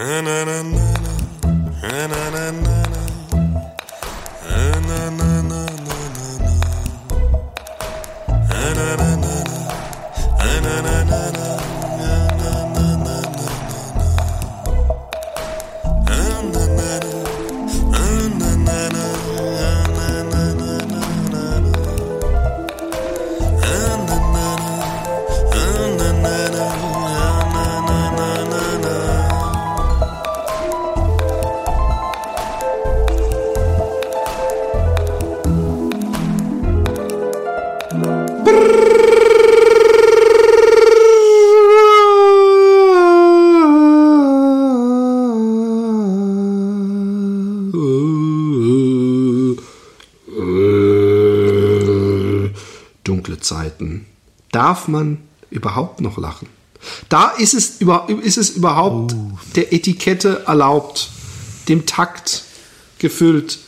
na na Darf man überhaupt noch lachen? Da ist es, über, ist es überhaupt der Etikette erlaubt, dem Takt gefüllt,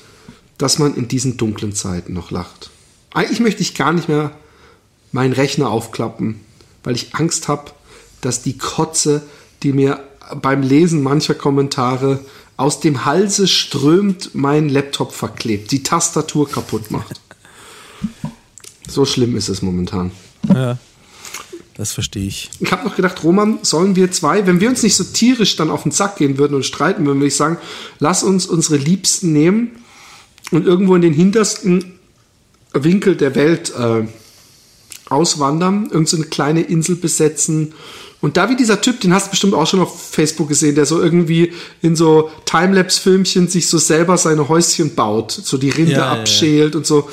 dass man in diesen dunklen Zeiten noch lacht. Eigentlich möchte ich gar nicht mehr meinen Rechner aufklappen, weil ich Angst habe, dass die Kotze, die mir beim Lesen mancher Kommentare aus dem Halse strömt, meinen Laptop verklebt, die Tastatur kaputt macht. So schlimm ist es momentan. Ja, das verstehe ich. Ich habe noch gedacht, Roman, sollen wir zwei, wenn wir uns nicht so tierisch dann auf den Sack gehen würden und streiten würden, würde ich sagen, lass uns unsere Liebsten nehmen und irgendwo in den hintersten Winkel der Welt äh, auswandern, irgendeine so kleine Insel besetzen und da wie dieser Typ, den hast du bestimmt auch schon auf Facebook gesehen, der so irgendwie in so Timelapse-Filmchen sich so selber seine Häuschen baut, so die Rinde ja, abschält ja. und so.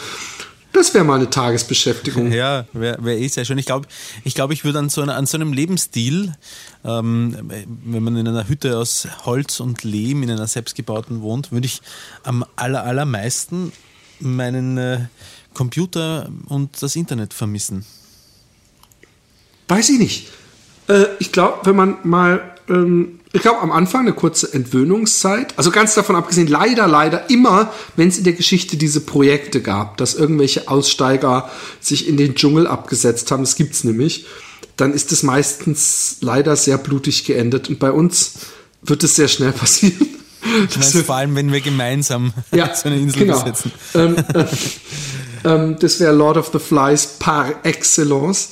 Das wäre mal eine Tagesbeschäftigung. Ja, wäre wär eh sehr schön. Ich glaube, ich, glaub, ich würde an, so an so einem Lebensstil, ähm, wenn man in einer Hütte aus Holz und Lehm in einer selbstgebauten wohnt, würde ich am aller, allermeisten meinen äh, Computer und das Internet vermissen. Weiß ich nicht. Äh, ich glaube, wenn man mal, ähm, ich glaube, am Anfang eine kurze Entwöhnungszeit, also ganz davon abgesehen, leider, leider immer, wenn es in der Geschichte diese Projekte gab, dass irgendwelche Aussteiger sich in den Dschungel abgesetzt haben, das gibt es nämlich, dann ist es meistens leider sehr blutig geendet. Und bei uns wird es sehr schnell passieren. Das vor allem, wenn wir gemeinsam ja, so eine Insel genau. besetzen. Ähm, äh, ähm, das wäre Lord of the Flies par excellence.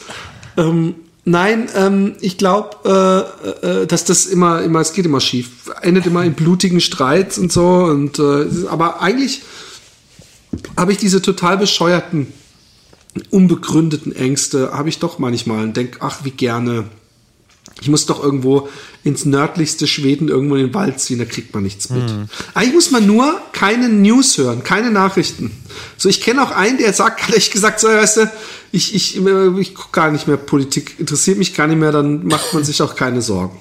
Ähm, Nein, ähm, ich glaube, äh, äh, dass das immer, immer, es geht immer schief. Endet immer in blutigen Streits und so. Und äh, aber eigentlich habe ich diese total bescheuerten, unbegründeten Ängste, habe ich doch manchmal und denke, ach, wie gerne ich muss doch irgendwo ins nördlichste Schweden irgendwo in den Wald ziehen, da kriegt man nichts mit. Mhm. Eigentlich muss man nur keine News hören, keine Nachrichten. So, ich kenne auch einen, der sagt, ehrlich gesagt, so, weißt du, ich, ich, ich gucke gar nicht mehr Politik, interessiert mich gar nicht mehr, dann macht man sich auch keine Sorgen.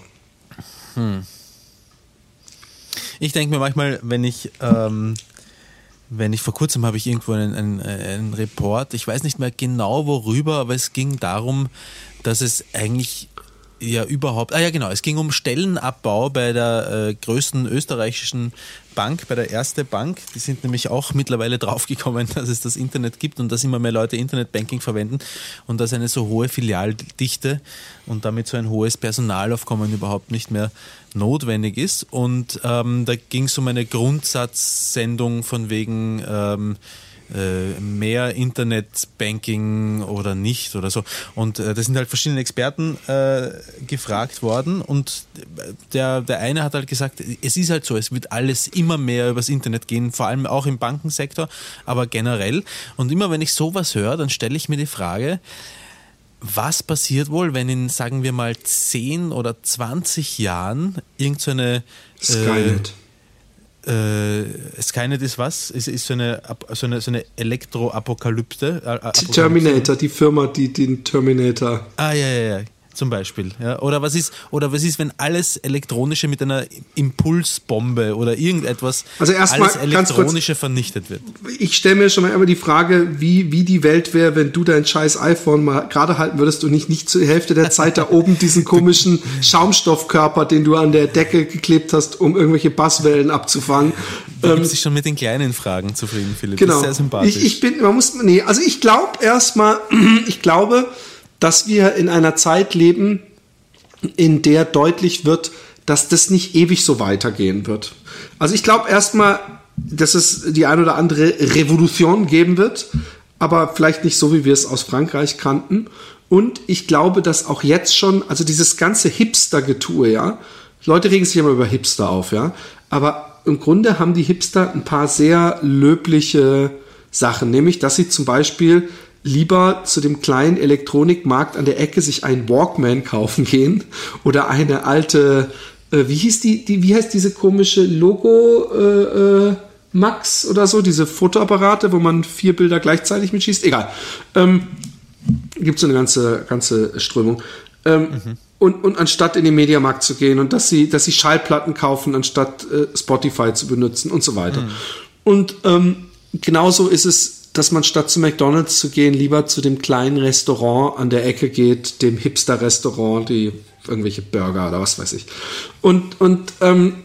Hm. Ich denke mir manchmal, wenn ich, ähm, wenn ich vor kurzem habe ich irgendwo einen, einen, einen Report, ich weiß nicht mehr genau worüber, aber es ging darum, dass es eigentlich ja überhaupt, ah ja genau, es ging um Stellenabbau bei der äh, größten österreichischen Bank, bei der Erste Bank. Die sind nämlich auch mittlerweile draufgekommen, dass es das Internet gibt und dass immer mehr Leute Internetbanking verwenden und dass eine so hohe Filialdichte und damit so ein hohes Personalaufkommen überhaupt nicht mehr notwendig ist. Und ähm, da ging es um eine Grundsatzsendung von wegen ähm, äh, mehr Internetbanking oder nicht oder so. Und äh, da sind halt verschiedene Experten äh, gefragt worden und der, der eine hat halt gesagt, es ist halt so, es wird alles immer mehr übers Internet gehen, vor allem auch im Bankensektor, aber generell. Und immer wenn ich sowas höre, dann stelle ich mir die Frage, was passiert wohl, wenn in, sagen wir mal, 10 oder 20 Jahren irgendeine so Skynet. Äh, äh, Skynet ist was? Ist, ist so eine, so eine, so eine Elektroapokalypse? Äh, Terminator, die Firma, die den Terminator. Ah, ja, ja, ja zum Beispiel. Ja? Oder, was ist, oder was ist, wenn alles Elektronische mit einer Impulsbombe oder irgendetwas, also erstmal alles Elektronische kurz, vernichtet wird? Ich stelle mir schon mal immer die Frage, wie, wie die Welt wäre, wenn du dein scheiß iPhone mal gerade halten würdest und nicht, nicht zur Hälfte der Zeit da oben diesen komischen Schaumstoffkörper, den du an der Decke geklebt hast, um irgendwelche Basswellen abzufangen. Du ähm, sich schon mit den kleinen Fragen zufrieden, Philipp. Genau. Das ist sehr sympathisch. Ich, ich bin, man muss, nee, also ich glaube erstmal, ich glaube, dass wir in einer Zeit leben, in der deutlich wird, dass das nicht ewig so weitergehen wird. Also ich glaube erstmal, dass es die ein oder andere Revolution geben wird, aber vielleicht nicht so, wie wir es aus Frankreich kannten. Und ich glaube, dass auch jetzt schon, also dieses ganze Hipster-Getue, ja, Leute regen sich immer über Hipster auf, ja, aber im Grunde haben die Hipster ein paar sehr löbliche Sachen, nämlich, dass sie zum Beispiel lieber zu dem kleinen Elektronikmarkt an der Ecke sich einen Walkman kaufen gehen oder eine alte, äh, wie hieß die, die, wie heißt diese komische Logo, äh, äh, Max oder so, diese Fotoapparate, wo man vier Bilder gleichzeitig mitschießt. Egal. Ähm, Gibt es eine ganze, ganze Strömung. Ähm, mhm. und, und anstatt in den Mediamarkt zu gehen und dass sie, dass sie Schallplatten kaufen, anstatt äh, Spotify zu benutzen und so weiter. Mhm. Und ähm, genauso ist es, dass man statt zu McDonalds zu gehen, lieber zu dem kleinen Restaurant an der Ecke geht, dem Hipster-Restaurant, die irgendwelche Burger oder was weiß ich. Und, und ähm,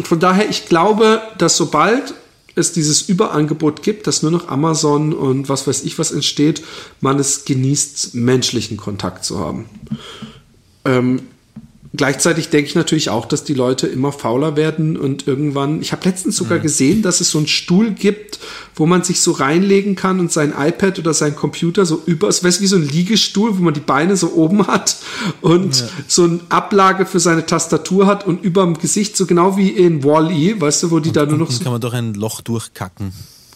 von daher, ich glaube, dass sobald es dieses Überangebot gibt, dass nur noch Amazon und was weiß ich was entsteht, man es genießt, menschlichen Kontakt zu haben. Ähm, Gleichzeitig denke ich natürlich auch, dass die Leute immer fauler werden und irgendwann, ich habe letztens sogar mhm. gesehen, dass es so einen Stuhl gibt, wo man sich so reinlegen kann und sein iPad oder sein Computer so über, weißt du, wie so ein Liegestuhl, wo man die Beine so oben hat und ja. so eine Ablage für seine Tastatur hat und über dem Gesicht, so genau wie in Wall-E, weißt du, wo die und, da nur noch so. kann man doch ein Loch durchkacken.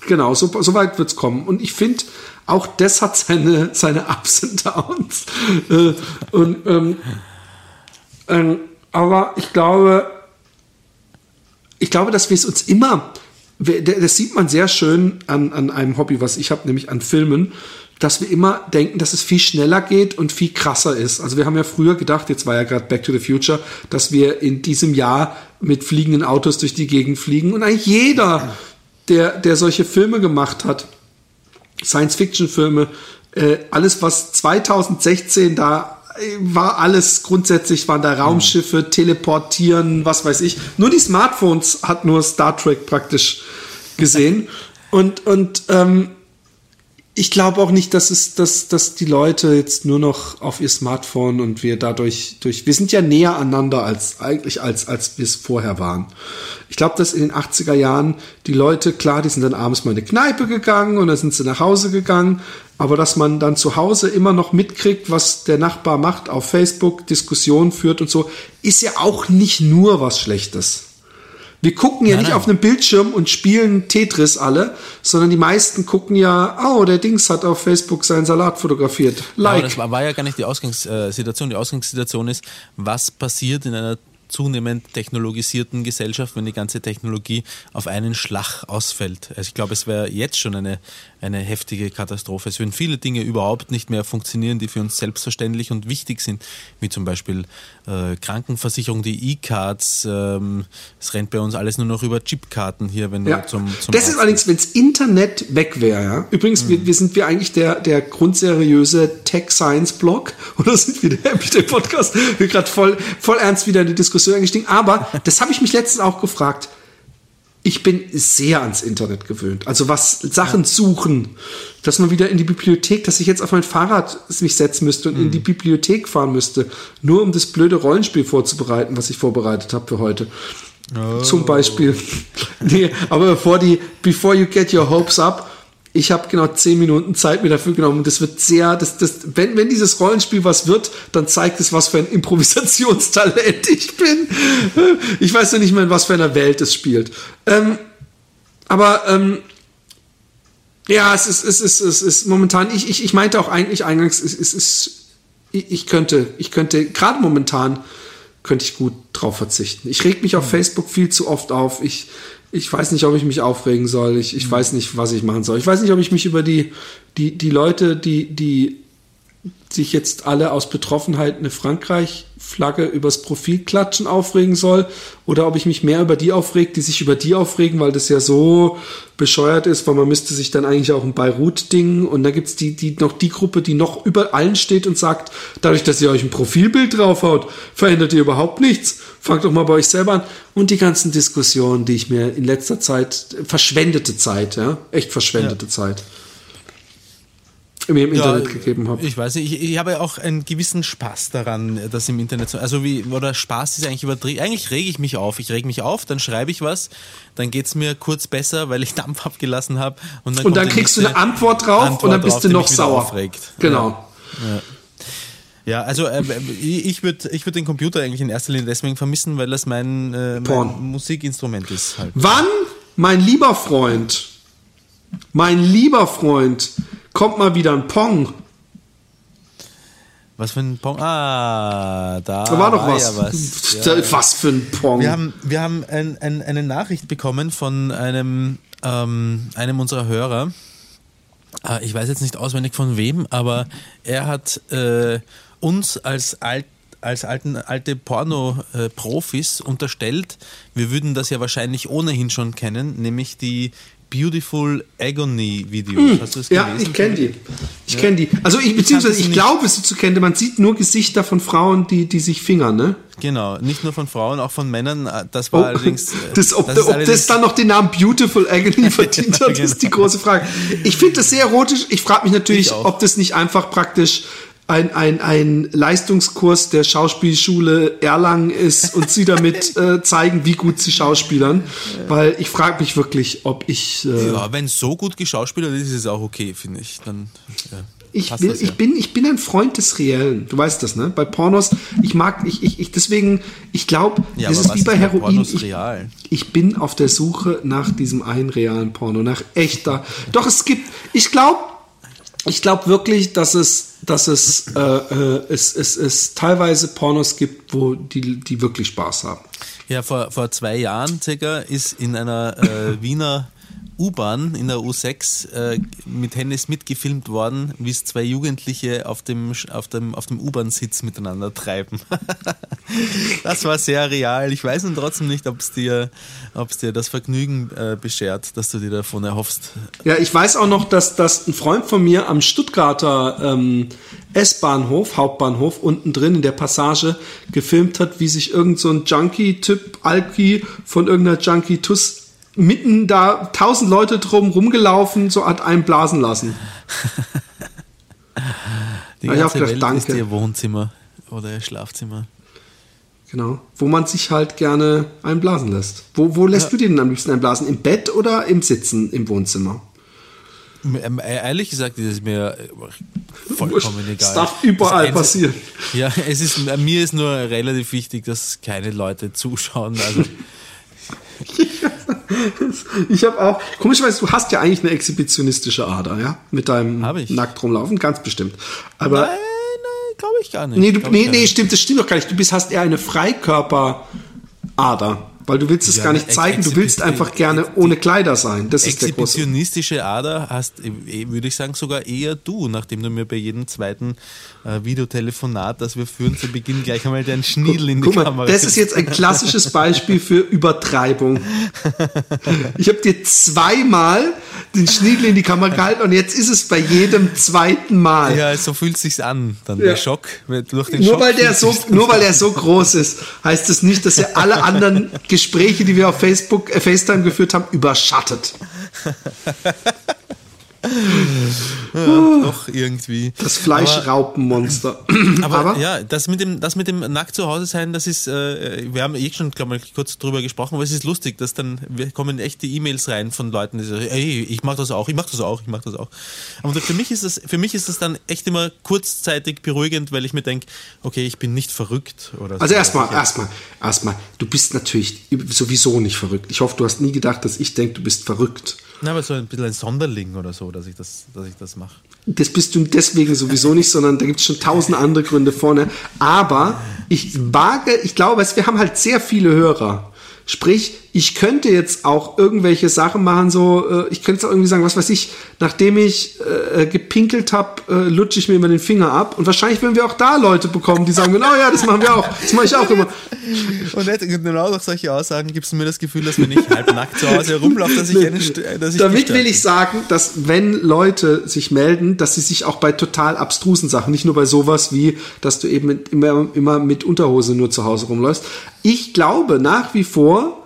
Genau, so, so weit wird's kommen. Und ich finde, auch das hat seine, seine Ups und Downs. Äh, und ähm, aber ich glaube, ich glaube, dass wir es uns immer, das sieht man sehr schön an, an einem Hobby, was ich habe, nämlich an Filmen, dass wir immer denken, dass es viel schneller geht und viel krasser ist. Also wir haben ja früher gedacht, jetzt war ja gerade Back to the Future, dass wir in diesem Jahr mit fliegenden Autos durch die Gegend fliegen. Und eigentlich jeder, der, der solche Filme gemacht hat, Science-Fiction-Filme, äh, alles, was 2016 da war alles grundsätzlich, waren da Raumschiffe, teleportieren, was weiß ich. Nur die Smartphones hat nur Star Trek praktisch gesehen. Und, und ähm, ich glaube auch nicht, dass es, dass, dass die Leute jetzt nur noch auf ihr Smartphone und wir dadurch durch, wir sind ja näher aneinander als eigentlich als, als wir es vorher waren. Ich glaube, dass in den 80er Jahren die Leute, klar, die sind dann abends mal in eine Kneipe gegangen und dann sind sie nach Hause gegangen, aber dass man dann zu Hause immer noch mitkriegt, was der Nachbar macht, auf Facebook Diskussionen führt und so, ist ja auch nicht nur was Schlechtes. Wir gucken ja nein, nicht nein. auf einem Bildschirm und spielen Tetris alle, sondern die meisten gucken ja, oh, der Dings hat auf Facebook seinen Salat fotografiert. Like. Ja, das war, war ja gar nicht die Ausgangssituation. Die Ausgangssituation ist, was passiert in einer zunehmend technologisierten Gesellschaft, wenn die ganze Technologie auf einen Schlag ausfällt. Also ich glaube, es wäre jetzt schon eine, eine heftige Katastrophe. Es würden viele Dinge überhaupt nicht mehr funktionieren, die für uns selbstverständlich und wichtig sind, wie zum Beispiel äh, Krankenversicherung, die E-Cards. Ähm, es rennt bei uns alles nur noch über Chipkarten hier, wenn ja. zum, zum Das Arzt ist allerdings, wenn das Internet weg wäre. Ja? Übrigens, mhm. wir, wir, sind wir eigentlich der, der grundseriöse Tech-Science-Blog oder sind wir der Happy Podcast? Wir gerade voll, voll ernst wieder in die Diskussion eingestiegen. Aber das habe ich mich letztens auch gefragt ich bin sehr ans Internet gewöhnt. Also was Sachen ja. suchen, dass man wieder in die Bibliothek, dass ich jetzt auf mein Fahrrad mich setzen müsste und mhm. in die Bibliothek fahren müsste, nur um das blöde Rollenspiel vorzubereiten, was ich vorbereitet habe für heute. Oh. Zum Beispiel. nee, aber bevor die, before you get your hopes up, ich habe genau zehn Minuten Zeit mir dafür genommen und das wird sehr, das, das, wenn, wenn dieses Rollenspiel was wird, dann zeigt es, was für ein Improvisationstalent ich bin. Ich weiß ja nicht mehr, in was für einer Welt es spielt. Ähm, aber ähm, ja, es ist, es ist, es ist momentan, ich, ich, ich meinte auch eigentlich eingangs, es, es ist, ich könnte, ich könnte, gerade momentan könnte ich gut drauf verzichten. Ich reg mich auf mhm. Facebook viel zu oft auf. Ich, ich weiß nicht, ob ich mich aufregen soll. Ich, ich mhm. weiß nicht, was ich machen soll. Ich weiß nicht, ob ich mich über die, die, die Leute, die, die sich jetzt alle aus Betroffenheit eine Frankreich-Flagge übers Profil klatschen aufregen soll oder ob ich mich mehr über die aufregt, die sich über die aufregen, weil das ja so bescheuert ist, weil man müsste sich dann eigentlich auch ein Beirut-Ding und da gibt's die, die, noch die Gruppe, die noch über allen steht und sagt, dadurch, dass ihr euch ein Profilbild draufhaut, verändert ihr überhaupt nichts. Fangt doch mal bei euch selber an. Und die ganzen Diskussionen, die ich mir in letzter Zeit, verschwendete Zeit, ja, echt verschwendete ja. Zeit. mir im Internet gegeben habe. Ich weiß nicht, ich, ich habe auch einen gewissen Spaß daran, das im Internet zu. Also wie, oder Spaß ist eigentlich übertrieben. Eigentlich rege ich mich auf. Ich rege mich auf, dann schreibe ich was, dann geht es mir kurz besser, weil ich Dampf abgelassen habe. Und dann, und dann kriegst du eine Antwort drauf Antwort und dann bist drauf, du noch sauer. Aufregt. Genau. Ja. Ja, also äh, ich würde ich würd den Computer eigentlich in erster Linie deswegen vermissen, weil das mein, äh, mein Musikinstrument ist. Halt. Wann, mein lieber Freund, mein lieber Freund, kommt mal wieder ein Pong? Was für ein Pong? Ah, da, da war doch was. Ja was. Ja. was. für ein Pong. Wir haben, wir haben ein, ein, eine Nachricht bekommen von einem, ähm, einem unserer Hörer. Äh, ich weiß jetzt nicht auswendig von wem, aber er hat äh, uns als alt als alten, alte Porno-Profis unterstellt, wir würden das ja wahrscheinlich ohnehin schon kennen, nämlich die Beautiful Agony Videos. Hm, Hast du das ja, gelesen? ich kenne die. Ich ja. kenne die. Also ich beziehungsweise ich glaube, sie zu kennen. Man sieht nur Gesichter von Frauen, die, die sich fingern, ne? Genau, nicht nur von Frauen, auch von Männern. Das war oh, allerdings. Das, ob das, ob allerdings das dann noch den Namen Beautiful Agony verdient hat, genau. ist die große Frage. Ich finde das sehr erotisch. Ich frage mich natürlich, ob das nicht einfach praktisch ein, ein, ein Leistungskurs der Schauspielschule Erlangen ist und sie damit äh, zeigen, wie gut sie schauspielern. Weil ich frage mich wirklich, ob ich. Äh, ja, wenn so gut geschauspielert ist, ist es auch okay, finde ich. Dann. Ja. Ich, will, das, ja. ich, bin, ich bin ein Freund des Reellen. Du weißt das, ne? Bei Pornos, ich mag, ich, ich, ich deswegen, ich glaube, ja, es ist wie bei Heroin. Ich, ich, bin auf der Suche nach diesem einen realen Porno, nach echter. Doch es gibt, ich glaube, ich glaube wirklich, dass es, dass es, äh, äh, es, es, es teilweise Pornos gibt, wo die, die wirklich Spaß haben. Ja, vor, vor zwei Jahren circa ist in einer äh, Wiener U-Bahn in der U6 äh, mit Hennis mitgefilmt worden, wie es zwei Jugendliche auf dem, auf dem, auf dem U-Bahn-Sitz miteinander treiben. das war sehr real. Ich weiß nun trotzdem nicht, ob es dir, dir das Vergnügen äh, beschert, dass du dir davon erhoffst. Ja, ich weiß auch noch, dass, dass ein Freund von mir am Stuttgarter ähm, S-Bahnhof, Hauptbahnhof, unten drin in der Passage gefilmt hat, wie sich irgend so Junkie-Typ Alki von irgendeiner Junkie-Tuss mitten da tausend Leute drum rumgelaufen, so hat einen blasen lassen. Die ganze ich gedacht, Welt danke. ist ihr Wohnzimmer oder ihr Schlafzimmer. Genau. Wo man sich halt gerne einblasen lässt. Wo, wo lässt ja. du dir denn am liebsten einblasen? Im Bett oder im Sitzen im Wohnzimmer? Ähm, äh, ehrlich gesagt ist es mir vollkommen egal. Es darf überall passieren. Ja, es ist, mir ist nur relativ wichtig, dass keine Leute zuschauen. Also ich habe auch, komischerweise, du hast ja eigentlich eine exhibitionistische Ader, ja? Mit deinem nackt rumlaufen, ganz bestimmt. Aber. Nein, nein, glaube ich gar nicht. Nee, du, nee, nee, stimmt, das stimmt doch gar nicht. Du bist, hast eher eine Freikörperader weil du willst es ja, gar nicht zeigen, du willst einfach gerne ohne Kleider sein. Das ist der große. Exhibitionistische Ader hast, würde ich sagen, sogar eher du, nachdem du mir bei jedem zweiten äh, Videotelefonat, das wir führen, zu Beginn gleich einmal deinen Schniedel in die Guck mal, Kamera. Das ist jetzt ein klassisches Beispiel für Übertreibung. Ich habe dir zweimal den Schniedel in die Kamera gehalten und jetzt ist es bei jedem zweiten Mal. Ja, so fühlt es sich an. Dann ja. der Schock durch den nur Schock Weil der so, nur weil er so groß ist, heißt das nicht, dass er alle anderen Gespräche, die wir auf Facebook, äh, FaceTime geführt haben, überschattet. ja, doch irgendwie. Das Fleischraupenmonster. Aber, aber, ja, das mit dem, das mit dem nackt zu Hause sein, das ist, äh, wir haben eh schon, glaube ich, kurz drüber gesprochen, aber es ist lustig, dass dann wir kommen echte E-Mails rein von Leuten, die sagen, ey, ich mach das auch, ich mach das auch, ich mach das auch. Aber für mich ist das, für mich ist das dann echt immer kurzzeitig beruhigend, weil ich mir denke, okay, ich bin nicht verrückt oder so. Also erstmal, erstmal, erstmal, du bist natürlich sowieso nicht verrückt. Ich hoffe, du hast nie gedacht, dass ich denke, du bist verrückt. Na, aber so ein bisschen ein Sonderling oder so, dass ich das, dass ich das mache. Das bist du deswegen sowieso nicht, sondern da gibt es schon tausend andere Gründe vorne. Aber ich wage, ich glaube, wir haben halt sehr viele Hörer. Sprich, ich könnte jetzt auch irgendwelche Sachen machen, so, äh, ich könnte auch irgendwie sagen, was weiß ich, nachdem ich äh, gepinkelt habe, äh, lutsche ich mir immer den Finger ab. Und wahrscheinlich werden wir auch da Leute bekommen, die sagen, oh ja, das machen wir auch. Das mache ich auch immer. Und genau durch solche Aussagen gibt es mir das Gefühl, dass wenn ich halb nackt zu Hause herumlaufe, dass ich, eine, dass ich Damit will ich sagen, dass wenn Leute sich melden, dass sie sich auch bei total abstrusen Sachen, nicht nur bei sowas wie, dass du eben immer, immer mit Unterhose nur zu Hause rumläufst. Ich glaube nach wie vor,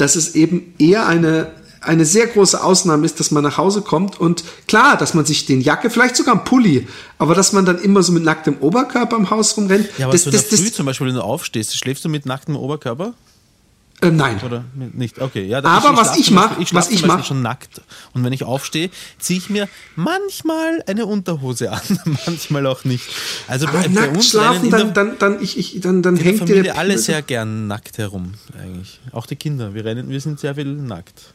dass es eben eher eine, eine sehr große Ausnahme ist, dass man nach Hause kommt und klar, dass man sich den Jacke, vielleicht sogar ein Pulli, aber dass man dann immer so mit nacktem Oberkörper im Haus rumrennt. Ja, aber das, so das, der Früh das, zum Beispiel, wenn du aufstehst, schläfst du mit nacktem Oberkörper? Äh, nein. Oder nicht? Okay, ja. Aber was ich zum mach- Beispiel- ich schlaf was ich zum Beispiel mach- schon nackt. Und wenn ich aufstehe, ziehe ich mir manchmal eine Unterhose an, manchmal auch nicht. Also Aber bei, bei nackt uns schlafen, dann, dann, dann, ich, ich, dann, dann hängt dir Familie der alle sehr gern nackt herum, eigentlich. Auch die Kinder. Wir rennen, wir sind sehr viel nackt.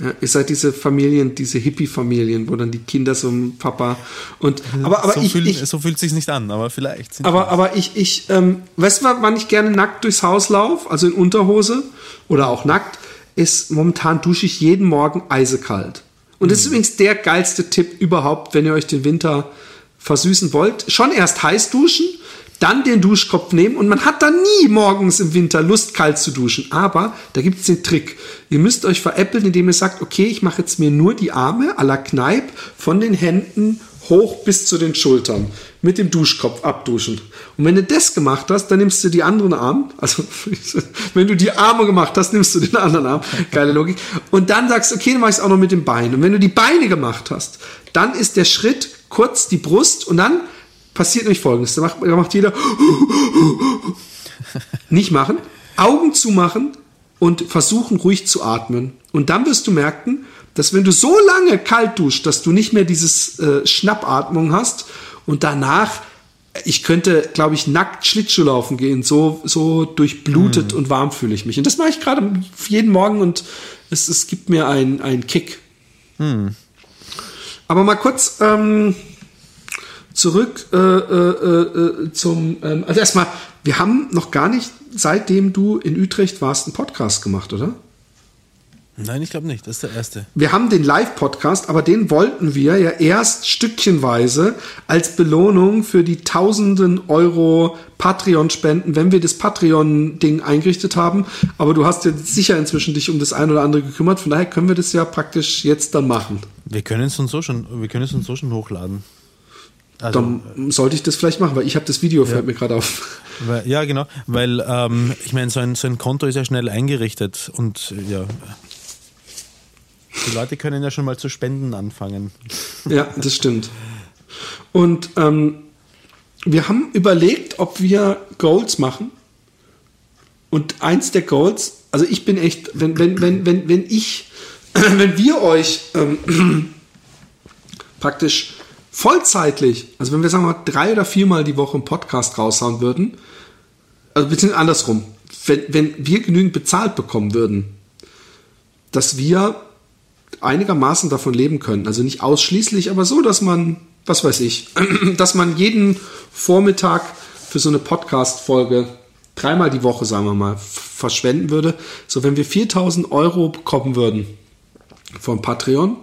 Ja, ihr seid diese Familien, diese Hippie-Familien, wo dann die Kinder so ein Papa und aber aber so, ich, fühlt, ich so fühlt sich nicht an, aber vielleicht. aber aber ich ich ähm, weißt du, wann ich gerne nackt durchs Haus laufe, also in Unterhose oder auch nackt, ist momentan dusche ich jeden Morgen eisekalt. Und das ist übrigens der geilste Tipp überhaupt, wenn ihr euch den Winter versüßen wollt. Schon erst heiß duschen, dann den Duschkopf nehmen und man hat dann nie morgens im Winter Lust, kalt zu duschen. Aber da gibt es den Trick. Ihr müsst euch veräppeln, indem ihr sagt, okay, ich mache jetzt mir nur die Arme à la Kneipp von den Händen hoch bis zu den Schultern mit dem Duschkopf abduschen. Und wenn du das gemacht hast, dann nimmst du die anderen Arme, also wenn du die Arme gemacht hast, nimmst du den anderen Arm. Geile Logik. Und dann sagst du, okay, dann mach ich es auch noch mit den Beinen. Und wenn du die Beine gemacht hast, dann ist der Schritt kurz die Brust und dann passiert nämlich folgendes. Da macht, da macht jeder nicht machen, Augen zumachen und versuchen ruhig zu atmen. Und dann wirst du merken, dass wenn du so lange kalt duschst, dass du nicht mehr dieses äh, Schnappatmung hast und danach, ich könnte, glaube ich, nackt Schlittschuh laufen gehen, so, so durchblutet und warm fühle ich mich. Und das mache ich gerade jeden Morgen und es, es gibt mir einen Kick. Aber mal kurz ähm, zurück äh, äh, äh, zum. Ähm, also erstmal, wir haben noch gar nicht, seitdem du in Utrecht warst, einen Podcast gemacht, oder? Nein, ich glaube nicht. Das ist der erste. Wir haben den Live-Podcast, aber den wollten wir ja erst stückchenweise als Belohnung für die tausenden Euro Patreon-Spenden, wenn wir das Patreon-Ding eingerichtet haben. Aber du hast ja sicher inzwischen dich um das ein oder andere gekümmert. Von daher können wir das ja praktisch jetzt dann machen. Wir können es uns so schon, wir können es uns so schon hochladen. Also, Dann sollte ich das vielleicht machen, weil ich habe das Video, fällt mir gerade auf. weil, ja, genau, weil ähm, ich meine, so ein, so ein Konto ist ja schnell eingerichtet und äh, ja, die Leute können ja schon mal zu spenden anfangen. Ja, das stimmt. Und ähm, wir haben überlegt, ob wir Goals machen. Und eins der Goals, also ich bin echt, wenn, wenn, wenn, wenn, wenn ich, wenn wir euch ähm, praktisch vollzeitlich, also wenn wir sagen wir mal drei oder viermal die Woche einen Podcast raushauen würden, also beziehungsweise andersrum, wenn, wenn wir genügend bezahlt bekommen würden, dass wir einigermaßen davon leben können. Also nicht ausschließlich, aber so, dass man, was weiß ich, dass man jeden Vormittag für so eine Podcast-Folge dreimal die Woche, sagen wir mal, verschwenden würde. So, wenn wir 4000 Euro bekommen würden von Patreon,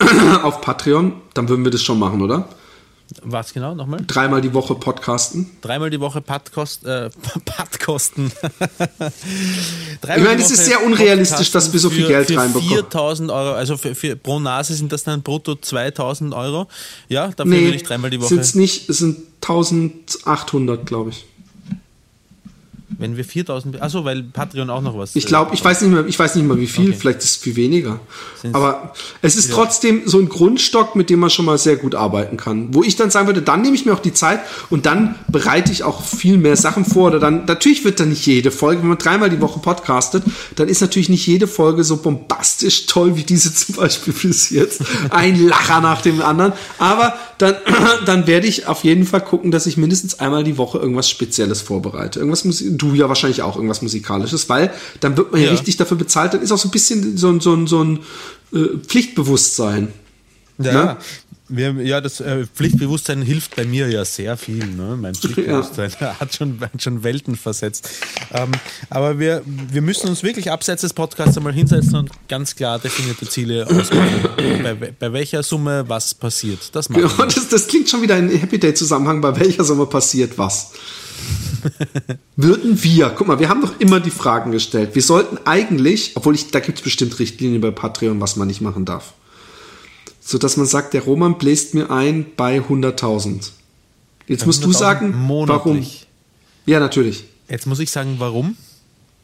auf Patreon, dann würden wir das schon machen, oder? Was genau nochmal? Dreimal die Woche podcasten. Dreimal die Woche Patkost, äh. Ich meine, das ist sehr unrealistisch, dass wir so viel Geld für reinbekommen. 4000 Euro, also für, für, pro Nase sind das dann brutto 2000 Euro. Ja, dafür Nee, würde ich dreimal die Woche. sind es nicht, es sind 1800, glaube ich. Wenn wir 4000, achso, weil Patreon auch noch was. Ich glaube, ich weiß nicht mehr, ich weiß nicht mehr wie viel, Okay. vielleicht ist es viel weniger. Sind's- Aber es ist trotzdem so ein Grundstock, mit dem man schon mal sehr gut arbeiten kann. Wo ich dann sagen würde, dann nehme ich mir auch die Zeit und dann bereite ich auch viel mehr Sachen vor. Oder dann, natürlich wird dann nicht jede Folge, wenn man dreimal die Woche podcastet, dann ist natürlich nicht jede Folge so bombastisch toll wie diese zum Beispiel bis jetzt. Ein Lacher nach dem anderen. Aber dann, dann werde ich auf jeden Fall gucken, dass ich mindestens einmal die Woche irgendwas Spezielles vorbereite. Irgendwas Musik, du ja wahrscheinlich auch irgendwas Musikalisches, weil dann wird man ja, Ja. richtig dafür bezahlt, dann ist auch so ein bisschen so ein, so ein, so ein äh, Pflichtbewusstsein. Ja, Ne? wir, ja das äh, Pflichtbewusstsein hilft bei mir ja sehr viel. Ne? Mein Pflichtbewusstsein hat, schon, hat schon Welten versetzt. Ähm, aber wir, wir müssen uns wirklich abseits des Podcasts einmal hinsetzen und ganz klar definierte Ziele ausmachen. bei, bei welcher Summe was passiert. Das machen wir. das, das klingt schon wieder in Happy Day Zusammenhang, bei welcher Sommer passiert was. Würden wir, guck mal, wir haben doch immer die Fragen gestellt. Wir sollten eigentlich, obwohl ich, da gibt es bestimmt Richtlinien bei Patreon, was man nicht machen darf. So dass man sagt, der Roman bläst mir ein bei 100.000. Jetzt musst du 100.000 sagen, warum. monatlich. Ja, natürlich. Jetzt muss ich sagen, warum?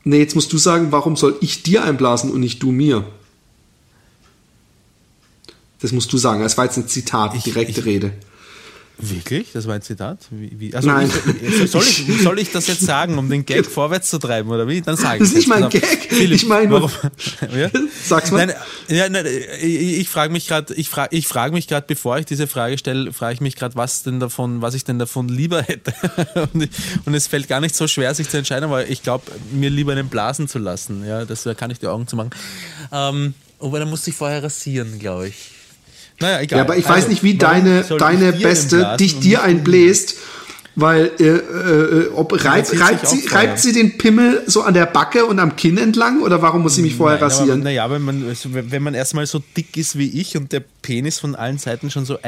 Nee, jetzt musst du sagen, warum soll ich dir einblasen und nicht du mir? Das musst du sagen. Das war jetzt ein Zitat, Ich- direkte ich- Rede. Wirklich? Das war ein Zitat? Wie, wie? Also Nein. Ich, soll, ich, soll ich das jetzt sagen, um den Gag vorwärts zu treiben, oder wie? Dann sage Das ich ist nicht mein Gag. Philipp, Ich meine warum- ja? Sag's mal. Nein, ja, nein, ich, ich frage mich gerade, ich frage ich frag mich gerade, bevor ich diese Frage stelle, frage ich mich gerade, was denn davon, was ich denn davon lieber hätte. und, und es fällt gar nicht so schwer, sich zu entscheiden, aber ich glaube, mir lieber einen blasen zu lassen. Ja, das da kann ich die Augen zu machen. Ähm, aber dann musste ich vorher rasieren, glaube ich. Naja, egal. Ja, aber ich Also, weiß nicht, wie deine, deine Beste dich dir einbläst, weil äh, äh, ob reibt, reibt, sie, reibt sie den Pimmel so an der Backe und am Kinn entlang oder warum muss sie mich vorher Nein, rasieren? naja, wenn man, also wenn man erstmal so dick ist wie ich und der Penis von allen Seiten schon so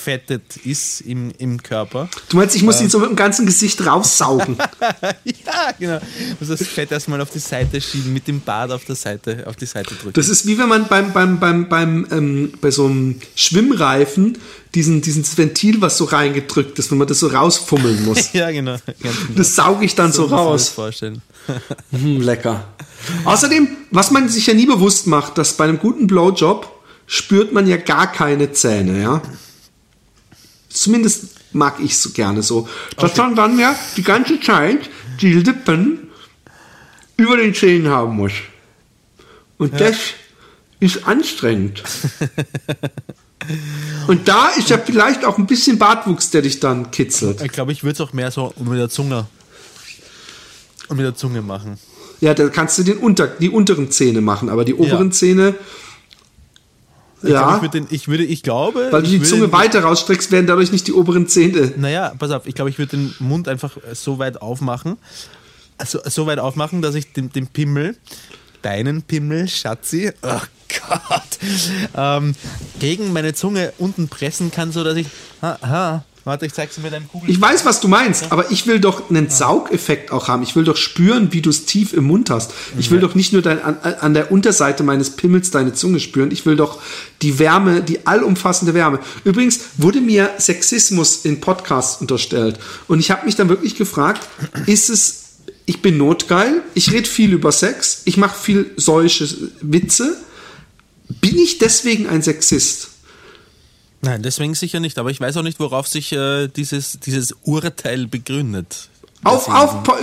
eingefettet ist im, im Körper. Du meinst, ich muss ihn so mit dem ganzen Gesicht raussaugen. ja, genau. Muss das Fett erstmal auf die Seite schieben, mit dem Bart auf der Seite, auf die Seite drücken. Das ist wie wenn man beim, beim, beim, beim, ähm, bei so einem Schwimmreifen diesen, dieses Ventil, was so reingedrückt ist, wenn man das so rausfummeln muss. ja, genau. Genau. Das sauge ich dann so, muss man das raus. vorstellen. Hm, lecker. Außerdem, was man sich ja nie bewusst macht, dass bei einem guten Blowjob spürt man ja gar keine Zähne, ja. Zumindest mag ich es so gerne so. Dass man dann ja die ganze Zeit die Lippen über den Zähnen haben muss. Und das ist anstrengend. Und da ist ja vielleicht auch ein bisschen Bartwuchs, der dich dann kitzelt. Ich glaube, ich würde es auch mehr so mit der Zunge und mit der Zunge machen. Ja, da kannst du den unter, die unteren Zähne machen, aber die oberen Ja. Zähne. Ich Ja, ich, würde den, ich, würde, ich glaube. weil du die Zunge weiter rausstreckst, werden dadurch nicht die oberen Zähne. Naja, pass auf, ich glaube, ich würde den Mund einfach so weit aufmachen, also so weit aufmachen, dass ich den, den Pimmel, deinen Pimmel, Schatzi, oh Gott, ähm, gegen meine Zunge unten pressen kann, so dass ich, aha, warte, ich zeig's dir mit einem Kugel. Ich weiß, was du meinst, aber ich will doch einen Saugeffekt auch haben. Ich will doch spüren, wie du es tief im Mund hast. Ich will doch nicht nur dein, an, an der Unterseite meines Pimmels deine Zunge spüren. Ich will doch die Wärme, die allumfassende Wärme. Übrigens wurde mir Sexismus in Podcasts unterstellt. Und ich habe mich dann wirklich gefragt, ist es, ich bin notgeil, ich rede viel über Sex, ich mache viel solche Witze. Bin ich deswegen ein Sexist? Nein, deswegen sicher nicht, aber ich weiß auch nicht, worauf sich äh, dieses, dieses Urteil begründet. Auf, auf,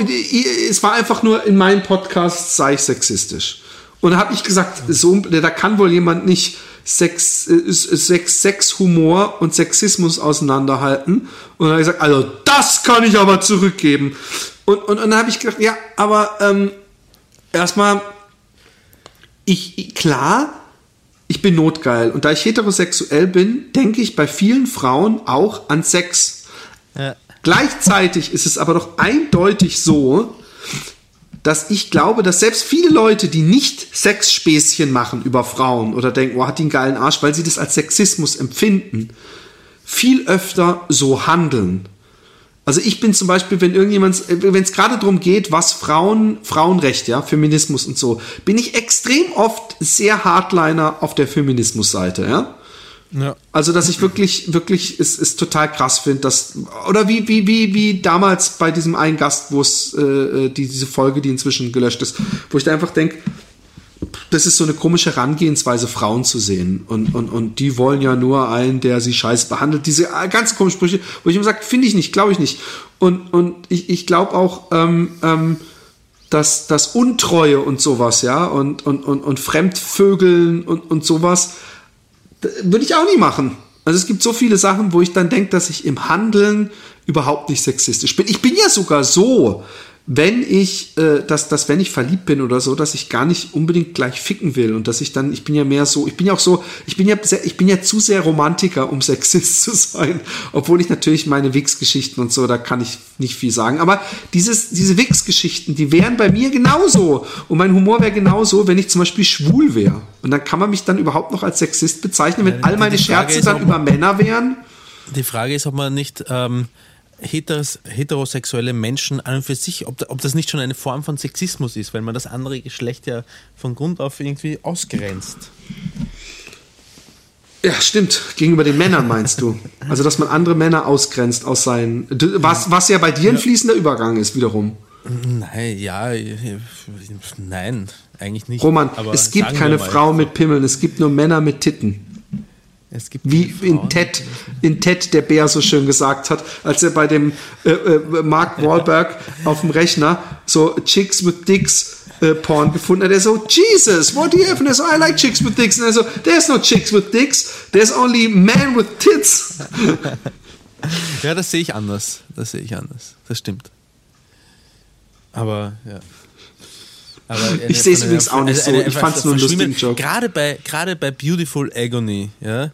es war einfach nur in meinem Podcast sei ich sexistisch. Und da habe ich gesagt, so, da kann wohl jemand nicht Sex, äh, Sex, Sex, Humor und Sexismus auseinanderhalten. Und dann habe ich gesagt, also das kann ich aber zurückgeben. Und, und, und dann habe ich gedacht, ja, aber ähm, erstmal, ich- klar, ich bin notgeil. Und da ich heterosexuell bin, denke ich bei vielen Frauen auch an Sex. Ja. Gleichzeitig ist es aber doch eindeutig so, dass ich glaube, dass selbst viele Leute, die nicht Sexspäßchen machen über Frauen oder denken, oh, hat die einen geilen Arsch, weil sie das als Sexismus empfinden, viel öfter so handeln. Also ich bin zum Beispiel, wenn irgendjemand, wenn es gerade darum geht, was Frauen, Frauenrecht, ja, Feminismus und so, bin ich extrem oft sehr Hardliner auf der Feminismusseite, ja. Ja. Also, dass ich wirklich, wirklich es, es total krass finde, dass, oder wie, wie, wie, wie damals bei diesem einen Gast, wo es, äh, äh, die, diese Folge, die inzwischen gelöscht ist, wo ich da einfach denke, das ist so eine komische Herangehensweise, Frauen zu sehen. Und, und, und die wollen ja nur einen, der sie scheiße behandelt. Diese äh, ganz komischen Sprüche, wo ich immer sage, finde ich nicht, glaube ich nicht. Und, und ich, ich glaube auch, ähm, ähm, dass das Untreue und sowas, ja, und, und, und, und Fremdvögeln und, und sowas, würde ich auch nie machen. Also es gibt so viele Sachen, wo ich dann denke, dass ich im Handeln überhaupt nicht sexistisch bin. Ich bin ja sogar so, wenn ich, äh, dass, dass wenn ich verliebt bin oder so, dass ich gar nicht unbedingt gleich ficken will und dass ich dann, ich bin ja mehr so, ich bin ja auch so, ich bin ja, sehr, ich bin ja zu sehr Romantiker, um Sexist zu sein, obwohl ich natürlich meine Wix-Geschichten und so, da kann ich nicht viel sagen. Aber dieses, diese Wix-Geschichten, die wären bei mir genauso und mein Humor wäre genauso, wenn ich zum Beispiel schwul wäre. Und dann kann man mich dann überhaupt noch als Sexist bezeichnen, wenn all meine Scherze dann über Männer wären. Die Frage ist, ob man nicht ähm, heteros, heterosexuelle Menschen an und für sich, ob, ob das nicht schon eine Form von Sexismus ist, weil man das andere Geschlecht ja von Grund auf irgendwie ausgrenzt. Ja, stimmt. Gegenüber den Männern meinst du. Also, dass man andere Männer ausgrenzt aus seinen. Was, was ja bei dir ein fließender Übergang ist, wiederum. Nein, ja, nein, eigentlich nicht. Roman, es gibt keine. Frau mit Pimmeln, es gibt nur Männer mit Titten. Wie in Ted, in Ted der Bär so schön gesagt hat, als er bei dem äh, äh, Mark Wahlberg auf dem Rechner so Chicks with Dicks äh, Porn gefunden hat. Er so, Jesus, what do you have? And er so, I like chicks with dicks. Und er so, there's no chicks with dicks, there's only men with tits. Ja, das sehe ich anders. Das sehe ich anders. Das stimmt. Aber, ja. Eine- Ich sehe es übrigens auch nicht so. Ich fand's nur einen lustigen verschwimmen- Joke. Gerade bei, gerade bei Beautiful Agony, ja.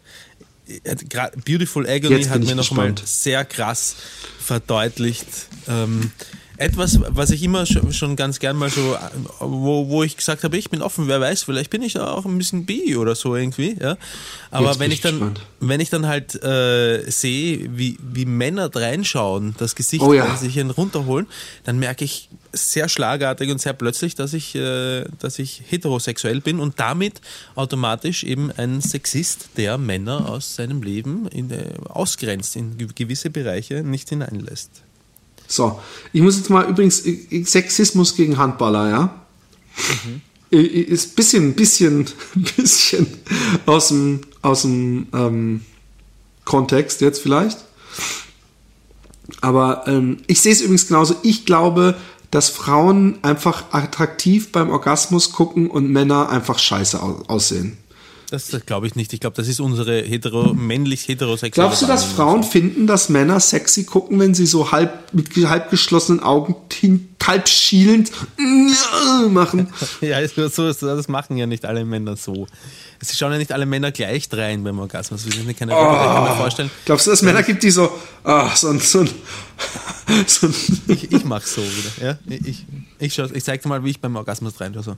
Beautiful Agony hat ich mir noch mal gespannt. sehr krass verdeutlicht. Ähm, etwas, was ich immer schon, ganz gern mal so, wo, wo ich gesagt habe, ich bin offen, wer weiß, vielleicht bin ich auch ein bisschen bi oder so irgendwie, ja. Aber Jetzt wenn ich ich dann, wenn ich dann halt äh, sehe, wie, wie Männer reinschauen, das Gesicht Oh ja. sich einen runterholen, dann merke ich sehr schlagartig und sehr plötzlich, dass ich, äh, dass ich heterosexuell bin und damit automatisch eben ein Sexist, der Männer aus seinem Leben in, äh, ausgrenzt, in ge- gewisse Bereiche nicht hineinlässt. So, ich muss jetzt mal übrigens äh, Sexismus gegen Handballer, ja? Äh, Ist ein bisschen, bisschen, bisschen aus dem, aus dem ähm, Kontext jetzt vielleicht. Aber ähm, ich sehe es übrigens genauso. Ich glaube, dass Frauen einfach attraktiv beim Orgasmus gucken und Männer einfach scheiße au aussehen. Das, das glaube ich nicht. Ich glaube, das ist unsere hetero, männlich heterosexuelle Glaubst du, dass. Frauen finden, dass Männer sexy gucken, wenn sie so halb mit halb geschlossenen Augen halb schielend machen? Ja, das machen ja nicht alle Männer so. Es schauen ja nicht alle Männer gleich rein beim Orgasmus. Wir sind keine. Ich kann mir vorstellen, Glaubst du, dass es Männer gibt, die so, ah, so ein, so ein, so ein ich, ich mache so wieder. Ja? Ich, ich, ich, schau- ich zeig dir mal, wie ich beim Orgasmus rein tue. So,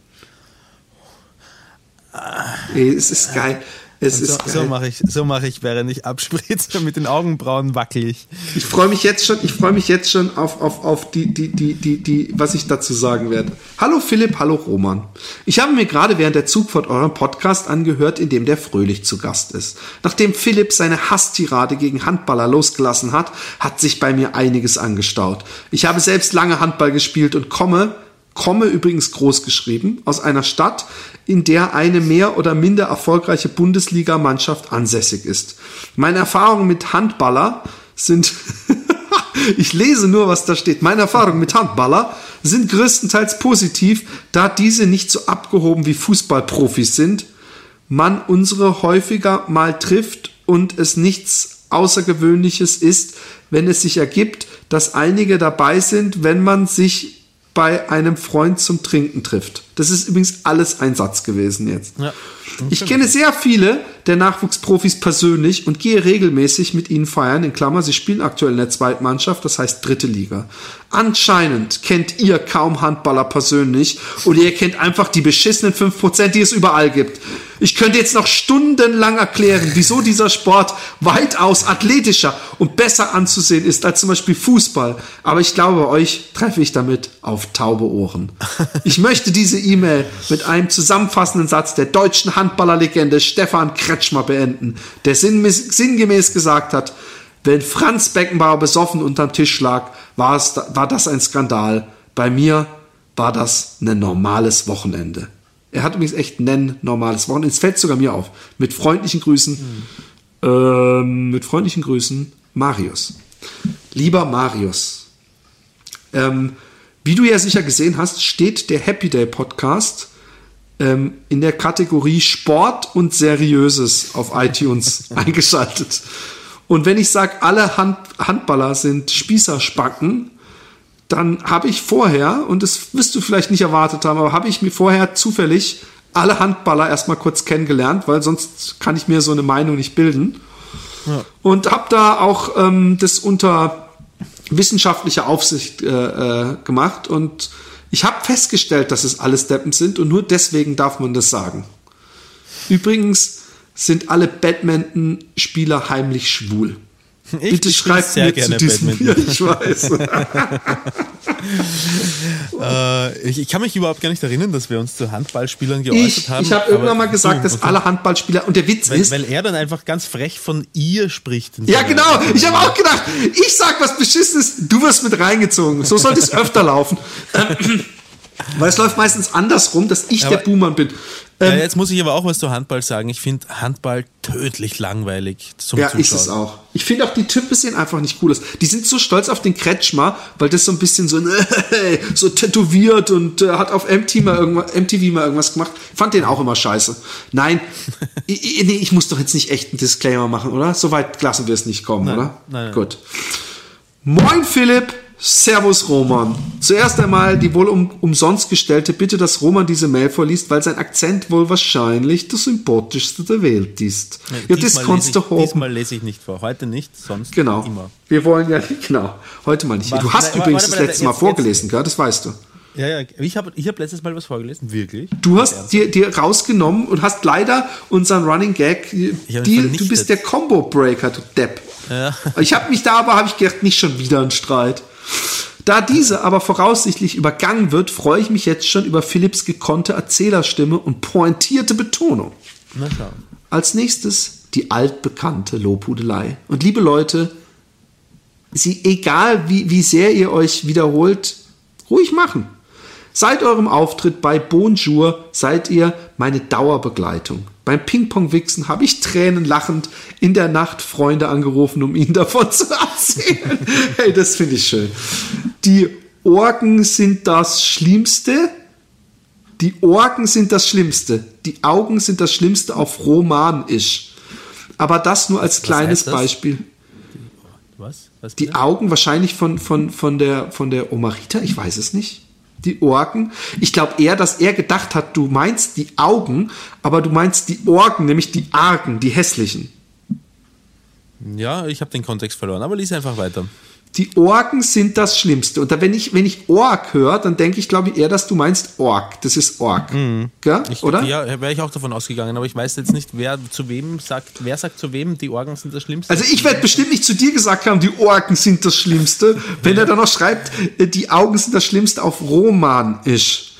Ey, es ist geil. Es so, so mache ich, so mache ich, während ich abspritze. Mit den Augenbrauen wackel ich. Ich freue mich jetzt schon, ich freue mich jetzt schon auf, auf, auf die, die, die, die, die, was ich dazu sagen werde. Hallo Philipp, hallo Roman. Ich habe mir gerade während der Zugfahrt euren Podcast angehört, in dem der Fröhlich zu Gast ist. Nachdem Philipp seine Hasstirade gegen Handballer losgelassen hat, hat sich bei mir einiges angestaut. Ich habe selbst lange Handball gespielt und komme, komme übrigens groß geschrieben, aus einer Stadt, in der eine mehr oder minder erfolgreiche Bundesligamannschaft ansässig ist. Meine Erfahrungen mit Handballer sind, ich lese nur, was da steht, meine Erfahrungen mit Handballer sind größtenteils positiv, da diese nicht so abgehoben wie Fußballprofis sind, man unsere häufiger mal trifft und es nichts Außergewöhnliches ist, wenn es sich ergibt, dass einige dabei sind, wenn man sich bei einem Freund zum Trinken trifft. Das ist übrigens alles ein Satz gewesen jetzt. Ja. Ich kenne sehr viele der Nachwuchsprofis persönlich und gehe regelmäßig mit ihnen feiern. In Klammer, sie spielen aktuell in der Zweitmannschaft, das heißt dritte Liga. Anscheinend kennt ihr kaum Handballer persönlich oder ihr kennt einfach die beschissenen 5%, die es überall gibt. Ich könnte jetzt noch stundenlang erklären, wieso dieser Sport weitaus athletischer und besser anzusehen ist als zum Beispiel Fußball. Aber ich glaube, bei euch treffe ich damit auf taube Ohren. Ich möchte diese E-Mail mit einem zusammenfassenden Satz der deutschen Handballerlegende Stefan Kretschmer beenden, der sinngemäß gesagt hat, wenn Franz Beckenbauer besoffen unterm Tisch lag, war, es, war das ein Skandal. Bei mir war das ein normales Wochenende. Er hat übrigens echt ein normales Wochenende. Es fällt sogar mir auf. Mit freundlichen Grüßen, ähm, mit freundlichen Grüßen, Marius. Lieber Marius, ähm, wie du ja sicher gesehen hast, steht der Happy Day Podcast ähm, in der Kategorie Sport und Seriöses auf iTunes eingeschaltet. Und wenn ich sage, alle Hand Handballer sind Spießerspacken, dann habe ich vorher, und das wirst du vielleicht nicht erwartet haben, aber habe ich mir vorher zufällig alle Handballer erstmal kurz kennengelernt, weil sonst kann ich mir so eine Meinung nicht bilden. Und habe da auch ähm, das unter wissenschaftlicher Aufsicht äh, äh, gemacht und ich habe festgestellt, dass es alles Deppen sind und nur deswegen darf man das sagen. Übrigens sind alle Badminton-Spieler heimlich schwul. Ich Bitte schreibt sehr mir gerne zu diesem. Badminton. ich weiß. Äh, ich, ich kann mich überhaupt gar nicht erinnern, dass wir uns zu Handballspielern geäußert Ich, haben. ich habe irgendwann mal gesagt, dass alle Handballspieler, und der Witz Weil, ist, weil er dann einfach ganz frech von ihr spricht. ja genau, ich habe auch gedacht, ich sag was Beschissenes, du wirst mit reingezogen. So sollte es öfter laufen. Ähm, Weil es läuft meistens andersrum, dass ich Aber- der Buhmann bin. Ja, Ähm, jetzt muss ich aber auch was zu Handball sagen. Ich finde Handball tödlich langweilig zum ja, Zuschauen. ist es auch. Ich finde auch, die Typen sehen einfach nicht cool aus. Die sind so stolz auf den Kretschmer, weil das so ein bisschen so, so tätowiert und äh, hat auf MTV mal, irgendwas, MTV mal irgendwas gemacht. Fand den auch immer scheiße. Nein, ich, nee, ich muss doch jetzt nicht echt einen Disclaimer machen, oder? So weit lassen wir es nicht kommen, oder? nein, nein. Gut. Moin Philipp, Servus Roman. Zuerst einmal die wohl um, umsonst gestellte Bitte, dass Roman diese Mail vorliest, weil sein Akzent wohl wahrscheinlich der sympathischste der Welt ist. Ja, das diesmal, kannst lese du ich, hoffen. diesmal lese ich nicht vor. Heute nicht, sonst Genau. immer. Wir wollen ja, genau, heute mal nicht. Warte, du hast warte, übrigens warte, das warte, letzte Mal jetzt- vorgelesen, gell? das weißt du. Ja, ja. Ich habe ich hab letztes Mal was vorgelesen. Wirklich? Du hast dir, dir rausgenommen und hast leider unseren Running Gag, die, hab ihn du bist der Combo Breaker, du Depp. Ja. Ich habe mich da aber, habe ich gedacht, nicht schon wieder ein Streit. Da diese aber voraussichtlich übergangen wird, freue ich mich jetzt schon über Philipps gekonnte Erzählerstimme und pointierte Betonung. Na schau. Als nächstes die altbekannte Lobhudelei. Und liebe Leute, sie, egal wie, wie sehr ihr euch wiederholt, ruhig machen. Seit eurem Auftritt bei Bonjour seid ihr meine Dauerbegleitung. Beim Ping-Pong-Wichsen habe ich tränenlachend in der Nacht Freunde angerufen, um ihnen davon zu erzählen. hey, das finde ich schön. Die Orgen sind das Schlimmste. Die Orgen sind das Schlimmste. Die Augen sind das Schlimmste auf Romanisch. Aber das nur als kleines? Beispiel. Was? Was Die? Augen wahrscheinlich von, von, von der, von der Omarita, ich weiß es nicht. Die Orgen. Ich glaube eher, dass er gedacht hat, du meinst die Augen, aber du meinst die Orgen, nämlich die Argen, die hässlichen. Ja, ich habe den Kontext verloren, aber lies einfach weiter. Die Orgen sind das Schlimmste. Und da, wenn ich, wenn ich Org höre, dann denke ich, glaube ich, eher, dass du meinst Org. Das ist Org. Gell? Ich, Oder? Ja, wäre ich auch davon ausgegangen, aber ich weiß jetzt nicht, wer zu wem sagt, wer sagt zu wem, die Orgen sind das Schlimmste. Also ich werde bestimmt nicht zu dir gesagt haben, die Orgen sind das Schlimmste, wenn er dann noch schreibt, äh, die Augen sind das Schlimmste auf Romanisch.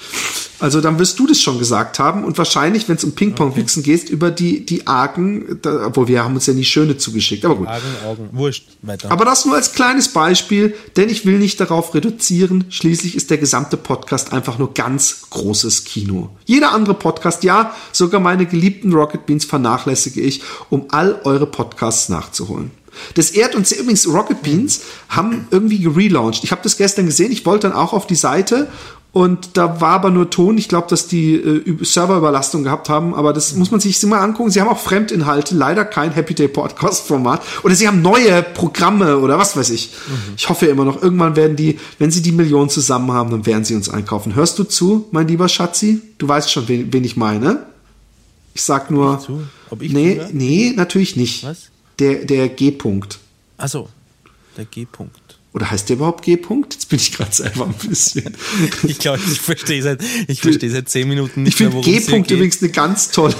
Also dann wirst du das schon gesagt haben und wahrscheinlich, wenn es um Ping-Pong-Wichsen geht, über die, die Argen, da, obwohl wir haben uns ja nie schöne zugeschickt, aber gut. Augen, Augen, wurscht, weiter. Aber das nur als kleines Beispiel, denn ich will nicht darauf reduzieren. Schließlich ist der gesamte Podcast einfach nur ganz großes Kino. Jeder andere Podcast, ja, sogar meine geliebten Rocket Beans vernachlässige ich, um all eure Podcasts nachzuholen. Das ehrt uns übrigens, Rocket Beans haben irgendwie gelauncht. Ich habe das gestern gesehen, ich wollte dann auch auf die Seite und da war aber nur Ton. Ich glaube, dass die äh, Serverüberlastung gehabt haben, aber das muss man sich mal angucken. Sie haben auch Fremdinhalte, leider kein Happy Day Podcast Format. Oder sie haben neue Programme oder was weiß ich. Ich hoffe immer noch, irgendwann werden die, wenn sie die Millionen zusammen haben, dann werden sie uns einkaufen. Hörst du zu, mein lieber Schatzi? Du weißt schon, wen, wen ich meine. Ich sag nur. zu? Ob ich nee, nee, natürlich nicht. Was? Der, der G-Punkt. Achso, der G-Punkt. Oder heißt der überhaupt G-Punkt? Jetzt bin ich gerade selber ein bisschen. Ich glaube, ich verstehe seit, ich verstehe seit zehn Minuten nicht Ich mehr, worum G-Punkt übrigens eine ganz tolle,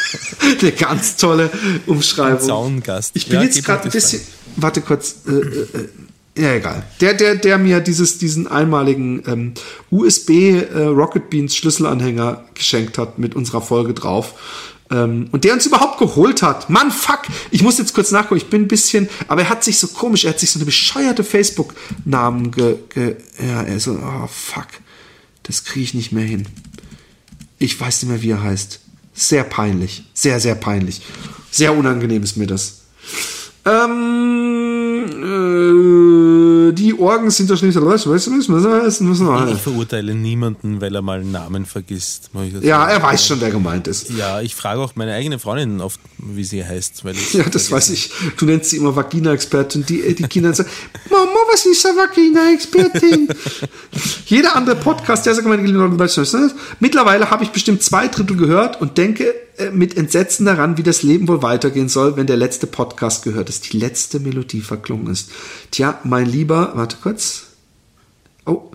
eine ganz tolle Umschreibung. Zaungast. Ich bin Ja, jetzt gerade ein bisschen, warte kurz, äh, äh, äh, ja egal. Der, der, der mir dieses, diesen einmaligen ähm, USB äh, Rocket Beans Schlüsselanhänger geschenkt hat mit unserer Folge drauf. Ähm, und der uns überhaupt geholt hat. Mann, fuck! Ich muss jetzt kurz nachgucken. Ich bin ein bisschen, aber er hat sich so komisch, er hat sich so eine bescheuerte Facebook-Namen ge, ge, ja, er so, oh fuck. Das kriege ich nicht mehr hin. Ich weiß nicht mehr, wie er heißt. Sehr peinlich. Sehr, sehr peinlich. Sehr unangenehm ist mir das. Ähm, äh, die Orgen sind das wir- Ich verurteile niemanden, weil er mal einen Namen vergisst. Ja, er weiß schon, wer gemeint ist. Ja, ich frage auch meine eigene Freundin oft, wie sie heißt. Weil Ja, das weiß ich. Du nennst sie immer Vagina-Expertin. Die, die Kinder sagen, Mama, was ist eine Vagina-Expertin? Jeder andere Podcast, der sagt, mittlerweile habe ich bestimmt zwei Drittel gehört und denke äh, mit Entsetzen daran, wie das Leben wohl weitergehen soll, wenn der letzte Podcast gehört ist, die letzte Melodie verklungen ist. Tja, mein Lieber, warte kurz. Oh,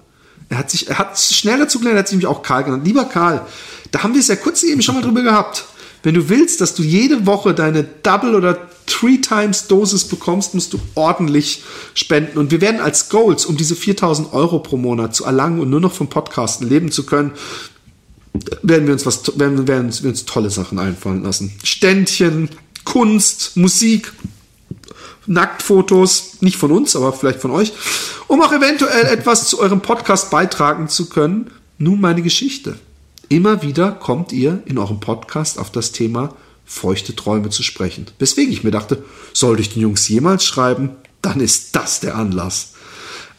er hat sich, er hat schnell dazu gelernt, er hat sich nämlich auch Karl genannt. Lieber Karl, da haben wir es ja kurz eben schon mal drüber gehabt. Wenn du willst, dass du jede Woche deine Double oder Three Times Dosis bekommst, musst du ordentlich spenden. Und wir werden als Goals, um diese 4000 Euro pro Monat zu erlangen und nur noch vom Podcasten leben zu können, werden wir uns was, werden, werden wir uns tolle Sachen einfallen lassen. Ständchen, Kunst, Musik, Nacktfotos, nicht von uns, aber vielleicht von euch, um auch eventuell etwas zu eurem Podcast beitragen zu können. nun meine Geschichte. Immer wieder kommt ihr in eurem Podcast auf das Thema feuchte Träume zu sprechen. Weswegen ich mir dachte, sollte ich den Jungs jemals schreiben, dann ist das der Anlass.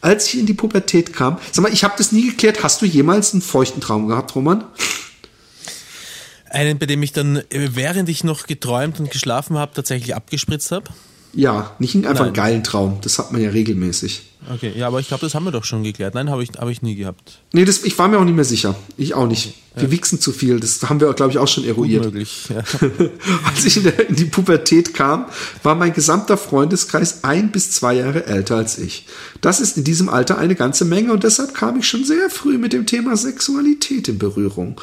Als ich in die Pubertät kam, sag mal, ich habe das nie geklärt, hast du jemals einen feuchten Traum gehabt, Roman? Einen, bei dem ich dann, während ich noch geträumt und geschlafen habe, tatsächlich abgespritzt habe? Ja, nicht einfach Nein. einen geilen Traum. Das hat man ja regelmäßig. Okay, ja, aber ich glaube, das haben wir doch schon geklärt. Nein, habe ich, hab ich nie gehabt. Nee, das, ich war mir auch nicht mehr sicher. Ich auch nicht. Wir ja. wichsen zu viel. Das haben wir, glaube ich, auch schon eruiert. Unmöglich, ja. als ich in, der, in die Pubertät kam, war mein gesamter Freundeskreis ein bis zwei Jahre älter als ich. Das ist in diesem Alter eine ganze Menge und deshalb kam ich schon sehr früh mit dem Thema Sexualität in Berührung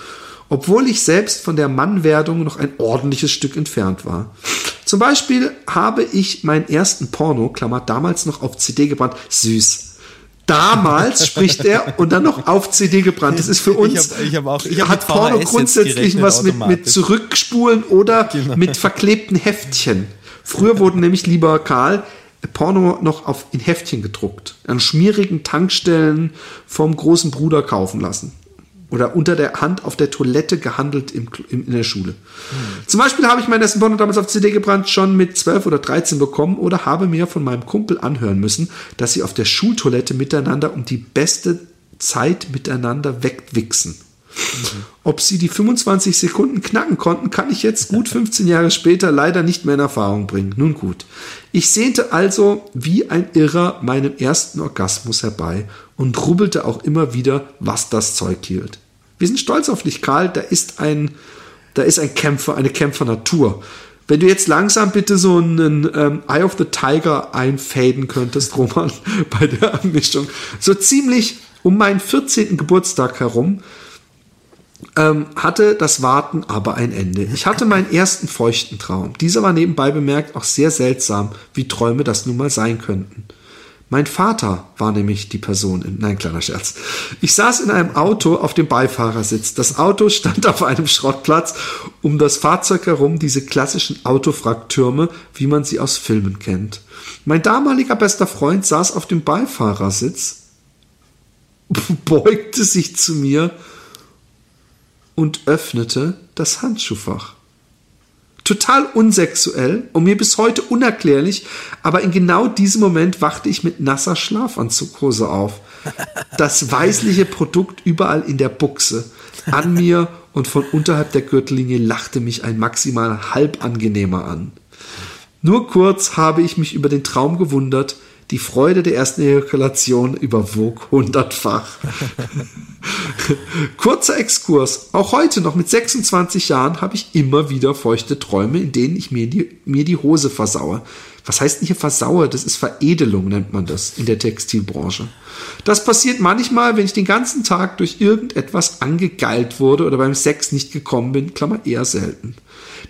obwohl ich selbst von der Mannwerdung noch ein ordentliches Stück entfernt war. Zum Beispiel habe ich meinen ersten Porno, Klammer, damals noch auf CD gebrannt. Süß. Damals spricht er und dann noch auf CD gebrannt. Das ist für uns, ich hab, ich hab auch, ich hat Porno grundsätzlich was mit, mit Zurückspulen oder genau. mit verklebten Heftchen. Früher wurden nämlich, lieber Karl, Porno noch auf, in Heftchen gedruckt, an schmierigen Tankstellen vom großen Bruder kaufen lassen oder unter der Hand auf der Toilette gehandelt im, im, in der Schule. Hm. Zum Beispiel habe ich mein ersten Porno damals auf CD gebrannt schon mit 12 oder 13 bekommen oder habe mir von meinem Kumpel anhören müssen, dass sie auf der Schultoilette miteinander um die beste Zeit miteinander wegwichsen. Mhm. Ob sie die 25 Sekunden knacken konnten, kann ich jetzt gut 15 Jahre später leider nicht mehr in Erfahrung bringen. Nun gut. Ich sehnte also wie ein Irrer meinem ersten Orgasmus herbei und rubbelte auch immer wieder, was das Zeug hielt. Wir sind stolz auf dich, Karl. Da ist ein, da ist ein Kämpfer, eine Kämpfernatur. Wenn du jetzt langsam bitte so einen ähm, Eye of the Tiger einfaden könntest, Roman, bei der Mischung. So ziemlich um meinen 14. Geburtstag herum ähm, hatte das Warten aber ein Ende. Ich hatte meinen ersten feuchten Traum. Dieser war nebenbei bemerkt auch sehr seltsam, wie Träume das nun mal sein könnten. Mein Vater war nämlich die Person in, nein, kleiner Scherz. Ich saß in einem Auto auf dem Beifahrersitz. Das Auto stand auf einem Schrottplatz, um das Fahrzeug herum diese klassischen Autofraktürme, wie man sie aus Filmen kennt. Mein damaliger bester Freund saß auf dem Beifahrersitz, beugte sich zu mir und öffnete das Handschuhfach total unsexuell und mir bis heute unerklärlich, aber in genau diesem Moment wachte ich mit nasser Schlafanzughose auf. Das weißliche Produkt überall in der Buchse, an mir und von unterhalb der Gürtellinie lachte mich ein maximal halb angenehmer an. Nur kurz habe ich mich über den Traum gewundert, die Freude der ersten Ejakulation überwog hundertfach. Kurzer Exkurs. Auch heute noch mit 26 Jahren habe ich immer wieder feuchte Träume, in denen ich mir die, mir die Hose versaue. Was heißt denn hier versaue? Das ist Veredelung, nennt man das in der Textilbranche. Das passiert manchmal, wenn ich den ganzen Tag durch irgendetwas angegeilt wurde oder beim Sex nicht gekommen bin, Klammer eher selten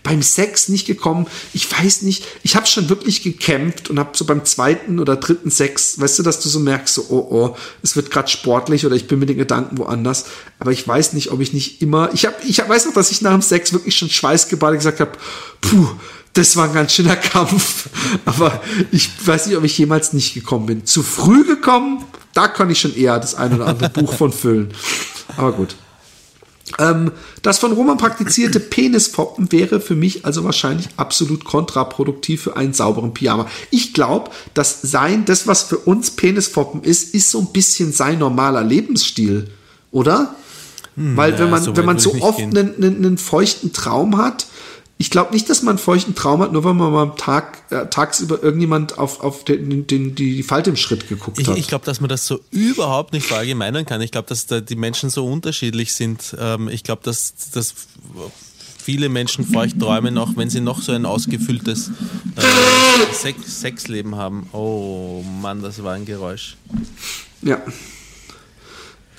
beim Sex nicht gekommen. Ich weiß nicht, ich habe schon wirklich gekämpft und habe so beim zweiten oder dritten Sex, weißt du, dass du so merkst, so, oh, oh, es wird gerade sportlich oder ich bin mit den Gedanken woanders. Aber ich weiß nicht, ob ich nicht immer, ich habe, ich hab, weiß noch, dass ich nach dem Sex wirklich schon schweißgebadet gesagt habe, puh, das war ein ganz schöner Kampf. Aber ich weiß nicht, ob ich jemals nicht gekommen bin. Zu früh gekommen, da kann ich schon eher das ein oder andere Buch von füllen. Aber gut. Ähm, das von Roman praktizierte Penisfoppen wäre für mich also wahrscheinlich absolut kontraproduktiv für einen sauberen Pyjama. Ich glaube, dass sein, das, was für uns Penisfoppen ist, ist so ein bisschen sein normaler Lebensstil, oder? Hm, Weil wenn man, so wenn man so oft einen, einen, einen feuchten Traum hat, ich glaube nicht, dass man einen feuchten Traum hat, nur weil man mal am Tag, äh, tagsüber irgendjemand auf, auf den, den, die Falte im Schritt geguckt ich, hat. Ich glaube, dass man das so überhaupt nicht verallgemeinern kann. Ich glaube, dass da die Menschen so unterschiedlich sind. Ähm, ich glaube, dass, dass viele Menschen feucht träumen, auch wenn sie noch so ein ausgefülltes äh, Sex Sexleben haben. Oh Mann, das war ein Geräusch. Ja.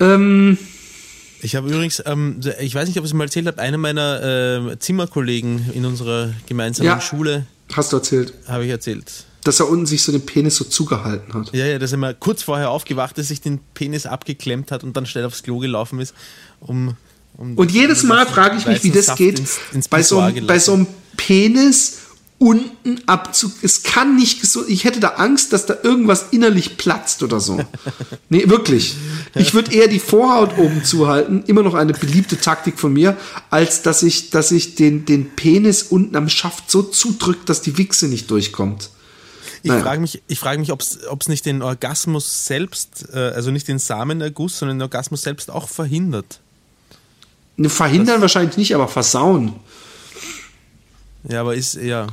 Ähm, ich habe übrigens, ähm, ich weiß nicht, ob ich es mal erzählt habe, einer meiner äh, Zimmerkollegen in unserer gemeinsamen ja, Schule. Hast du erzählt? Habe ich erzählt. Dass er unten sich so den Penis so zugehalten hat. Ja, ja, dass er mal kurz vorher aufgewacht ist, sich den Penis abgeklemmt hat und dann schnell aufs Klo gelaufen ist, um. um und jedes Mal frage ich mich, wie das geht. Ins, ins bei, so, bei so einem Penis unten abzu. Es kann nicht gesund. Ich hätte da Angst, dass da irgendwas innerlich platzt oder so. nee, wirklich. Ich würde eher die Vorhaut oben zuhalten. Immer noch eine beliebte Taktik von mir, als dass ich, dass ich den, den Penis unten am Schaft so zudrückt, dass die Wichse nicht durchkommt. Ich naja. frage mich, ich frage mich, ob es nicht den Orgasmus selbst, äh, also nicht den Samenerguss, sondern den Orgasmus selbst auch verhindert. Ne, verhindern das, wahrscheinlich nicht, aber versauen. Ja, aber ist, ja.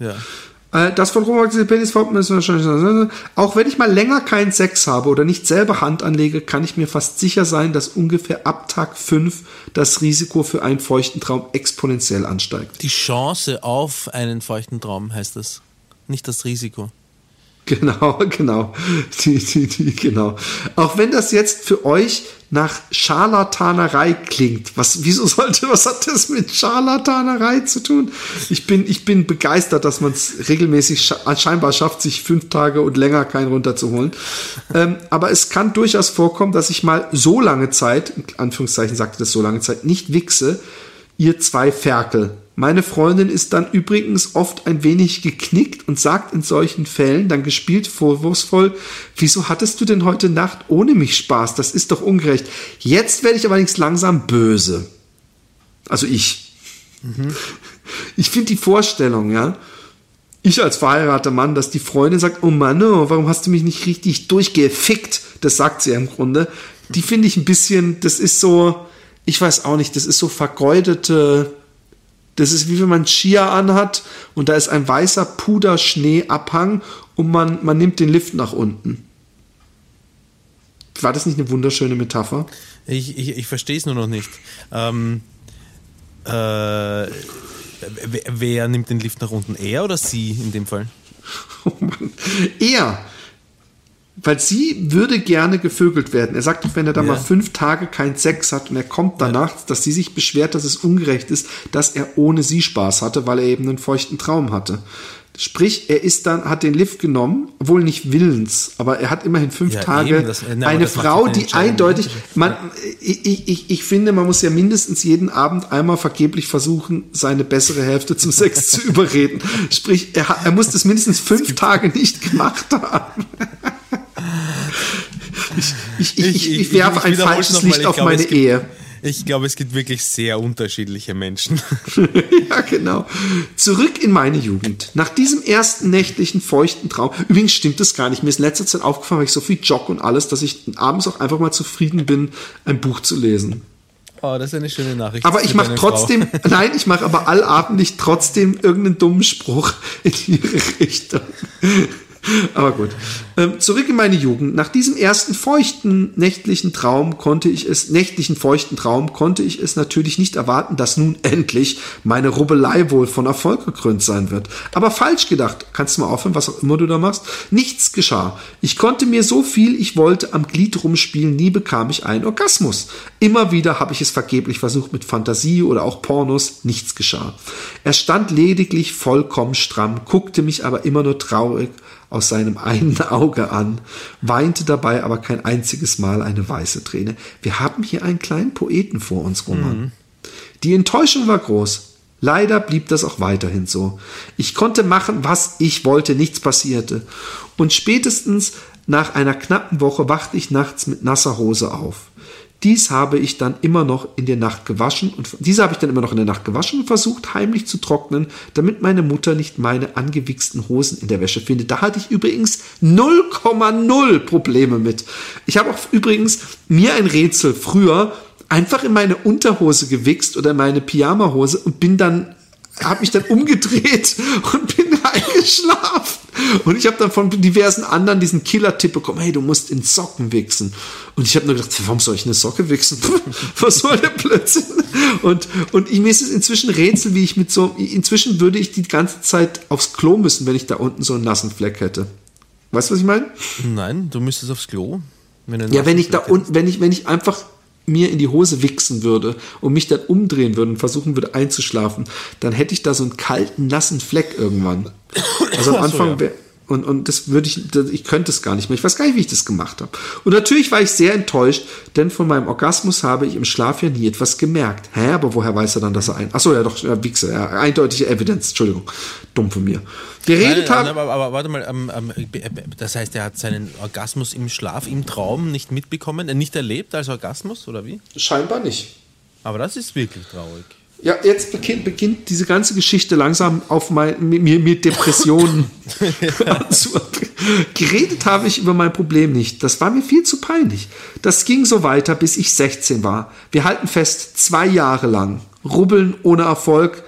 Ja. Äh, das von Romaxi Penis ist wahrscheinlich. Auch wenn ich mal länger keinen Sex habe oder nicht selber Hand anlege, kann ich mir fast sicher sein, dass ungefähr ab Tag 5 das Risiko für einen feuchten Traum exponentiell ansteigt. Die Chance auf einen feuchten Traum heißt das nicht das Risiko. Genau, genau. Die, die, die, genau. Auch wenn das jetzt für euch nach Scharlatanerei klingt. Was, wieso sollte, was hat das mit Scharlatanerei zu tun? Ich bin, ich bin begeistert, dass man es regelmäßig scheinbar schafft, sich fünf Tage und länger keinen runterzuholen. Ähm, aber es kann durchaus vorkommen, dass ich mal so lange Zeit, in Anführungszeichen sagte das so lange Zeit, nicht wichse, ihr zwei Ferkel. Meine Freundin ist dann übrigens oft ein wenig geknickt und sagt in solchen Fällen dann gespielt vorwurfsvoll, wieso hattest du denn heute Nacht ohne mich Spaß? Das ist doch ungerecht. Jetzt werde ich aber allerdings langsam böse. Also ich. Mhm. Ich finde die Vorstellung, ja, ich als verheirateter Mann, dass die Freundin sagt, oh Mann, oh, warum hast du mich nicht richtig durchgefickt? Das sagt sie ja im Grunde. Die finde ich ein bisschen, das ist so, ich weiß auch nicht, das ist so vergeudete das ist wie wenn man Skier anhat und da ist ein weißer Puderschneeabhang und man, man nimmt den Lift nach unten. War das nicht eine wunderschöne Metapher? Ich, ich, ich verstehe es nur noch nicht. Ähm, äh, wer nimmt den Lift nach unten? Er oder sie in dem Fall? Oh Mann. Er weil sie würde gerne gevögelt werden. Er sagt doch, wenn er da ja. mal fünf Tage keinen Sex hat und er kommt danach, ja. dass sie sich beschwert, dass es ungerecht ist, dass er ohne sie Spaß hatte, weil er eben einen feuchten Traum hatte. Sprich, er ist dann, hat den Lift genommen, wohl nicht willens, aber er hat immerhin fünf ja, Tage das, na, eine Frau, die eindeutig, man, ich, ich, ich finde, man muss ja mindestens jeden Abend einmal vergeblich versuchen, seine bessere Hälfte zum Sex zu überreden. Sprich, er, er muss das mindestens fünf Tage nicht gemacht haben. Ich, ich, ich, werfe ein falsches Licht auf meine Ehe. Ich glaube, es gibt wirklich sehr unterschiedliche Menschen. ja, genau. Zurück in meine Jugend. Nach diesem ersten nächtlichen feuchten Traum, übrigens stimmt das gar nicht, mir ist in letzter Zeit aufgefallen, weil ich so viel jogge und alles, dass ich abends auch einfach mal zufrieden bin, ein Buch zu lesen. Oh, das ist eine schöne Nachricht. Aber ich mache trotzdem, Frau. nein, ich mache aber allabendlich trotzdem irgendeinen dummen Spruch in ihre Richtung. Aber gut. Ähm, zurück in meine Jugend. Nach diesem ersten feuchten nächtlichen Traum konnte ich es, nächtlichen feuchten Traum konnte ich es natürlich nicht erwarten, dass nun endlich meine Rubbelei wohl von Erfolg gekrönt sein wird. Aber falsch gedacht. Kannst du mal aufhören, was auch immer du da machst? Nichts geschah. Ich konnte mir so viel ich wollte am Glied rumspielen, nie bekam ich einen Orgasmus. Immer wieder habe ich es vergeblich versucht mit Fantasie oder auch Pornos. Nichts geschah. Er stand lediglich vollkommen stramm, guckte mich aber immer nur traurig aus seinem einen Auge an, weinte dabei aber kein einziges Mal eine weiße Träne. Wir haben hier einen kleinen Poeten vor uns, Roman. Mhm. Die Enttäuschung war groß. Leider blieb das auch weiterhin so. Ich konnte machen, was ich wollte, nichts passierte. Und spätestens nach einer knappen Woche wachte ich nachts mit nasser Hose auf. Dies habe ich dann immer noch in der Nacht gewaschen und diese habe ich dann immer noch in der Nacht gewaschen und versucht heimlich zu trocknen, damit meine Mutter nicht meine angewichsten Hosen in der Wäsche findet. Da hatte ich übrigens 0,0 Probleme mit. Ich habe auch übrigens mir ein Rätsel früher einfach in meine Unterhose gewichst oder in meine Pyjamahose und bin dann habe mich dann umgedreht und bin eingeschlafen. Und ich habe dann von diversen anderen diesen Killer-Tipp bekommen, hey, du musst in Socken wichsen. Und ich habe nur gedacht, warum soll ich eine Socke wichsen? Was soll der Blödsinn? Und, und mir ist es inzwischen Rätsel, wie ich mit so, inzwischen würde ich die ganze Zeit aufs Klo müssen, wenn ich da unten so einen nassen Fleck hätte. Weißt du, was ich meine? Nein, du müsstest aufs Klo. Wenn ja, wenn ich da unten, wenn ich, wenn ich einfach mir in die Hose wichsen würde und mich dann umdrehen würde und versuchen würde einzuschlafen, dann hätte ich da so einen kalten, nassen Fleck irgendwann. Also am Anfang wäre Und, und das würde ich, ich könnte es gar nicht mehr. Ich weiß gar nicht, wie ich das gemacht habe. Und natürlich war ich sehr enttäuscht, denn von meinem Orgasmus habe ich im Schlaf ja nie etwas gemerkt. Hä, aber woher weiß er dann, dass er ein. Achso, ja doch, ja, Wichse, ja, eindeutige Evidence, Entschuldigung. Dumm von mir. Geredet Nein, haben. aber, aber warte mal, ähm, ähm, das heißt, er hat seinen Orgasmus im Schlaf, im Traum nicht mitbekommen, äh, nicht erlebt als Orgasmus, oder wie? Scheinbar nicht. Aber das ist wirklich traurig. Ja, jetzt beginnt, beginnt diese ganze Geschichte langsam auf mein, mir, mir Depressionen zu. Geredet habe ich über mein Problem nicht. Das war mir viel zu peinlich. Das ging so weiter, bis ich 16 war. Wir halten fest, zwei Jahre lang. Rubbeln ohne Erfolg.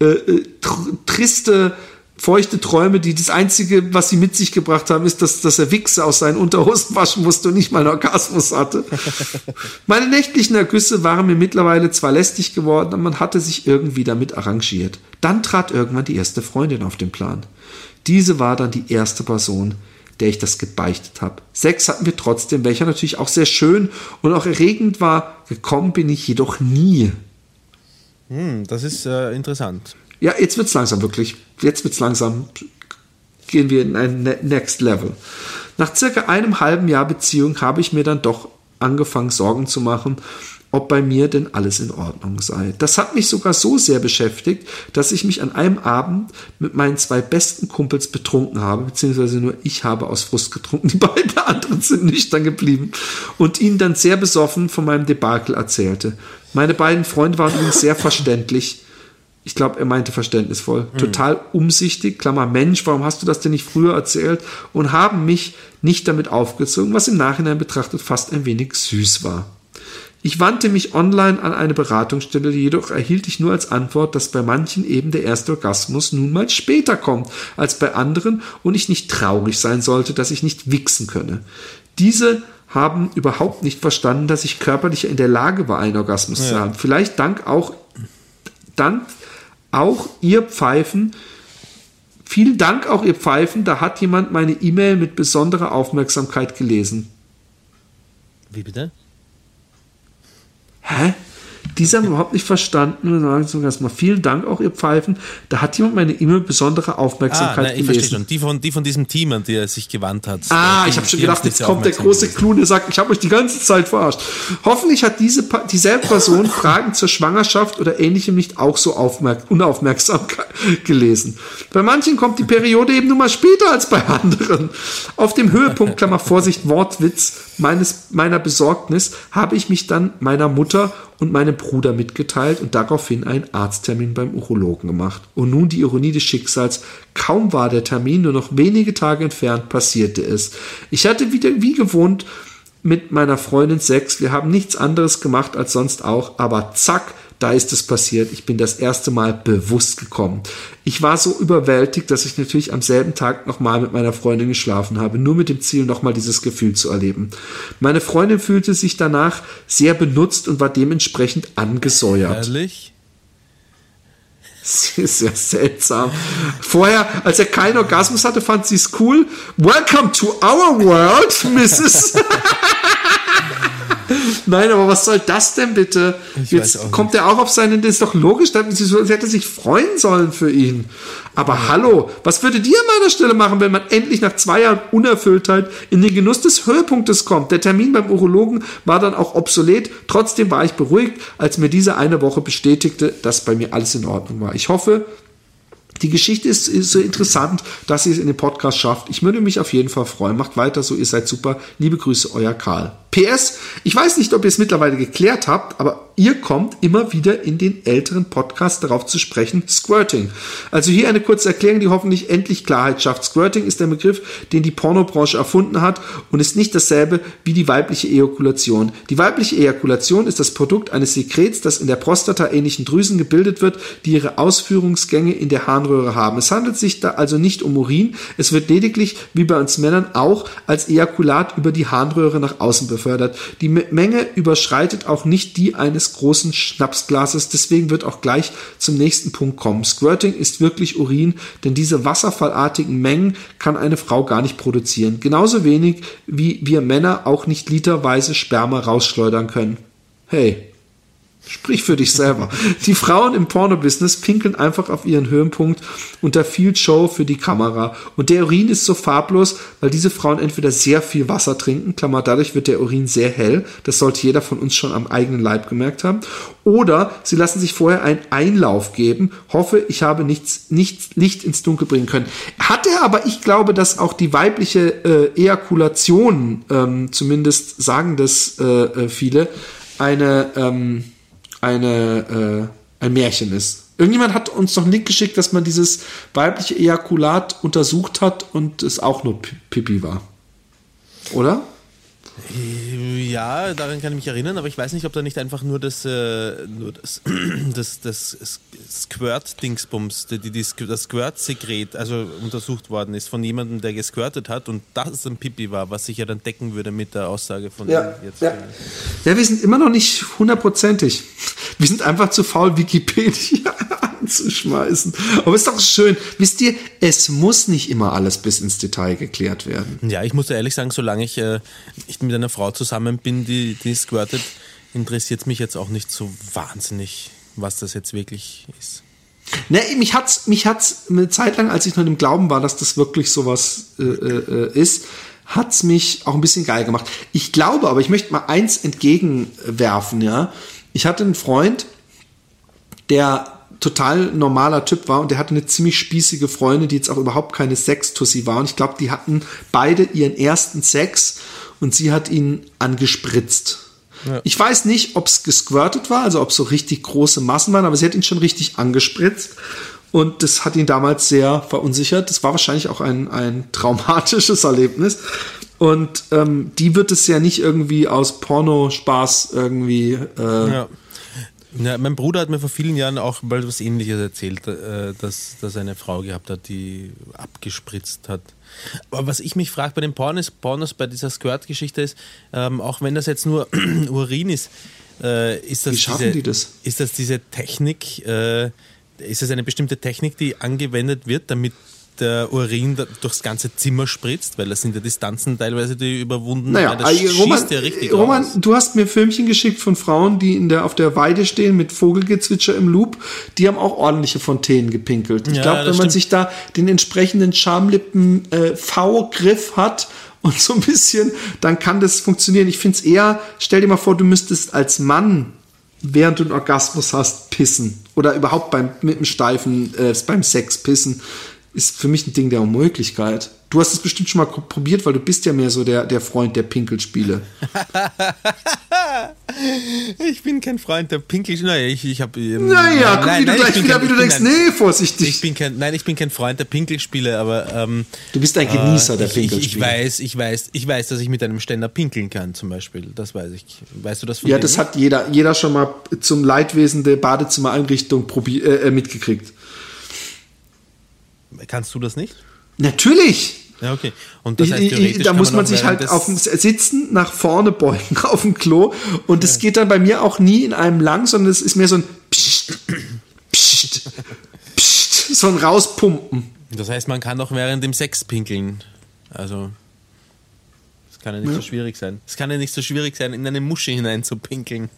Äh, äh, tr triste feuchte Träume, die das Einzige, was sie mit sich gebracht haben, ist, dass, dass er Wichse aus seinen Unterhosen waschen musste und nicht mal einen Orgasmus hatte. Meine nächtlichen Ergüsse waren mir mittlerweile zwar lästig geworden, aber man hatte sich irgendwie damit arrangiert. Dann trat irgendwann die erste Freundin auf den Plan. Diese war dann die erste Person, der ich das gebeichtet habe. Sex hatten wir trotzdem, welcher natürlich auch sehr schön und auch erregend war. Gekommen bin ich jedoch nie. Hm, das ist äh, interessant. Ja, jetzt wird's langsam wirklich. Jetzt wird's langsam. Gehen wir in ein Ne- Next Level. Nach circa einem halben Jahr Beziehung habe ich mir dann doch angefangen, Sorgen zu machen, ob bei mir denn alles in Ordnung sei. Das hat mich sogar so sehr beschäftigt, dass ich mich an einem Abend mit meinen zwei besten Kumpels betrunken habe, beziehungsweise nur ich habe aus Frust getrunken, die beiden anderen sind nüchtern geblieben und ihnen dann sehr besoffen von meinem Debakel erzählte. Meine beiden Freunde waren übrigens sehr verständlich. Ich glaube, er meinte verständnisvoll. Total umsichtig, Klammer Mensch, warum hast du das denn nicht früher erzählt? Und haben mich nicht damit aufgezogen, was im Nachhinein betrachtet fast ein wenig süß war. Ich wandte mich online an eine Beratungsstelle, jedoch erhielt ich nur als Antwort, dass bei manchen eben der erste Orgasmus nun mal später kommt als bei anderen und ich nicht traurig sein sollte, dass ich nicht wichsen könne. Diese haben überhaupt nicht verstanden, dass ich körperlich in der Lage war, einen Orgasmus zu haben. Vielleicht dank auch dank auch ihr Pfeifen. Vielen Dank auch ihr Pfeifen. Da hat jemand meine E-Mail mit besonderer Aufmerksamkeit gelesen. Wie bitte? Hä? Diese haben überhaupt nicht verstanden. Und sagen so erstmal vielen Dank auch ihr Pfeifen. Da hat jemand meine E-Mail mit besonderer Ah, Aufmerksamkeit nein, ich verstehe gelesen. schon. Die von, die von diesem Team, an die er sich gewandt hat. Ah, Die- ich habe schon gedacht, jetzt kommt der große. Clou und er sagt, ich habe euch die ganze Zeit verarscht. Hoffentlich hat diese dieselbe Person Fragen zur Schwangerschaft oder ähnlichem nicht auch so aufmerk unaufmerksam gelesen. Bei manchen kommt die Periode eben nur mal später als bei anderen. Auf dem Höhepunkt, Klammer Vorsicht, Wortwitz, meines, meiner Besorgnis habe ich mich dann meiner Mutter und meinem Bruder mitgeteilt und daraufhin einen Arzttermin beim Urologen gemacht. Und nun die Ironie des Schicksals. Kaum war der Termin nur noch wenige Tage entfernt, passierte es. Ich hatte wieder wie gewohnt mit meiner Freundin Sex. Wir haben nichts anderes gemacht als sonst auch, aber zack, da ist es passiert. Ich bin das erste Mal bewusst gekommen. Ich war so überwältigt, dass ich natürlich am selben Tag nochmal mit meiner Freundin geschlafen habe, nur mit dem Ziel, nochmal dieses Gefühl zu erleben. Meine Freundin fühlte sich danach sehr benutzt und war dementsprechend angesäuert. Ehrlich? Sehr, sehr seltsam. Vorher, als er keinen Orgasmus hatte, fand sie es cool. Welcome to our world, Mrs. Nein, aber was soll das denn bitte? Ich Jetzt kommt er auch auf seinen, das ist doch logisch, sie hätte sich freuen sollen für ihn. Aber hallo, was würdet ihr an meiner Stelle machen, wenn man endlich nach zwei Jahren Unerfülltheit in den Genuss des Höhepunktes kommt? Der Termin beim Urologen war dann auch obsolet. Trotzdem war ich beruhigt, als mir diese eine Woche bestätigte, dass bei mir alles in Ordnung war. Ich hoffe, die Geschichte ist, ist so interessant, dass ihr es in den Podcast schafft. Ich würde mich auf jeden Fall freuen. Macht weiter so, ihr seid super. Liebe Grüße, euer Karl. PS, ich weiß nicht, ob ihr es mittlerweile geklärt habt, aber ihr kommt immer wieder in den älteren Podcasts darauf zu sprechen, Squirting. Also hier eine kurze Erklärung, die hoffentlich endlich Klarheit schafft. Squirting ist der Begriff, den die Pornobranche erfunden hat und ist nicht dasselbe wie die weibliche Ejakulation. Die weibliche Ejakulation ist das Produkt eines Sekrets, das in der Prostata ähnlichen Drüsen gebildet wird, die ihre Ausführungsgänge in der Harnröhre haben. Es handelt sich da also nicht um Urin, es wird lediglich, wie bei uns Männern, auch als Ejakulat über die Harnröhre nach außen befördert. Die Me- Menge überschreitet auch nicht die eines großen Schnapsglases, deswegen wird auch gleich zum nächsten Punkt kommen. Squirting ist wirklich Urin, denn diese wasserfallartigen Mengen kann eine Frau gar nicht produzieren. Genauso wenig wie wir Männer auch nicht literweise Sperma rausschleudern können. Hey, Sprich für dich selber. Die Frauen im Porno-Business pinkeln einfach auf ihren Höhenpunkt unter viel Show für die Kamera. Und der Urin ist so farblos, weil diese Frauen entweder sehr viel Wasser trinken, Klammer, dadurch wird der Urin sehr hell. Das sollte jeder von uns schon am eigenen Leib gemerkt haben. Oder sie lassen sich vorher einen Einlauf geben. Hoffe, ich habe nichts, nichts Licht ins Dunkel bringen können. Hat er aber, ich glaube, dass auch die weibliche äh, Ejakulation, ähm, zumindest sagen das äh, äh viele, eine, ähm, eine, äh, ein Märchen ist. Irgendjemand hat uns noch einen Link geschickt, dass man dieses weibliche Ejakulat untersucht hat und es auch nur Pipi war. Oder? Ja, daran kann ich mich erinnern, aber ich weiß nicht, ob da nicht einfach nur das, äh, nur das, das, das Squirt-Dingsbums, die, die, das Squirt-Sekret, also untersucht worden ist von jemandem, der gesquirtet hat und das ein Pipi war, was sich ja dann decken würde mit der Aussage von ja, jetzt. Ja. ja, wir sind immer noch nicht hundertprozentig. Wir sind einfach zu faul, Wikipedia anzuschmeißen. Aber ist doch schön. Wisst ihr, es muss nicht immer alles bis ins Detail geklärt werden. Ja, ich muss ehrlich sagen, solange ich äh, mit einer Frau zusammen bin, die, die squirtet, interessiert es mich jetzt auch nicht so wahnsinnig, was das jetzt wirklich ist. Ne, mich hat's, mich hat's eine Zeit lang, als ich noch im Glauben war, dass das wirklich sowas äh, äh, ist, hat's mich auch ein bisschen geil gemacht. Ich glaube, aber ich möchte mal eins entgegenwerfen, ja. Ich hatte einen Freund, der total normaler Typ war und der hatte eine ziemlich spießige Freundin, die jetzt auch überhaupt keine Sextussi war. Und ich glaube, die hatten beide ihren ersten Sex und sie hat ihn angespritzt. Ja. Ich weiß nicht, ob es gesquirtet war, also ob so richtig große Massen waren, aber sie hat ihn schon richtig angespritzt. Und das hat ihn damals sehr verunsichert. Das war wahrscheinlich auch ein, ein traumatisches Erlebnis. Und ähm, die wird es ja nicht irgendwie aus Pornospaß irgendwie äh, ja. Ja, mein Bruder hat mir vor vielen Jahren auch mal was Ähnliches erzählt, äh, dass, dass er eine Frau gehabt hat, die abgespritzt hat. Aber was ich mich frage bei den Pornos, Pornos bei dieser Squirt-Geschichte ist, ähm, auch wenn das jetzt nur Urin ist, äh, ist, das Wie schaffen diese, die das? ist das diese Technik, äh, ist das eine bestimmte Technik, die angewendet wird, damit der Urin durchs ganze Zimmer spritzt, weil das sind ja Distanzen teilweise, die überwunden naja, das also Roman, ja richtig Roman du hast mir Filmchen geschickt von Frauen, die in der, auf der Weide stehen mit Vogelgezwitscher im Loop, die haben auch ordentliche Fontänen gepinkelt. Ich ja, glaube, wenn man stimmt. sich da den entsprechenden Schamlippen äh, V-Griff hat und so ein bisschen, dann kann das funktionieren. Ich finde es eher, stell dir mal vor, du müsstest als Mann während du einen Orgasmus hast, pissen. Oder überhaupt beim, mit dem Steifen, äh, beim Sex pissen ist für mich ein Ding der Unmöglichkeit. Du hast es bestimmt schon mal probiert, weil du bist ja mehr so der, der Freund der Pinkelspiele. ich bin kein Freund der Pinkelspiele. Naja, ich, ich habe. Ähm, naja, guck, wie du gleich wieder, kein, wie du denkst, kein, nee, vorsichtig. Ich bin kein, nein, ich bin kein Freund der Pinkelspiele, aber. Ähm, du bist ein Genießer äh, der Pinkelspiele. Ich, ich, weiß, ich weiß, ich weiß, dass ich mit einem Ständer pinkeln kann, zum Beispiel. Das weiß ich. Weißt du das von Ja, das hat jeder, jeder schon mal zum Leidwesen der Badezimmereinrichtung probier, äh, mitgekriegt. Kannst du das nicht? Natürlich. Ja, okay. Und das heißt, theoretisch da muss man, man sich halt auf dem Sitzen nach vorne beugen auf dem Klo. Und das ja. geht dann bei mir auch nie in einem lang, sondern es ist mehr so ein Psst, Psst, Psst, so ein Rauspumpen. Das heißt, man kann auch während dem Sex pinkeln. Also, das kann ja nicht ja. so schwierig sein. Es kann ja nicht so schwierig sein, in eine Musche hinein zu pinkeln.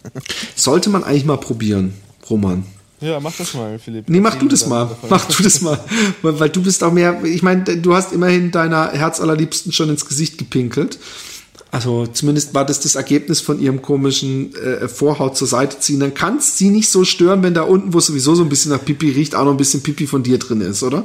Sollte man eigentlich mal probieren, Roman. Ja, mach das mal, Philipp. Nee, mach du das mal. Mach du das mal. weil, du bist auch mehr, ich meine, du hast immerhin deiner Herzallerliebsten schon ins Gesicht gepinkelt. Also zumindest war das das Ergebnis von ihrem komischen äh, Vorhaut zur Seite ziehen. Dann kann es sie nicht so stören, wenn da unten, wo es sowieso so ein bisschen nach Pipi riecht, auch noch ein bisschen Pipi von dir drin ist, oder?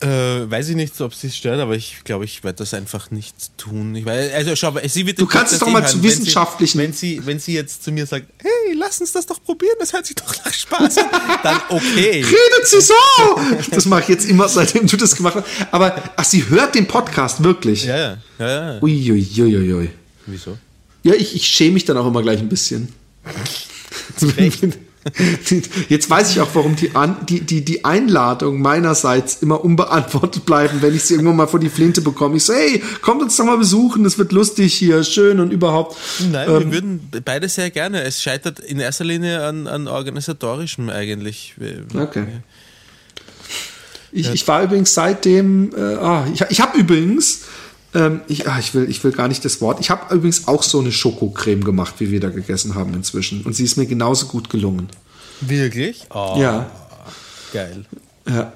Äh, weiß ich nicht, ob sie es stört, aber ich glaube, ich werde das einfach nicht tun. Ich weiß, also schau, sie wird du kannst es doch mal zu wissenschaftlichen. Wenn sie, wenn sie jetzt zu mir sagt, hey, lass uns das doch probieren, das hört sich doch nach Spaß an, dann okay. Redet sie so! Das mache ich jetzt immer, seitdem du das gemacht hast. Aber, ach, sie hört den Podcast wirklich. Ja, ja. ja, ja. Uiuiuiui. Ui, ui, ui. Wieso? Ja, ich, ich schäme mich dann auch immer gleich ein bisschen. Jetzt weiß ich auch, warum die, An die, die, die Einladung meinerseits immer unbeantwortet bleiben, wenn ich sie irgendwann mal vor die Flinte bekomme. Ich so, hey, kommt uns doch mal besuchen, es wird lustig hier, schön und überhaupt. Nein, ähm, wir würden beide sehr gerne. Es scheitert in erster Linie an, an organisatorischem eigentlich. Okay. Ich, ich war übrigens seitdem, äh, ah, ich, ich habe übrigens Ähm, ich, ah, ich, will, ich will gar nicht das Wort. Ich habe übrigens auch so eine Schokocreme gemacht, wie wir da gegessen haben inzwischen. Und sie ist mir genauso gut gelungen. Wirklich? Oh, ja. Geil. Ja.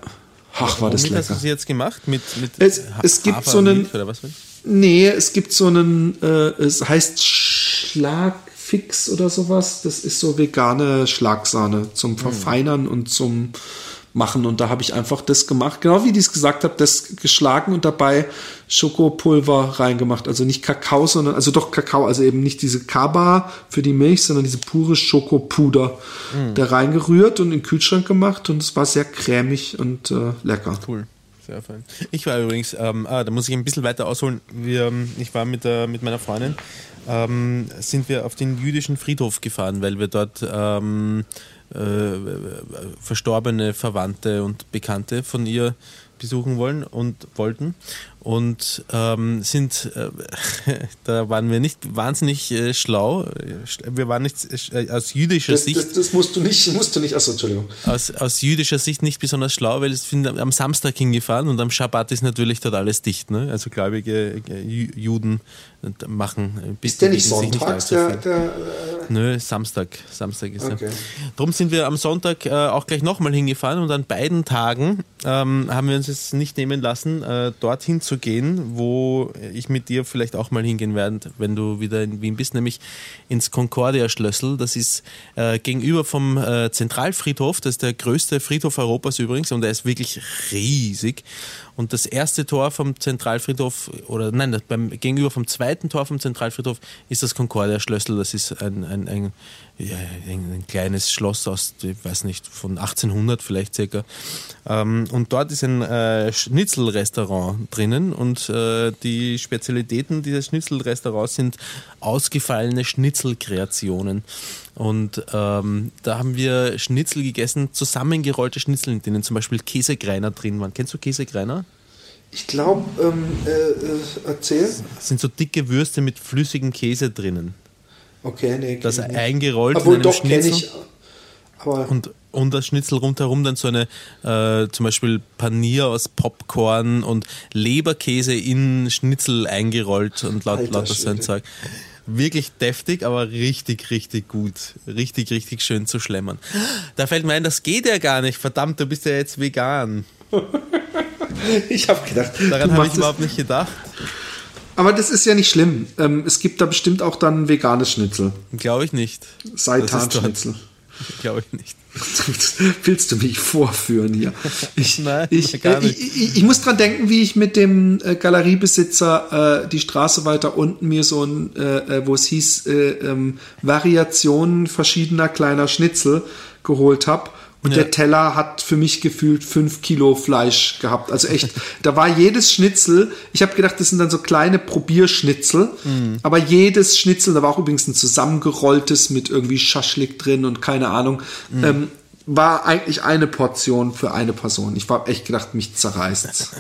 Ach, war das lecker. hast du sie jetzt gemacht? Mit, mit Es, es gibt so einen. Oder was? Nee, es gibt so einen, äh, es heißt Schlagfix oder sowas. Das ist so vegane Schlagsahne zum Verfeinern und zum Machen. Und da habe ich einfach das gemacht, genau wie ich es gesagt habe, das geschlagen und dabei Schokopulver reingemacht. Also nicht Kakao, sondern, also doch Kakao, also eben nicht diese Kaba für die Milch, sondern diese pure Schokopuder da reingerührt und in den Kühlschrank gemacht. Und es war sehr cremig und äh, lecker. Cool. Sehr fein. Ich war übrigens, ähm, ah, da muss ich ein bisschen weiter ausholen. Wir, ähm, ich war mit, der, mit meiner Freundin, ähm, sind wir auf den jüdischen Friedhof gefahren, weil wir dort ähm, äh, verstorbene Verwandte und Bekannte von ihr besuchen wollen und wollten und ähm, sind äh, da waren wir nicht wahnsinnig äh, schlau wir waren nicht äh, aus jüdischer Das, Sicht das, das musst du nicht, musst du nicht, achso, Entschuldigung. aus, aus jüdischer Sicht nicht besonders schlau, weil es sind am Samstag hingefahren und am Schabbat ist natürlich dort alles dicht. Ne? Also gläubige äh, Ju- Juden machen Ist der nicht sonntags, allzu der, der, Nö, Samstag. Samstag ist Okay. er. Darum sind wir am Sonntag äh, auch gleich nochmal hingefahren und an beiden Tagen ähm, haben wir uns es nicht nehmen lassen, äh, dorthin zu gehen, wo ich mit dir vielleicht auch mal hingehen werde, wenn du wieder in Wien bist, nämlich ins Concordia-Schlössl. Das ist äh, gegenüber vom äh, Zentralfriedhof, das ist der größte Friedhof Europas übrigens und er ist wirklich riesig. Und das erste Tor vom Zentralfriedhof, oder nein, beim, gegenüber vom zweiten Tor vom Zentralfriedhof ist das Concordia-Schlössl. Das ist ein, ein, ein, ja, ein kleines Schloss aus, ich weiß nicht, von 1800 vielleicht circa. Ähm, und dort ist ein äh, Schnitzelrestaurant drinnen und äh, die Spezialitäten dieses Schnitzelrestaurants sind ausgefallene Schnitzelkreationen. Und ähm, da haben wir Schnitzel gegessen, zusammengerollte Schnitzel, in denen zum Beispiel Käsegreiner drin waren. Kennst du Käsegreiner? ich glaube, ähm, äh, äh, erzähl. Das sind so dicke Würste mit flüssigem Käse drinnen. Okay, nee. Das nicht. eingerollt Obwohl, in einem doch, kenne Schnitzel. ich. Aber Und um das Schnitzel rundherum dann so eine, äh, zum Beispiel Panier aus Popcorn und Leberkäse in Schnitzel eingerollt und laut, lauter so ein. Zeug. Wirklich deftig, aber richtig, richtig gut. Richtig, richtig schön zu schlemmern. Da fällt mir ein, das geht ja gar nicht. Verdammt, du bist ja jetzt vegan. ich habe gedacht, Daran habe ich überhaupt nicht gedacht. aber das ist ja nicht schlimm. Ähm, es gibt da bestimmt auch dann veganes Schnitzel. Glaube ich nicht. Seitanschnitzel. Glaube ich nicht. Willst du mich vorführen hier? Ich, Nein, ich, äh, ich, ich, muss dran denken, wie ich mit dem äh, Galeriebesitzer äh, die Straße weiter unten mir so ein, äh, äh, wo es hieß, äh, ähm, Variationen verschiedener kleiner Schnitzel geholt habe. Und Ja. der Teller hat für mich gefühlt fünf Kilo Fleisch gehabt. Also echt, da war jedes Schnitzel, ich habe gedacht, das sind dann so kleine Probierschnitzel, Mhm. aber jedes Schnitzel, da war auch übrigens ein zusammengerolltes mit irgendwie Schaschlik drin und keine Ahnung, Mhm. ähm, war eigentlich eine Portion für eine Person. Ich war echt gedacht, mich zerreißt's.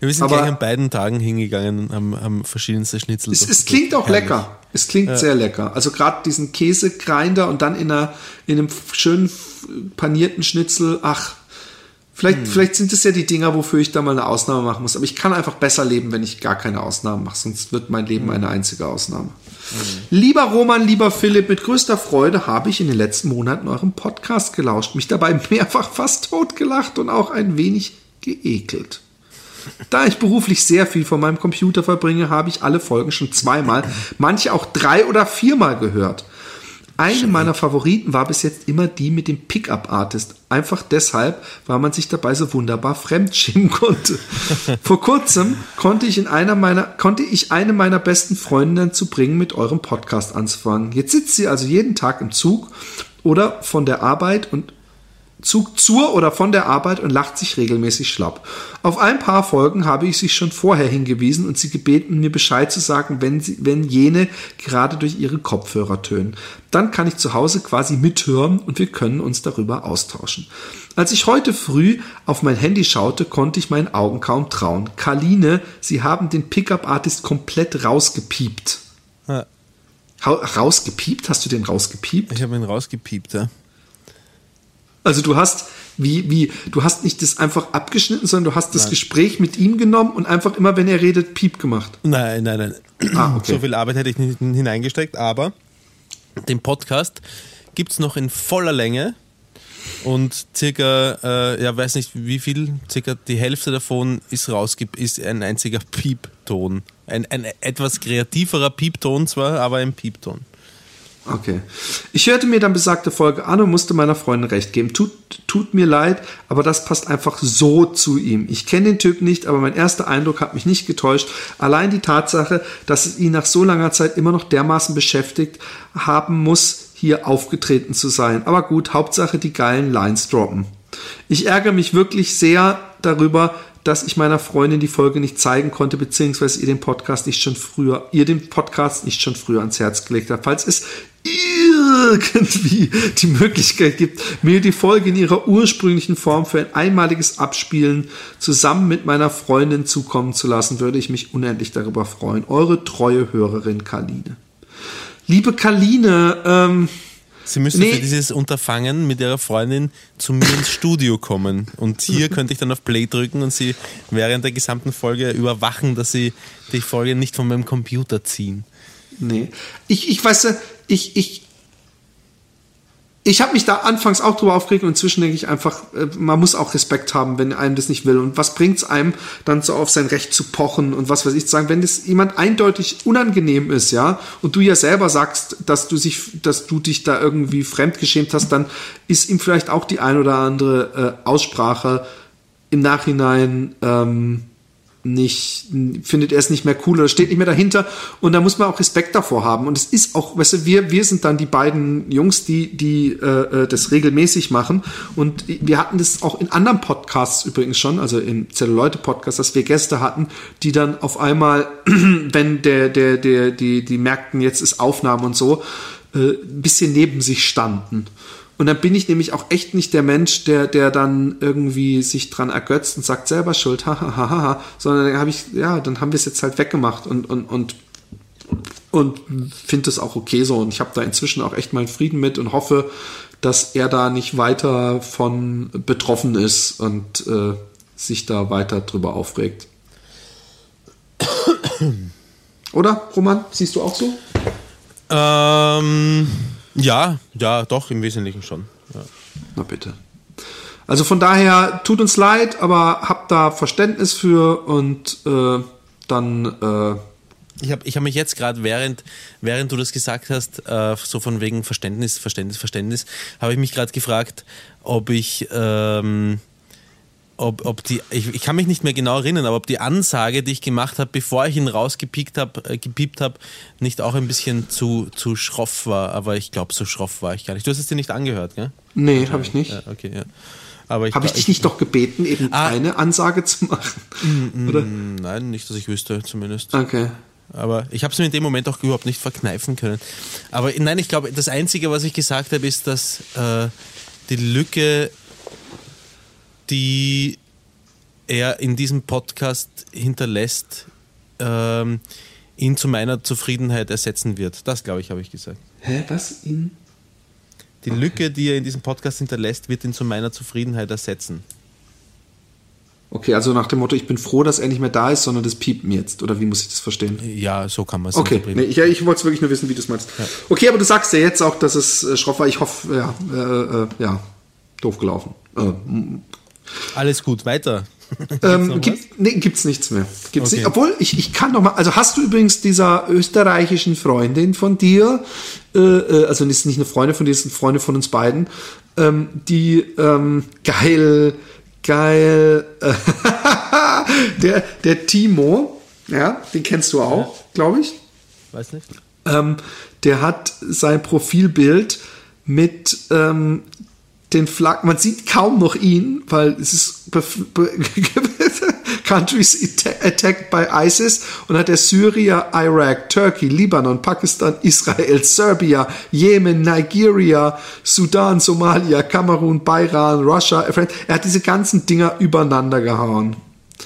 Wir sind Aber- gleich an beiden Tagen hingegangen und haben, haben verschiedenste Schnitzel. Es, es klingt auch herrlich. lecker. Es klingt sehr lecker. Also gerade diesen Käsegrinder und dann in, einer, in einem schönen panierten Schnitzel. Ach, vielleicht, Hm. vielleicht sind es ja die Dinger, wofür ich da mal eine Ausnahme machen muss. Aber ich kann einfach besser leben, wenn ich gar keine Ausnahmen mache. Sonst wird mein Hm. Leben eine einzige Ausnahme. Lieber Roman, lieber Philipp, mit größter Freude habe ich in den letzten Monaten eurem Podcast gelauscht, mich dabei mehrfach fast totgelacht und auch ein wenig geekelt. Da ich beruflich sehr viel vor meinem Computer verbringe, habe ich alle Folgen schon zweimal, manche auch drei oder viermal gehört. Eine meiner Favoriten war bis jetzt immer die mit dem Pickup-Artist. Einfach deshalb, weil man sich dabei so wunderbar fremdschämen konnte. Vor kurzem konnte ich in einer meiner, konnte ich eine meiner besten Freundinnen zu bringen, mit eurem Podcast anzufangen. Jetzt sitzt sie also jeden Tag im Zug oder von der Arbeit und Zug zur oder von der Arbeit und lacht sich regelmäßig schlapp. Auf ein paar Folgen habe ich sie schon vorher hingewiesen und sie gebeten, mir Bescheid zu sagen, wenn, sie, wenn jene gerade durch ihre Kopfhörer tönen. Dann kann ich zu Hause quasi mithören und wir können uns darüber austauschen. Als ich heute früh auf mein Handy schaute, konnte ich meinen Augen kaum trauen. Karline, sie haben den Pickup-Artist komplett rausgepiept. Ja, Hau- Rausgepiept? Hast du den rausgepiept? ich habe ihn rausgepiept, ja. Also du hast Wie, wie, du hast nicht das einfach abgeschnitten, sondern du hast das Nein. Gespräch mit ihm genommen und einfach immer, wenn er redet, Piep gemacht. Nein, nein, nein. Ah, okay. So viel Arbeit hätte ich nicht hineingesteckt, aber den Podcast gibt es noch in voller Länge und circa, äh, ja, weiß nicht wie viel, circa die Hälfte davon ist rausgibt, ist ein einziger Piepton. Ein, ein etwas kreativerer Piepton zwar, aber ein Piepton. Okay. Ich hörte mir dann besagte Folge an und musste meiner Freundin recht geben. Tut, tut mir leid, aber das passt einfach so zu ihm. Ich kenne den Typ nicht, aber mein erster Eindruck hat mich nicht getäuscht. Allein die Tatsache, dass es ihn nach so langer Zeit immer noch dermaßen beschäftigt haben muss, hier aufgetreten zu sein. Aber gut, Hauptsache die geilen Lines droppen. Ich ärgere mich wirklich sehr darüber, dass ich meiner Freundin die Folge nicht zeigen konnte, beziehungsweise ihr den Podcast nicht schon früher, ihr den Podcast nicht schon früher ans Herz gelegt habe. Falls es irgendwie die Möglichkeit gibt, mir die Folge in ihrer ursprünglichen Form für ein einmaliges Abspielen zusammen mit meiner Freundin zukommen zu lassen, würde ich mich unendlich darüber freuen. Eure treue Hörerin Kaline. Liebe Kaline, ähm, Sie müsste Nee. für dieses Unterfangen mit ihrer Freundin zu mir ins Studio kommen. Und hier könnte ich dann auf Play drücken und sie während der gesamten Folge überwachen, dass sie die Folge nicht von meinem Computer ziehen. Nee. Ich, ich weiß, ja, ich, ich, ich habe mich da anfangs auch drüber aufgeregt und inzwischen denke ich einfach, äh, man muss auch Respekt haben, wenn einem das nicht will. Und was bringt's einem, dann so auf sein Recht zu pochen und was weiß ich zu sagen, wenn das jemand eindeutig unangenehm ist, ja, und du ja selber sagst, dass du sich, dass du dich da irgendwie fremdgeschämt hast, dann ist ihm vielleicht auch die ein oder andere äh, Aussprache im Nachhinein ähm, nicht, findet er es nicht mehr cool oder steht nicht mehr dahinter. Und da muss man auch Respekt davor haben. Und es ist auch, weißt du, wir, wir sind dann die beiden Jungs, die, die äh, äh, das regelmäßig machen. Und wir hatten das auch in anderen Podcasts übrigens schon, also im Zelluleute-Podcast, dass wir Gäste hatten, die dann auf einmal, wenn der, der, der, die, die merkten, jetzt ist Aufnahme und so, äh, ein bisschen neben sich standen. Und dann bin ich nämlich auch echt nicht der Mensch, der, der dann irgendwie sich dran ergötzt und sagt selber Schuld, hahaha, ha, ha, ha, sondern dann habe ich, ja, dann haben wir es jetzt halt weggemacht und, und, und, und finde es auch okay so. Und ich habe da inzwischen auch echt meinen Frieden mit und hoffe, dass er da nicht weiter von betroffen ist und äh, sich da weiter drüber aufregt. Oder, Roman? Siehst du auch so? Ähm, ja, ja, doch, im Wesentlichen schon. Ja. Na bitte. Also von daher tut uns leid, aber habt da Verständnis für und äh, dann äh, Ich habe ich hab mich jetzt gerade, während, während du das gesagt hast, äh, so von wegen Verständnis, Verständnis, Verständnis, habe ich mich gerade gefragt, ob ich, ähm, ob, ob die, ich, ich kann mich nicht mehr genau erinnern, aber ob die Ansage, die ich gemacht habe, bevor ich ihn rausgepiept habe, äh, gepiept habe, nicht auch ein bisschen zu, zu schroff war. Aber ich glaube, so schroff war ich gar nicht. Du hast es dir nicht angehört, gell? nee, habe ich nicht. Ja, okay, ja. Aber ich, Habe ich dich nicht doch gebeten, eben Ah. eine Ansage zu machen? Oder? Nein, nicht, dass ich wüsste, zumindest. Okay. Aber ich habe es mir in dem Moment auch überhaupt nicht verkneifen können. Aber nein, ich glaube, das Einzige, was ich gesagt habe, ist, dass äh, die Lücke, die er in diesem Podcast hinterlässt, ähm, ihn zu meiner Zufriedenheit ersetzen wird. Das, glaube ich, habe ich gesagt. Hä, was? Ihn? Die Lücke, die er in diesem Podcast hinterlässt, wird ihn zu meiner Zufriedenheit ersetzen. Okay, also nach dem Motto, ich bin froh, dass er nicht mehr da ist, sondern das piept mir jetzt. Oder wie muss ich das verstehen? Ja, so kann man es Okay, nee, ich, ja, ich wollte wirklich nur wissen, wie du es meinst. Okay, aber du sagst ja jetzt auch, dass es äh, schroff war. Ich hoffe, ja, äh, äh, ja, doof gelaufen. Äh, Alles gut, weiter. ähm, gibt, nee, gibt's nichts mehr. Gibt's Okay. nicht. Obwohl, ich, ich kann noch mal, also hast du übrigens dieser österreichischen Freundin von dir, äh, äh, also ist nicht eine Freundin von dir, ist eine Freundin von uns beiden, ähm, die ähm, geil, geil, äh, der, der Timo, ja, den kennst du auch, glaube ich. Weiß nicht. Ähm, der hat sein Profilbild mit ähm, den Flaggen. Man sieht kaum noch ihn, weil es ist Countries atta- attacked by ISIS und hat der Syria, Iraq, Turkey, Libanon, Pakistan, Israel, Serbia, Jemen, Nigeria, Sudan, Somalia, Kamerun, Bayern, Russia. Er hat diese ganzen Dinger übereinander gehauen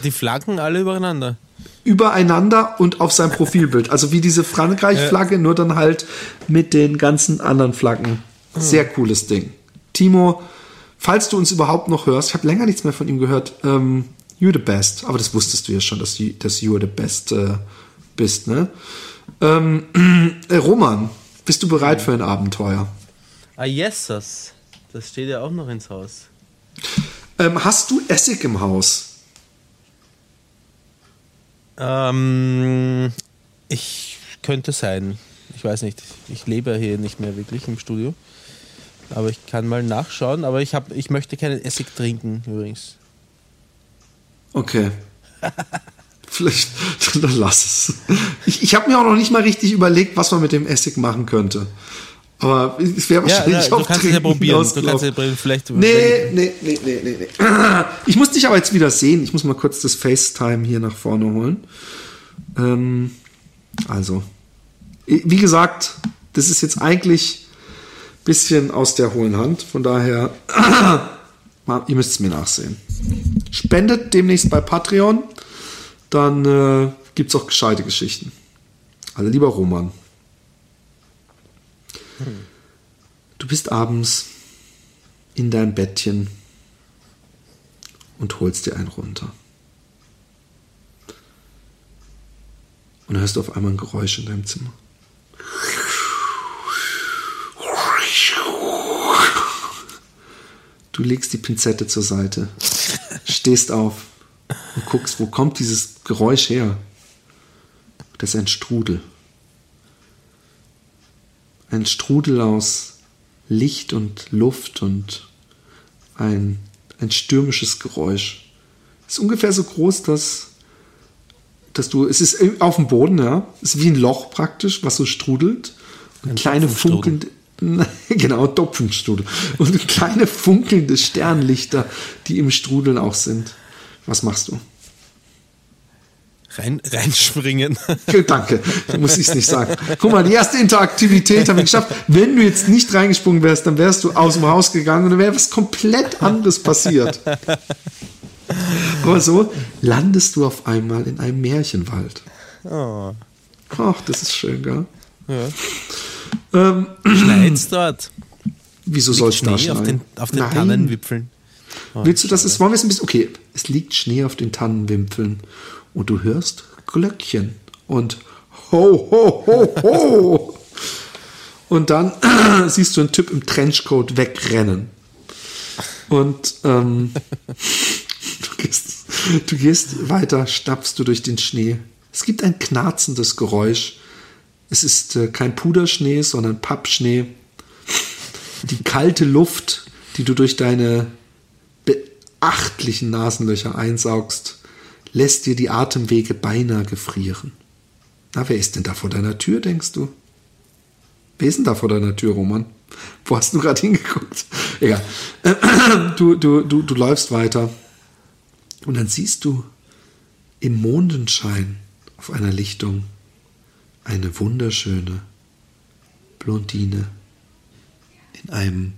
Die Flaggen alle übereinander. übereinander und auf sein Profilbild. Also wie diese Frankreich-Flagge, nur dann halt mit den ganzen anderen Flaggen. Sehr cooles Ding. Timo, falls du uns überhaupt noch hörst, ich habe länger nichts mehr von ihm gehört, ähm, you're the best. Aber das wusstest du ja schon, dass, you, dass you're the best äh, bist, ne? Ähm, äh, Roman, bist du bereit für ein Abenteuer? Ah, yes, das. Das steht ja auch noch ins Haus. Ähm, hast du Essig im Haus? Ähm, ich könnte sein. Ich weiß nicht. Ich lebe hier nicht mehr wirklich im Studio. Aber ich kann mal nachschauen. Aber ich, hab, ich möchte keinen Essig trinken, übrigens. Okay. Vielleicht, dann lass es. Ich, ich habe mir auch noch nicht mal richtig überlegt, was man mit dem Essig machen könnte. Aber es wäre wahrscheinlich ja, ja, auch du kannst es ja probieren. Du kannst ja probieren. Vielleicht nee, nee, nee, nee, nee, nee. Ich muss dich aber jetzt wieder sehen. Ich muss mal kurz das FaceTime hier nach vorne holen. Ähm, also, wie gesagt, das ist jetzt eigentlich bisschen aus der hohlen Hand. Von daher, ihr müsst es mir nachsehen. Spendet demnächst bei Patreon. Dann äh, gibt es auch gescheite Geschichten. Also, lieber Roman. Du bist abends in deinem Bettchen und holst dir einen runter. Und hörst du auf einmal ein Geräusch in deinem Zimmer. Du legst die Pinzette zur Seite, stehst auf und guckst, wo kommt dieses Geräusch her? Das ist ein Strudel ein Strudel aus Licht und Luft und ein, ein stürmisches Geräusch. Es ist ungefähr so groß, dass, dass du, es ist auf dem Boden, ja, es ist wie ein Loch praktisch, was so strudelt. Und ein kleine funkelnde, genau, Topfenstrudel. Und kleine funkelnde Sternlichter, die im Strudeln auch sind. Was machst du? Rein, reinspringen. Danke, muss ich es nicht sagen. Guck mal, die erste Interaktivität haben wir geschafft. Wenn du jetzt nicht reingesprungen wärst, dann wärst du aus dem Haus gegangen und dann wäre was komplett anderes passiert. Aber so landest du auf einmal in einem Märchenwald. Oh. Ach, das ist schön, gell? Ja. Ähm, Schneit's dort? Wieso soll es da schneien? Auf den, auf den Tannenwipfeln. Oh, Willst du das? Ist, wollen wir es ein bisschen. Okay, es liegt Schnee auf den Tannenwipfeln und du hörst Glöckchen und ho, ho, ho, ho. Und dann siehst du einen Typ im Trenchcoat wegrennen. Und ähm, du, gehst, du gehst weiter, stapfst du durch den Schnee. Es gibt ein knarzendes Geräusch. Es ist äh, kein Puderschnee, sondern Pappschnee. Die kalte Luft, die du durch deine beachtlichen Nasenlöcher einsaugst, lässt dir die Atemwege beinahe gefrieren. Na, wer ist denn da vor deiner Tür, denkst du? Wer ist denn da vor deiner Tür, Roman? Wo hast du gerade hingeguckt? Egal. Du, du, du, du läufst weiter und dann siehst du im Mondenschein auf einer Lichtung eine wunderschöne Blondine in einem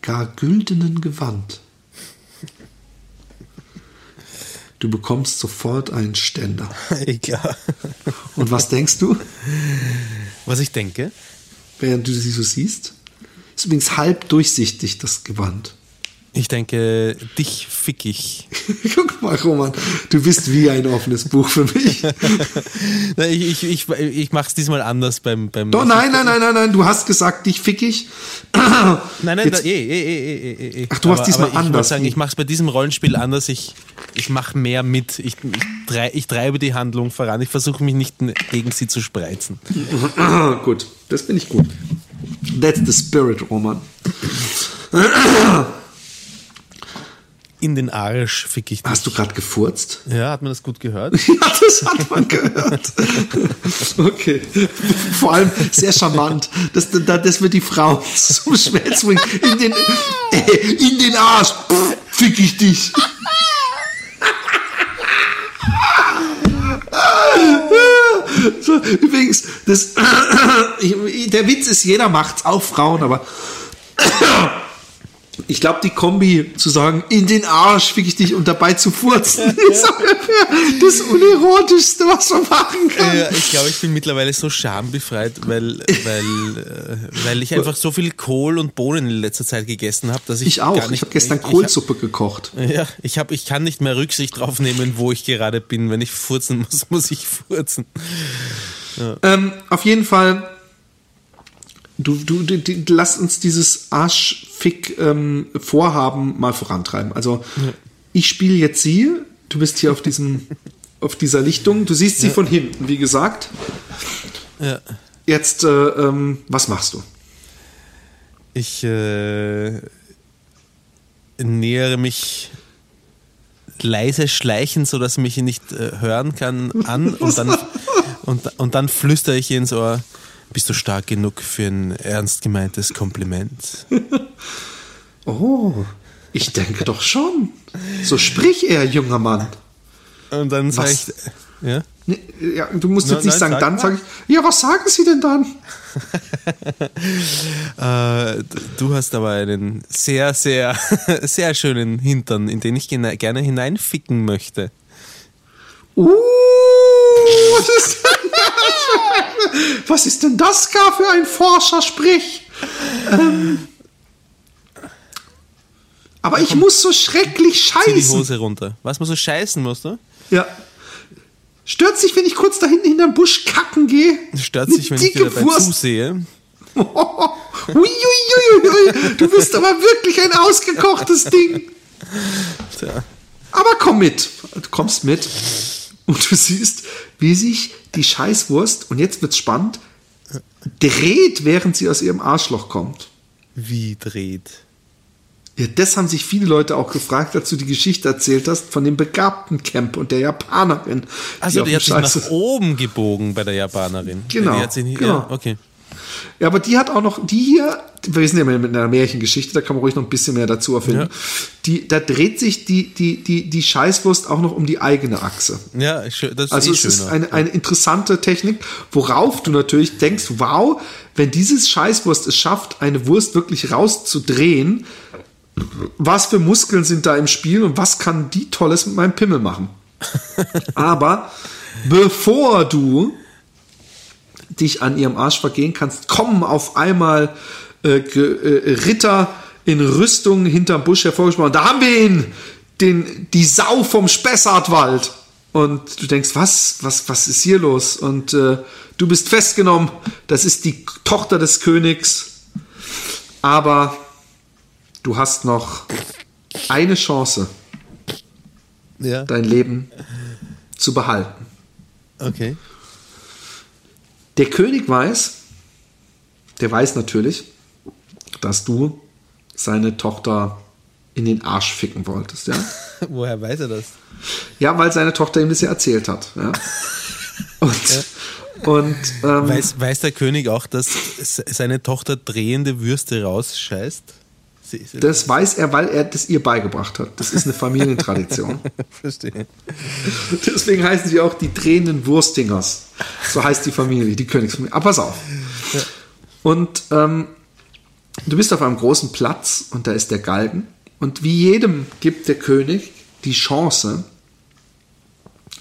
gar güldenen Gewand. Du bekommst sofort einen Ständer. Klar. Und was denkst du? Was ich denke? Während du sie so siehst? Ist übrigens halb durchsichtig, das Gewand. Ich denke, dich fick ich. Guck mal, Roman, du bist wie ein offenes Buch für mich. ich ich, ich, ich mache es diesmal anders beim. beim Doch, nein, nein, nein, nein, nein, du hast gesagt, dich fick ich. nein, nein, Jetzt, da, eh, eh, eh, eh, eh. Ach, du aber, hast diesmal ich anders. Sagen, ich mache es bei diesem Rollenspiel anders. Ich, ich mache mehr mit. Ich, ich, trei, ich treibe die Handlung voran. Ich versuche mich nicht gegen sie zu spreizen. gut, das bin ich gut. That's the spirit, Roman in den Arsch fick ich dich. Hast du gerade gefurzt? Ja, hat man das gut gehört? ja, das hat man gehört. okay. Vor allem sehr charmant, dass, dass wir die Frau zum Schmelz bringen. In den, in den Arsch fick ich dich. So, übrigens, das, der Witz ist, jeder macht's, auch Frauen, aber Ich glaube, die Kombi zu sagen, in den Arsch fick ich dich und dabei zu furzen, ist ungefähr das Unerotischste, was man machen kann. Ja, ich glaube, ich bin mittlerweile so schambefreit, weil, weil, äh, weil ich einfach so viel Kohl und Bohnen in letzter Zeit gegessen habe, dass ich. Ich auch. Gar nicht, ich habe gestern ich- Kohlsuppe gekocht. Ja, ich, hab, ich kann nicht mehr Rücksicht drauf nehmen, wo ich gerade bin. Wenn ich furzen muss, muss ich furzen. Ähm, auf jeden Fall, du, du, du, du lass uns dieses Arschfick-Vorhaben mal vorantreiben. Also, ich spiele jetzt sie, du bist hier auf diesem, auf dieser Lichtung, du siehst sie von hinten, wie gesagt. Ja. Jetzt, äh, ähm, was machst du? Ich äh, nähere mich leise schleichend, sodass mich nicht äh, hören kann, an und dann, und, und dann flüstere ich ihr ins Ohr, bist du stark genug für ein ernst gemeintes Kompliment? Oh, ich denke doch schon. So sprich er, junger Mann. Und dann sage ich, ja? Ja, du musst Nein, jetzt nicht nein, sagen, sag dann sage ich, ja, was sagen Sie denn dann? Äh, du hast aber einen sehr, sehr, sehr schönen Hintern, in den ich gerne hineinficken möchte. Uh, was ist denn das? Was ist denn das gar für ein forscher Sprich? Ähm, aber ich muss so schrecklich Zieh die scheißen. Hose runter. Was musst du scheißen, musst du? Ja. Stört sich, wenn ich kurz da hinten hinterm Busch kacken gehe? Stört sich, wenn ich dir dabei Wurst. zusehe. Uiuiuiui, du bist aber wirklich ein ausgekochtes Ding. Tja. Aber komm mit. Du kommst mit und du siehst, wie sich die Scheißwurst, und jetzt wird's spannend, dreht, während sie aus ihrem Arschloch kommt. Wie dreht. Ja, das haben sich viele Leute auch gefragt, als du die Geschichte erzählt hast von dem begabten Camp und der Japanerin. Also die dem hat sich nach oben gebogen bei der Japanerin. Genau, Die hat sich nicht, genau. Ja, okay. Ja, aber die hat auch noch, die hier, wir sind ja mit einer Märchengeschichte, da kann man ruhig noch ein bisschen mehr dazu erfinden. Ja. Die, da dreht sich die, die, die, die Scheißwurst auch noch um die eigene Achse. Ja, das ist Also eh es schöner. ist eine, eine interessante Technik, worauf du natürlich denkst, wow, wenn dieses Scheißwurst es schafft, eine Wurst wirklich rauszudrehen, was für Muskeln sind da im Spiel und was kann die Tolles mit meinem Pimmel machen? Aber bevor du dich an ihrem Arsch vergehen kannst, kommen auf einmal äh, äh, Ritter in Rüstung hinterm Busch hervorgesprochen. Da haben wir ihn, den, die Sau vom Spessartwald. Und du denkst, was, was, was ist hier los? Und äh, du bist festgenommen. Das ist die Tochter des Königs. Aber du hast noch eine Chance, ja, dein Leben zu behalten. okay. Der König weiß, der weiß natürlich, dass du seine Tochter in den Arsch ficken wolltest, ja? Woher weiß er das? Ja, weil seine Tochter ihm das ja erzählt hat, ja? Und, und ähm, Weiß, weiß der König auch, dass se- seine Tochter drehende Würste rausscheißt? Das weiß er, weil er das ihr beigebracht hat. Das ist eine Familientradition. Verstehe. Deswegen heißen sie auch die drehenden Wurstingers. So heißt die Familie, die Königsfamilie. Aber pass auf. Und ähm, du bist auf einem großen Platz und da ist der Galgen. Und wie jedem gibt der König die Chance,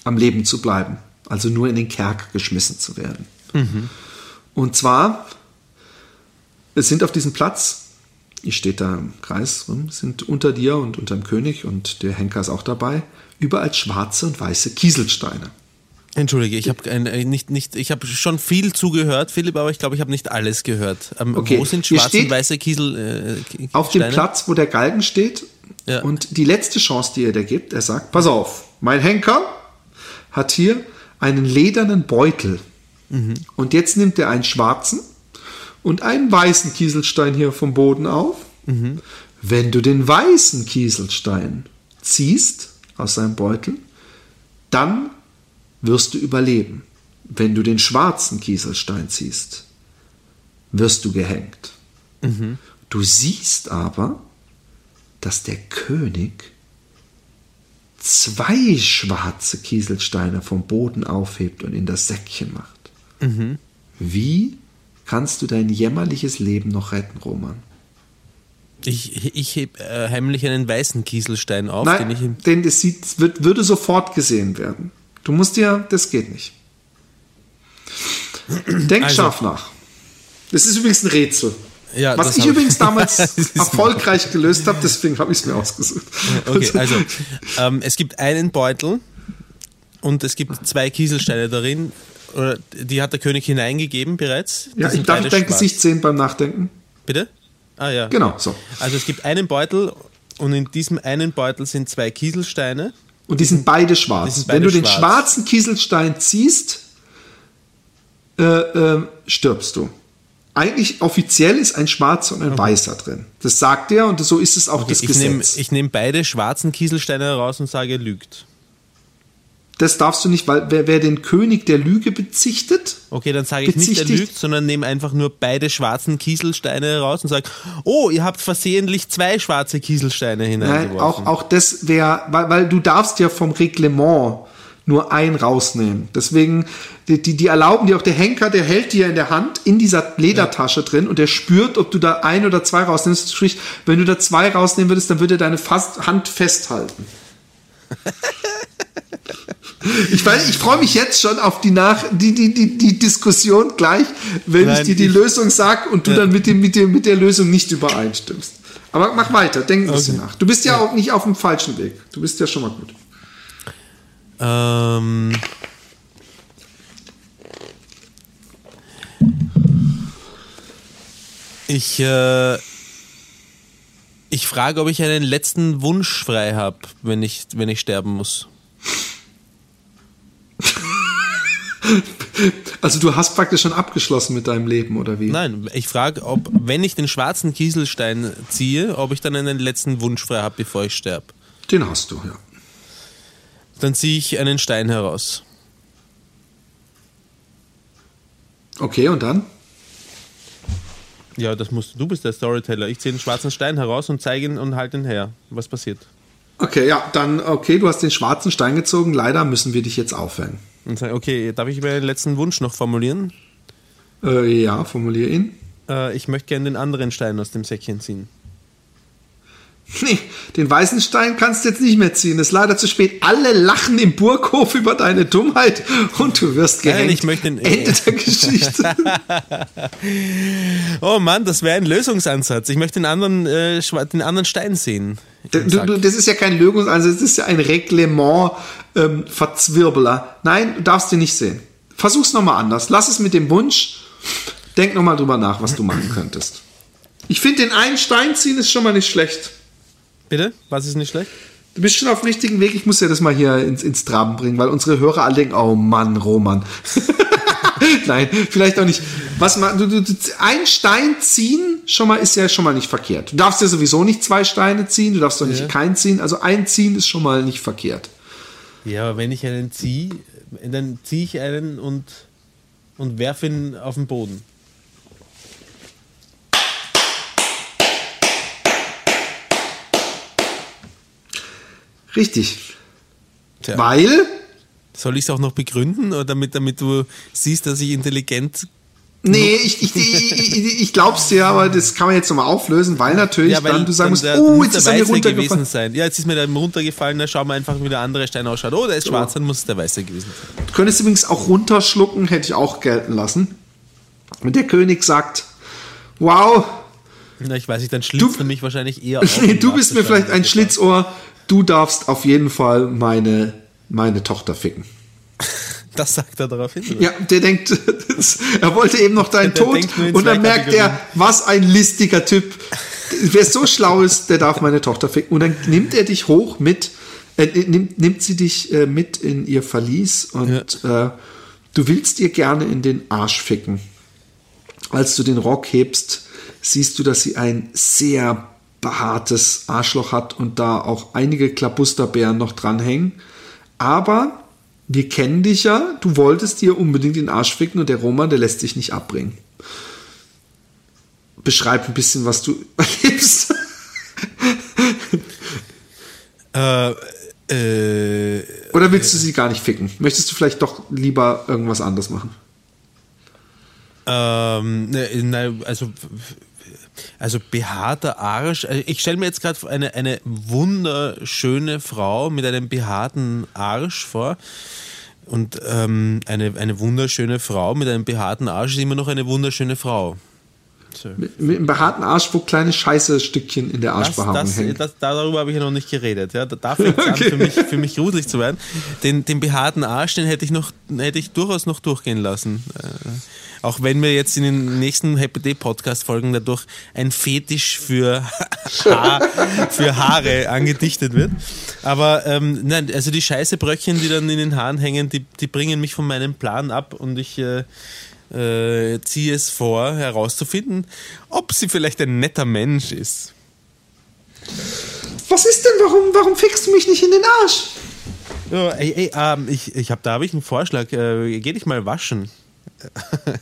am Leben zu bleiben. Also nur in den Kerker geschmissen zu werden. Und zwar, es sind auf diesem Platz, ich stehe da im Kreis rum, sind unter dir und unter dem König und der Henker ist auch dabei, überall schwarze und weiße Kieselsteine. Entschuldige, ich habe nicht, nicht, ich habe schon viel zugehört, Philipp, aber ich glaube, ich habe nicht alles gehört. Ähm, Okay, Wo sind schwarze steht- und weiße Kiesel? Äh, auf dem? Platz, wo der Galgen steht. Ja. Und die letzte Chance, die er dir gibt, er sagt, pass auf, mein Henker hat hier einen ledernen Beutel. Mhm. Und jetzt nimmt er einen schwarzen und einen weißen Kieselstein hier vom Boden auf. Mhm. Wenn du den weißen Kieselstein ziehst aus seinem Beutel, dann wirst du überleben. Wenn du den schwarzen Kieselstein ziehst, wirst du gehängt. Du siehst aber, dass der König zwei schwarze Kieselsteine vom Boden aufhebt und in das Säckchen macht. Wie kannst du dein jämmerliches Leben noch retten, Roman? Ich, ich heb äh, heimlich einen weißen Kieselstein auf, Nein, den ich denn das sieht, wird, würde sofort gesehen werden. Du musst dir, das geht nicht. Denk Also- scharf nach. Das ist übrigens ein Rätsel. Ja, Was ich übrigens damals erfolgreich gelöst habe, deswegen habe ich es mir ausgesucht. Okay, also ähm, es gibt einen Beutel und es gibt zwei Kieselsteine darin. Oder die hat der König hineingegeben bereits. Die ja, ich darf ich dein. Gesicht sehen beim Nachdenken? Bitte? Ah ja. Genau, so. Also es gibt einen Beutel und in diesem einen Beutel sind zwei Kieselsteine. Und die sind beide schwarz. Die sind Wenn beide du den schwarz. schwarzen Kieselstein ziehst, äh, äh, stirbst du. Eigentlich offiziell ist ein schwarzer und ein weißer drin. Das sagt er und so ist es auch das Ich nehme Gesetz. ich nehm beide schwarzen Kieselsteine heraus und sage, er lügt. Das darfst du nicht, weil wer, wer den König der Lüge bezichtet, Okay, dann sage ich nicht, er lügt, sondern nehme einfach nur beide schwarzen Kieselsteine heraus und sage, oh, ihr habt versehentlich zwei schwarze Kieselsteine Nein, hineingeworfen. auch, auch das wäre, weil, weil du darfst ja vom Reglement nur ein rausnehmen. Deswegen, die, die, die erlauben dir auch, der Henker, der hält dir in der Hand in dieser Ledertasche drin und der spürt, ob du da ein oder zwei rausnimmst. Sprich, wenn du da zwei rausnehmen würdest, dann würde er deine fast Hand festhalten. Ich weiß, ich freue mich jetzt schon auf die nach die die die, die Diskussion gleich, wenn Nein, ich dir die ich- Lösung sag und du Ja. dann mit dem mit dem mit der Lösung nicht übereinstimmst. Aber mach weiter, denk ein bisschen Okay. nach. Du bist ja, auch nicht auf dem falschen Weg. Du bist ja schon mal gut. Ähm, ich, äh, ich frage, ob ich einen letzten Wunsch frei habe, wenn ich, wenn ich sterben muss. Also du hast praktisch schon abgeschlossen mit deinem Leben oder wie? Nein, ich frage, ob, wenn ich den schwarzen Kieselstein ziehe, ob ich dann einen letzten Wunsch frei habe, bevor ich sterbe. Den hast du, ja. Dann ziehe ich einen Stein heraus. Okay, und dann? Ja, das musst du bist der Storyteller. Ich ziehe den schwarzen Stein heraus und zeige ihn und halte ihn her. Was passiert? Okay, ja, dann okay, du hast den schwarzen Stein gezogen. Leider müssen wir dich jetzt aufhängen. Und sage, okay, darf ich meinen letzten Wunsch noch formulieren? Äh, ja, formulier ihn. Äh, ich möchte gerne den anderen Stein aus dem Säckchen ziehen. Nee, den weißen Stein kannst du jetzt nicht mehr ziehen. Das ist leider zu spät. Alle lachen im Burghof über deine Dummheit und du wirst Nein, gehängt. ich möchte den- Ende der Geschichte. Oh Mann, das wäre ein Lösungsansatz. Ich möchte den anderen, äh, den anderen Stein sehen. Du, du, das ist ja kein Lösungsansatz, das ist ja ein Reglement-Verzwirbeler. Nein, du darfst den nicht sehen. Versuch's nochmal anders. Lass es mit dem Wunsch. Denk nochmal drüber nach, was du machen könntest. Ich finde, den einen Stein ziehen ist schon mal nicht schlecht. Bitte? Was ist nicht schlecht? Du bist schon auf dem richtigen Weg. Ich muss ja das mal hier ins, ins Traben bringen, weil unsere Hörer alle denken, oh Mann, Roman. Nein, vielleicht auch nicht. Was ma- du, du, du, ein Stein ziehen schon mal ist ja schon mal nicht verkehrt. Du darfst ja sowieso nicht zwei Steine ziehen, du darfst doch nicht Ja. keinen ziehen. Also ein ziehen ist schon mal nicht verkehrt. Ja, aber wenn ich einen ziehe, dann ziehe ich einen und, und werfe ihn auf den Boden. Richtig. Tja. Weil, Soll ich es auch noch begründen, oder damit, damit du siehst, dass ich intelligent. nee, ich, ich, ich, ich, glaub's dir, aber das kann man jetzt nochmal auflösen, weil natürlich dann du sagen musst, oh, jetzt ist er mir runtergefallen. gewesen sein. Ja, jetzt ist mir der runtergefallen, dann schauen wir einfach, wie der andere Stein ausschaut. Oh, der ist schwarz, dann muss es der Weiße gewesen sein. Du könntest übrigens auch runterschlucken, hätte ich auch gelten lassen. Und der König sagt, wow, Na, ich weiß nicht, dann schlitzt Du- er mich wahrscheinlich eher auf. nee, du bist mir vielleicht ein. Schlitzohr, du darfst auf jeden Fall meine, meine Tochter ficken. Das sagt er darauf hin. oder? Ja, der denkt, er wollte eben noch deinen Der Tod und dann merkt er, was ein listiger Typ. Wer so schlau ist, der darf meine Tochter ficken. Und dann nimmt er dich hoch mit, äh, nimmt, nimmt sie dich äh, mit in ihr Verlies und äh, du willst ihr gerne in den Arsch ficken. Als du den Rock hebst, siehst du, dass sie ein sehr behaartes Arschloch hat und da auch einige Klabusterbeeren noch dranhängen. Aber wir kennen dich ja, du wolltest dir unbedingt den Arsch ficken und der Roman, der lässt dich nicht abbringen. Beschreib ein bisschen, was du erlebst. Äh, äh, Oder willst du sie gar nicht ficken? Möchtest du vielleicht doch lieber irgendwas anderes machen? ähm, ne, also Also behaarter Arsch. Also ich stelle mir jetzt gerade eine, eine wunderschöne Frau mit einem behaarten Arsch vor. Und ähm, eine, eine wunderschöne Frau mit einem behaarten Arsch ist immer noch eine wunderschöne Frau. So. Mit, mit, einem behaarten Arsch, wo kleine Scheiße-Stückchen in der Arschbehaarung das, das, hängen. Das, darüber habe ich ja noch nicht geredet. Ja, da fängt es okay. an, für mich, für mich gruselig zu werden. Den, den behaarten Arsch, den hätte ich, noch, hätte ich durchaus noch durchgehen lassen. Auch wenn mir jetzt in den nächsten Happy Day Podcast Folgen dadurch ein Fetisch für, Haar, für Haare angedichtet wird. Aber ähm, nein, also die Scheißebröckchen, die dann in den Haaren hängen, die, die bringen mich von meinem Plan ab und ich äh, äh, ziehe es vor, herauszufinden, ob sie vielleicht ein netter Mensch ist. Was ist denn? Warum, warum fickst du mich nicht in den Arsch? Oh, ey, ey, ähm, ich, ich hab, da habe ich einen Vorschlag. Äh, geh dich mal waschen.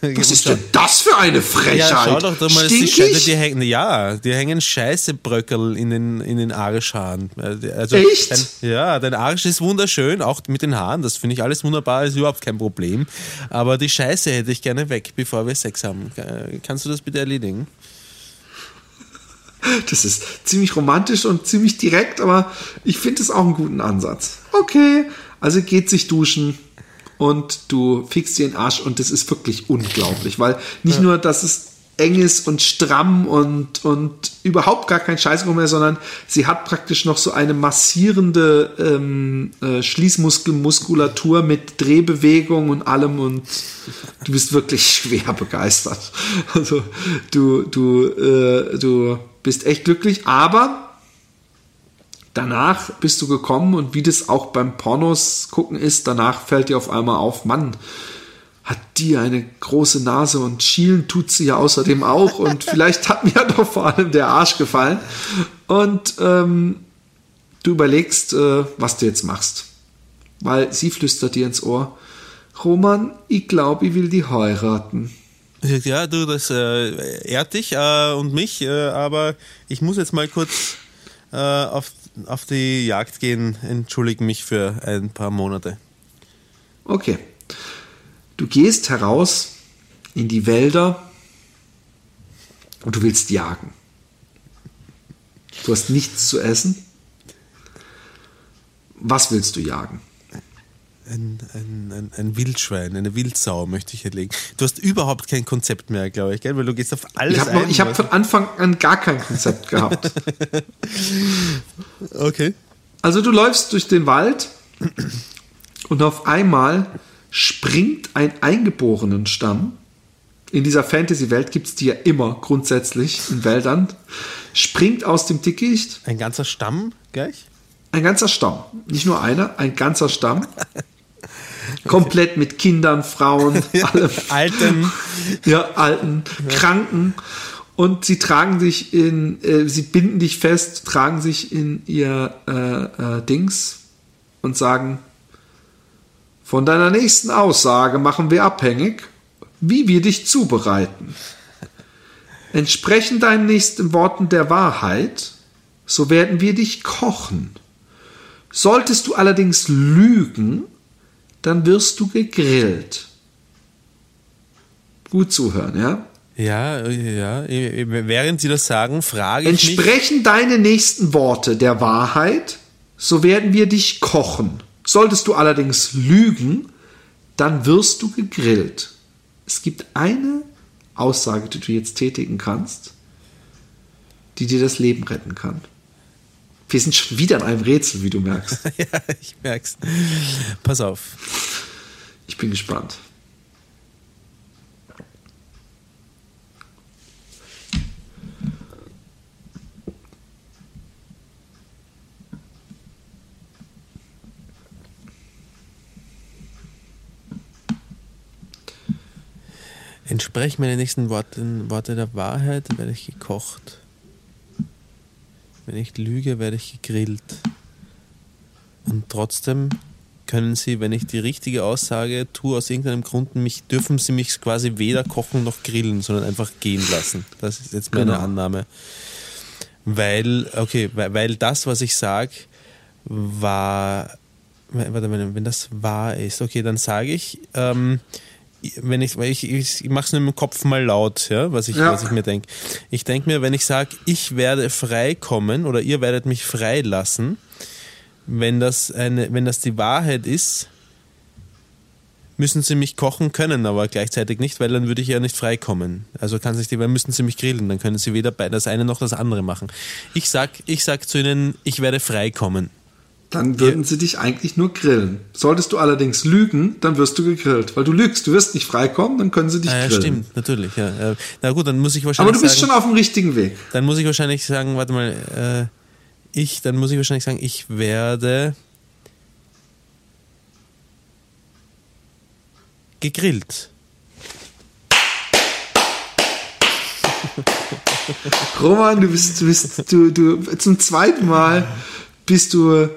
Was ist denn das für eine Frechheit? Ja, schau doch, doch mal, die, Scheiße, die hängen, ja, die hängen Scheißebröckel in den, in den Arschhaaren. Also, Echt? Dein, ja, dein Arsch ist wunderschön, auch mit den Haaren, das finde ich alles wunderbar, ist überhaupt kein Problem. Aber die Scheiße hätte ich gerne weg, bevor wir Sex haben. Kannst du das bitte erledigen? Das ist ziemlich romantisch und ziemlich direkt, aber ich finde es auch einen guten Ansatz. Okay, also geht sich duschen, und du fixst dir den Arsch und das ist wirklich unglaublich, weil nicht ja. nur, dass es eng ist und stramm und, und überhaupt gar kein Scheißraum mehr, sondern sie hat praktisch noch so eine massierende ähm, äh, Schließmuskelmuskulatur mit Drehbewegung und allem und du bist wirklich schwer begeistert. Also du, du, äh, du bist echt glücklich, aber danach bist du gekommen und wie das auch beim Pornos gucken ist, danach fällt dir auf einmal auf, Mann, hat die eine große Nase und schielen tut sie ja außerdem auch und vielleicht hat mir ja doch vor allem der Arsch gefallen und ähm, du überlegst, äh, was du jetzt machst, weil sie flüstert dir ins Ohr, Roman, ich glaube, ich will die heiraten. Ja, du, das äh, ehrt dich äh, und mich, äh, aber ich muss jetzt mal kurz äh, auf auf die Jagd gehen, entschuldige mich für ein paar Monate. Okay. Du gehst heraus in die Wälder und du willst jagen. Du hast nichts zu essen. Was willst du jagen? Ein, ein, ein, ein, Wildschwein, eine Wildsau möchte ich erlegen. Du hast überhaupt kein Konzept mehr, glaube ich, gell? weil du gehst auf alles Ich habe hab von Anfang an gar kein Konzept gehabt. okay. Also du läufst durch den Wald und auf einmal springt ein eingeborenen Stamm. In dieser Fantasy-Welt gibt es die ja immer grundsätzlich in Wäldern. Springt aus dem Dickicht. Ein ganzer Stamm gleich? Ein ganzer Stamm. Nicht nur einer, ein ganzer Stamm. Komplett mit Kindern, Frauen, ja. Alten. Ja, Alten, ja. Kranken. Und sie tragen sich in, äh, sie binden dich fest, tragen sich in ihr äh, äh, Dings und sagen, von deiner nächsten Aussage machen wir abhängig, wie wir dich zubereiten. Entsprechend deinen nächsten Worten der Wahrheit, so werden wir dich kochen. Solltest du allerdings lügen, dann wirst du gegrillt. Gut zuhören, ja? Ja, ja. Während Sie das sagen, frage ich Entsprechen mich. deine nächsten Worte der Wahrheit, so werden wir dich kochen. Solltest du allerdings lügen, dann wirst du gegrillt. Es gibt eine Aussage, die du jetzt tätigen kannst, die dir das Leben retten kann. Wir sind schon wieder in einem Rätsel, wie du merkst. ja, ich merk's. Pass auf. Ich bin gespannt. Entsprech meine nächsten Worte, Worte der Wahrheit, werde ich gekocht. Wenn ich lüge, werde ich gegrillt. Und trotzdem können sie, wenn ich die richtige Aussage tue, aus irgendeinem Grund, mich, dürfen sie mich quasi weder kochen noch grillen, sondern einfach gehen lassen. Das ist jetzt meine genau. Annahme. Weil, okay, weil, weil das, was ich sage, war, warte wenn das wahr ist, okay, dann sage ich, ähm, wenn ich, ich, ich, ich mache es nur im Kopf mal laut, ja, was ich, Ja. was ich mir denke. Ich denke mir, wenn ich sage, ich werde frei kommen oder ihr werdet mich frei lassen, wenn das eine, wenn das die Wahrheit ist, müssen sie mich kochen können, aber gleichzeitig nicht, weil dann würde ich ja nicht frei kommen. Also kann sich die, weil müssten sie mich grillen, dann können sie weder das eine noch das andere machen. Ich sag, ich sag zu ihnen, ich werde frei kommen. Dann würden sie dich eigentlich nur grillen. Solltest du allerdings lügen, dann wirst du gegrillt. Weil du lügst, du wirst nicht freikommen, dann können sie dich Ah, ja, grillen. stimmt, natürlich. Ja. Na gut, dann muss ich Aber wahrscheinlich du bist sagen, schon auf dem richtigen Weg. dann muss ich wahrscheinlich sagen, warte mal, äh, ich, dann muss ich wahrscheinlich sagen, ich werde gegrillt. Roman, du bist, du bist, du, du, zum zweiten Mal bist du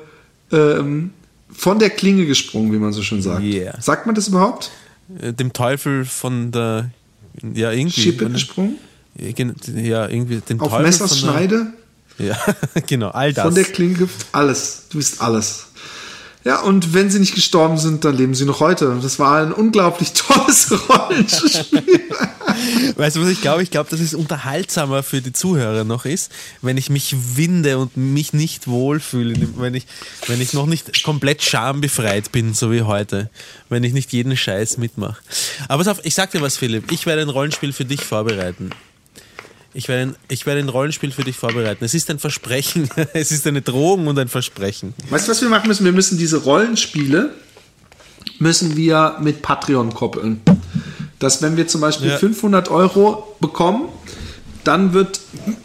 ähm, von der Klinge gesprungen, wie man so schön sagt. Yeah. Sagt man das überhaupt? Äh, Dem Teufel von der, ja irgendwie. Schippe gesprungen? Ja, irgendwie dem Auf Teufel Messers Schneide? Ja, genau, all das. Von der Klinge alles. Du bist alles. Ja, und wenn sie nicht gestorben sind, dann leben sie noch heute. Das war ein unglaublich tolles Rollenspiel. Weißt du, was ich glaube? Ich glaube, dass es unterhaltsamer für die Zuhörer noch ist, wenn ich mich winde und mich nicht wohlfühle, wenn ich, wenn ich noch nicht komplett schambefreit bin, so wie heute, wenn ich nicht jeden Scheiß mitmache. Aber auf, ich sag dir was, Philipp, ich werde ein Rollenspiel für dich vorbereiten. Ich werde, ein, ich werde ein Rollenspiel für dich vorbereiten. Es ist ein Versprechen, es ist eine Drohung und ein Versprechen. Weißt du, was wir machen müssen? Wir müssen diese Rollenspiele müssen wir mit Patreon koppeln. Dass wenn wir zum Beispiel Ja. 500 Euro bekommen, dann wird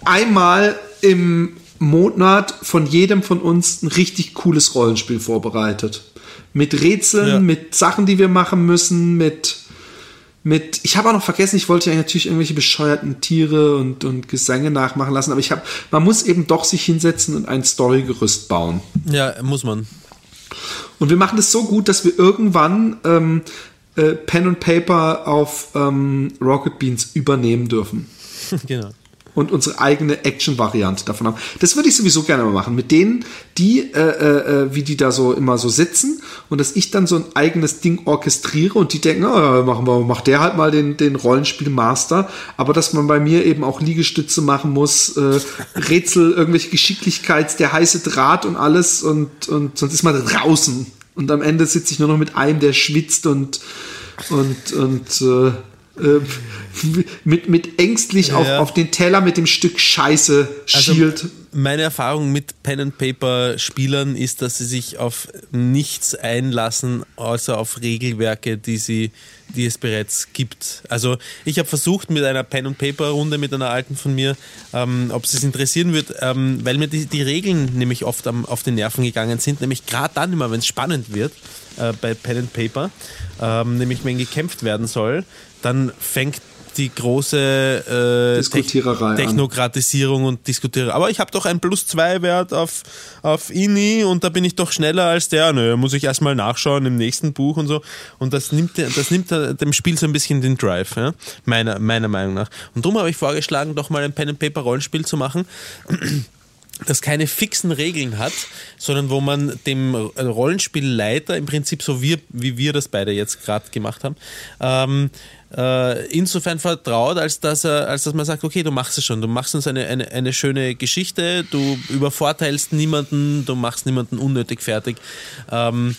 einmal im Monat von jedem von uns ein richtig cooles Rollenspiel vorbereitet. Mit Rätseln, Ja. mit Sachen, die wir machen müssen, mit mit, ich habe auch noch vergessen, ich wollte ja natürlich irgendwelche bescheuerten Tiere und, und Gesänge nachmachen lassen, aber ich habe, man muss eben doch sich hinsetzen und ein Storygerüst bauen. Ja, muss man. Und wir machen das so gut, dass wir irgendwann ähm, äh, Pen und Paper auf ähm, Rocket Beans übernehmen dürfen. genau. Und unsere eigene Action-Variante davon haben. Das würde ich sowieso gerne mal machen. Mit denen, die, äh, äh, äh, wie die da so immer so sitzen und dass ich dann so ein eigenes Ding orchestriere und die denken, oh, machen wir, macht der halt mal den, den Rollenspiel-Master. Aber dass man bei mir eben auch Liegestütze machen muss, äh, Rätsel, irgendwelche Geschicklichkeits, der heiße Draht und alles und, und sonst ist man draußen. Und am Ende sitze ich nur noch mit einem, der schwitzt und, und, und äh, äh, mit, mit ängstlich auf, Ja. auf den Teller mit dem Stück Scheiße Also, schielt. Meine Erfahrung mit Pen and Paper Spielern ist, dass sie sich auf nichts einlassen, außer auf Regelwerke, die sie, die es bereits gibt. Also ich habe versucht mit einer Pen and Paper Runde mit einer alten von mir, ähm, ob es es interessieren wird, ähm, weil mir die, die Regeln nämlich oft am, auf die Nerven gegangen sind, nämlich gerade dann immer, wenn es spannend wird äh, bei Pen and Paper, ähm, nämlich wenn gekämpft werden soll, dann fängt die große äh, Diskutiererei an. Technokratisierung und diskutiere. Aber ich habe doch einen Plus-2-Wert auf, auf INI und da bin ich doch schneller als der. Nö, muss ich erstmal nachschauen im nächsten Buch und so. Und das nimmt, das nimmt dem Spiel so ein bisschen den Drive, ja? meiner, meiner Meinung nach. Und darum habe ich vorgeschlagen, doch mal ein Pen-and-Paper-Rollenspiel zu machen das keine fixen Regeln hat, sondern wo man dem Rollenspielleiter im Prinzip so wie, wie wir das beide jetzt gerade gemacht haben, ähm, äh, insofern vertraut, als dass, er, als dass man sagt, okay, du machst es schon, du machst uns eine, eine, eine schöne Geschichte, du übervorteilst niemanden, du machst niemanden unnötig fertig. Ähm,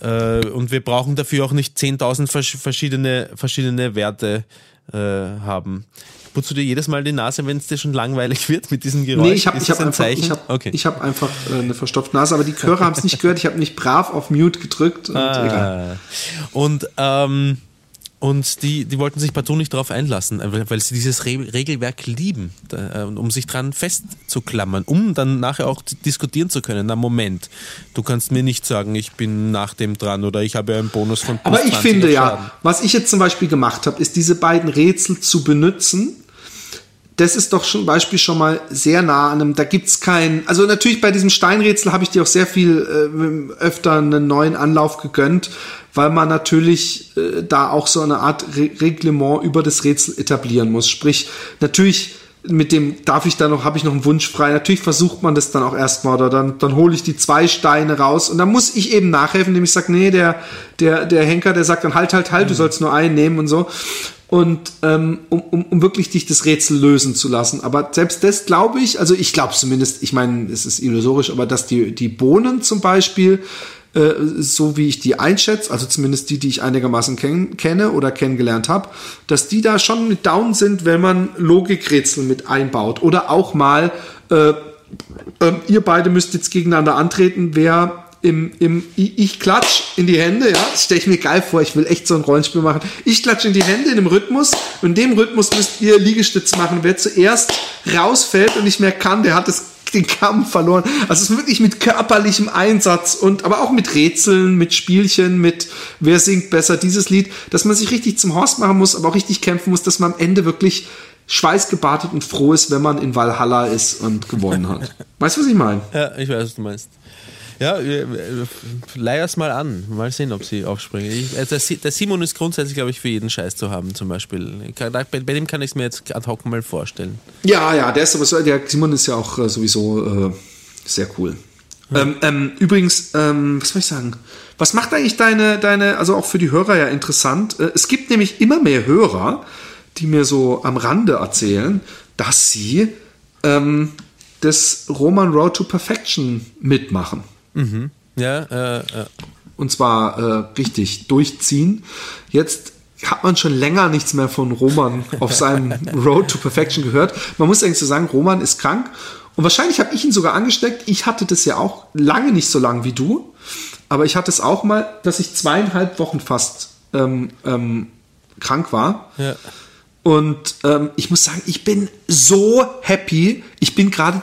äh, und wir brauchen dafür auch nicht 10.000 vers verschiedene, verschiedene Werte äh, haben. Putzt du dir jedes Mal die Nase, wenn es dir schon langweilig wird mit diesem Geräusch? Nee, ich habe hab einfach, ich hab, okay. ich hab einfach äh, eine verstopfte Nase, aber die Chöre haben es nicht gehört. Ich habe nicht brav auf Mute gedrückt und egal. Ah. Und, ähm, und die, die wollten sich partout nicht darauf einlassen, weil, weil sie dieses Re Regelwerk lieben, da, äh, um sich dran festzuklammern, um dann nachher auch diskutieren zu können. Na Moment, du kannst mir nicht sagen, ich bin nach dem dran oder ich habe einen Bonus von Aber ich 20 finde ja, was ich jetzt zum Beispiel gemacht habe, ist diese beiden Rätsel zu benutzen. Das ist doch zum Beispiel schon mal sehr nah an einem, da gibt's kein, also natürlich bei diesem Steinrätsel habe ich dir auch sehr viel äh, öfter einen neuen Anlauf gegönnt, weil man natürlich äh, da auch so eine Art Re Reglement über das Rätsel etablieren muss. Sprich, natürlich mit dem darf ich dann noch, habe ich noch einen Wunsch frei. Natürlich versucht man das dann auch erstmal oder dann, dann hole ich die zwei Steine raus und dann muss ich eben nachhelfen, indem ich sage, nee, der, der, der Henker, der sagt dann halt, halt, halt, mhm. du sollst nur einen nehmen und so. Und ähm, um, um, um wirklich dich das Rätsel lösen zu lassen. Aber selbst das glaube ich, also ich glaube zumindest, ich meine, es ist illusorisch, aber dass die, die Bohnen zum Beispiel äh, so wie ich die einschätze, also zumindest die, die ich einigermaßen ken kenne oder kennengelernt habe, dass die da schon mit down sind, wenn man Logikrätsel mit einbaut. Oder auch mal, äh, äh, ihr beide müsst jetzt gegeneinander antreten, wer im, im ich, klatsch in die Hände, ja, das stelle ich mir geil vor, ich will echt so ein Rollenspiel machen. Ich klatsche in die Hände in dem Rhythmus und in dem Rhythmus müsst ihr Liegestütz machen. Wer zuerst rausfällt und nicht mehr kann, der hat das den Kampf verloren. Also es ist wirklich mit körperlichem Einsatz und aber auch mit Rätseln, mit Spielchen, mit wer singt besser dieses Lied, dass man sich richtig zum Horst machen muss, aber auch richtig kämpfen muss, dass man am Ende wirklich schweißgebadet und froh ist, wenn man in Valhalla ist und gewonnen hat. Weißt du, was ich meine? Ja, ich weiß, was du meinst. Ja, leih es mal an. Mal sehen, ob sie aufspringen. Ich, also der Simon ist grundsätzlich, glaube ich, für jeden Scheiß zu haben, zum Beispiel. Bei, bei dem kann ich es mir jetzt ad hoc mal vorstellen. Ja, ja, der ist der Simon ist ja auch äh, sowieso äh, sehr cool. Ja. Ähm, ähm, übrigens, ähm, was soll ich sagen? Was macht eigentlich deine, deine, also auch für die Hörer ja interessant? Äh, es gibt nämlich immer mehr Hörer, die mir so am Rande erzählen, dass sie ähm, das Roman Road to Perfection mitmachen. Mhm. Ja, äh, äh. Und zwar äh, richtig durchziehen. Jetzt hat man schon länger nichts mehr von Roman auf seinem Road to Perfection gehört. Man muss eigentlich so sagen, Roman ist krank. Und wahrscheinlich habe ich ihn sogar angesteckt. Ich hatte das ja auch lange nicht so lang wie du. Aber ich hatte es auch mal, dass ich zweieinhalb Wochen fast ähm, ähm, krank war. Ja. Und ähm, ich muss sagen, ich bin so happy. Ich bin gerade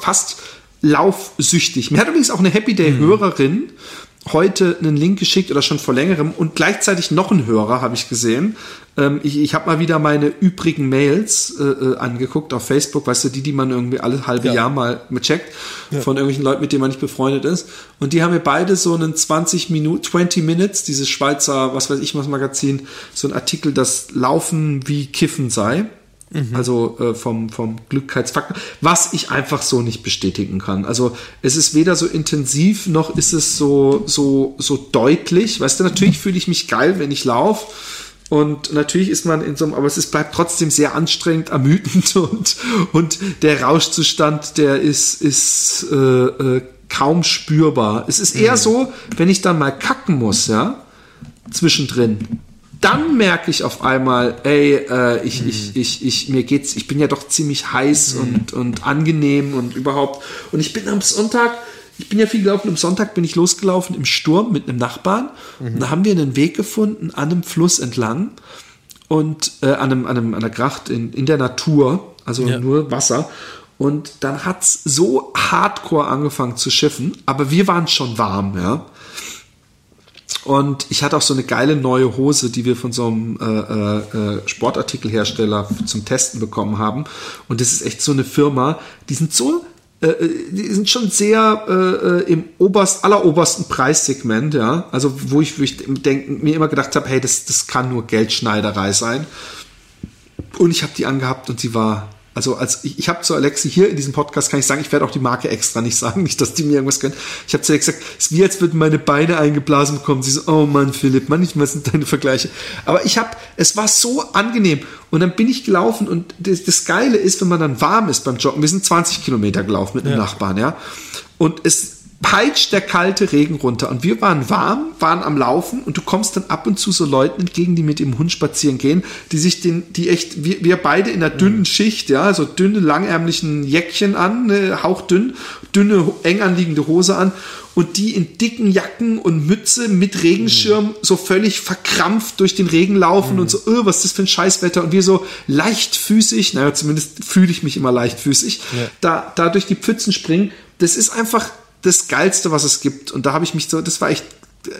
fast laufsüchtig. Mir hat übrigens auch eine Happy Day-Hörerin mhm. heute einen Link geschickt oder schon vor längerem und gleichzeitig noch ein Hörer habe ich gesehen. Ähm, ich ich habe mal wieder meine übrigen Mails äh, äh, angeguckt auf Facebook, weißt du, die, die man irgendwie alle halbe ja. Jahr mal checkt, ja. von irgendwelchen Leuten, mit denen man nicht befreundet ist. Und die haben mir beide so einen 20 Minuten, 20 Minutes, dieses Schweizer, was weiß ich was Magazin, so ein Artikel, das Laufen wie Kiffen sei. Mhm. Also äh, vom, vom Glückheitsfaktor, was ich einfach so nicht bestätigen kann. Also es ist weder so intensiv noch ist es so, so, so deutlich. Weißt du, natürlich fühle ich mich geil, wenn ich laufe. Und natürlich ist man in so einem, aber es ist, bleibt trotzdem sehr anstrengend, ermüdend und, und der Rauschzustand, der ist, ist äh, äh, kaum spürbar. Es ist eher mhm. so, wenn ich dann mal kacken muss, ja, zwischendrin dann merke ich auf einmal, ey, äh, ich, mhm. ich, ich, ich, mir geht's, ich bin ja doch ziemlich heiß mhm. und, und angenehm und überhaupt. Und ich bin am Sonntag, ich bin ja viel gelaufen, am Sonntag bin ich losgelaufen im Sturm mit einem Nachbarn. Mhm. Und da haben wir einen Weg gefunden an einem Fluss entlang und äh, an, einem, an, einem, an einer Gracht in, in der Natur, also ja. nur Wasser. Und dann hat's so hardcore angefangen zu schiffen, aber wir waren schon warm, ja. Und ich hatte auch so eine geile neue Hose, die wir von so einem äh, äh, Sportartikelhersteller zum Testen bekommen haben. Und das ist echt so eine Firma, die sind so, äh, äh die sind schon sehr äh, äh, im oberst, allerobersten Preissegment, ja. Also wo ich, wo ich denk, mir immer gedacht habe, hey, das, das kann nur Geldschneiderei sein. Und ich habe die angehabt und sie war also als ich, ich habe zu Alexi hier in diesem Podcast kann ich sagen, ich werde auch die Marke extra nicht sagen, nicht, dass die mir irgendwas können. Ich habe zu ihr gesagt, es ist wie als würden meine Beine eingeblasen bekommen. Sie so, oh Mann, Philipp, manchmal sind deine Vergleiche. Aber ich habe, es war so angenehm. Und dann bin ich gelaufen und das, das, Geile ist, wenn man dann warm ist beim Joggen. Wir sind 20 Kilometer gelaufen mit einem ja. Nachbarn, ja. Und es peitscht der kalte Regen runter. Und wir waren warm, waren am Laufen und du kommst dann ab und zu so Leuten entgegen, die mit dem Hund spazieren gehen, die sich den, die echt, wir, wir beide in einer dünnen mhm. Schicht, ja, so dünne, langärmlichen Jäckchen an, ne, hauchdünn, dünne, eng anliegende Hose an und die in dicken Jacken und Mütze mit Regenschirm mhm. so völlig verkrampft durch den Regen laufen mhm. und so, oh, was ist das für ein Scheißwetter? Und wir so leichtfüßig, naja, zumindest fühle ich mich immer leichtfüßig, ja. da, da durch die Pfützen springen. Das ist einfach, das Geilste, was es gibt. Und da habe ich mich so, das war echt,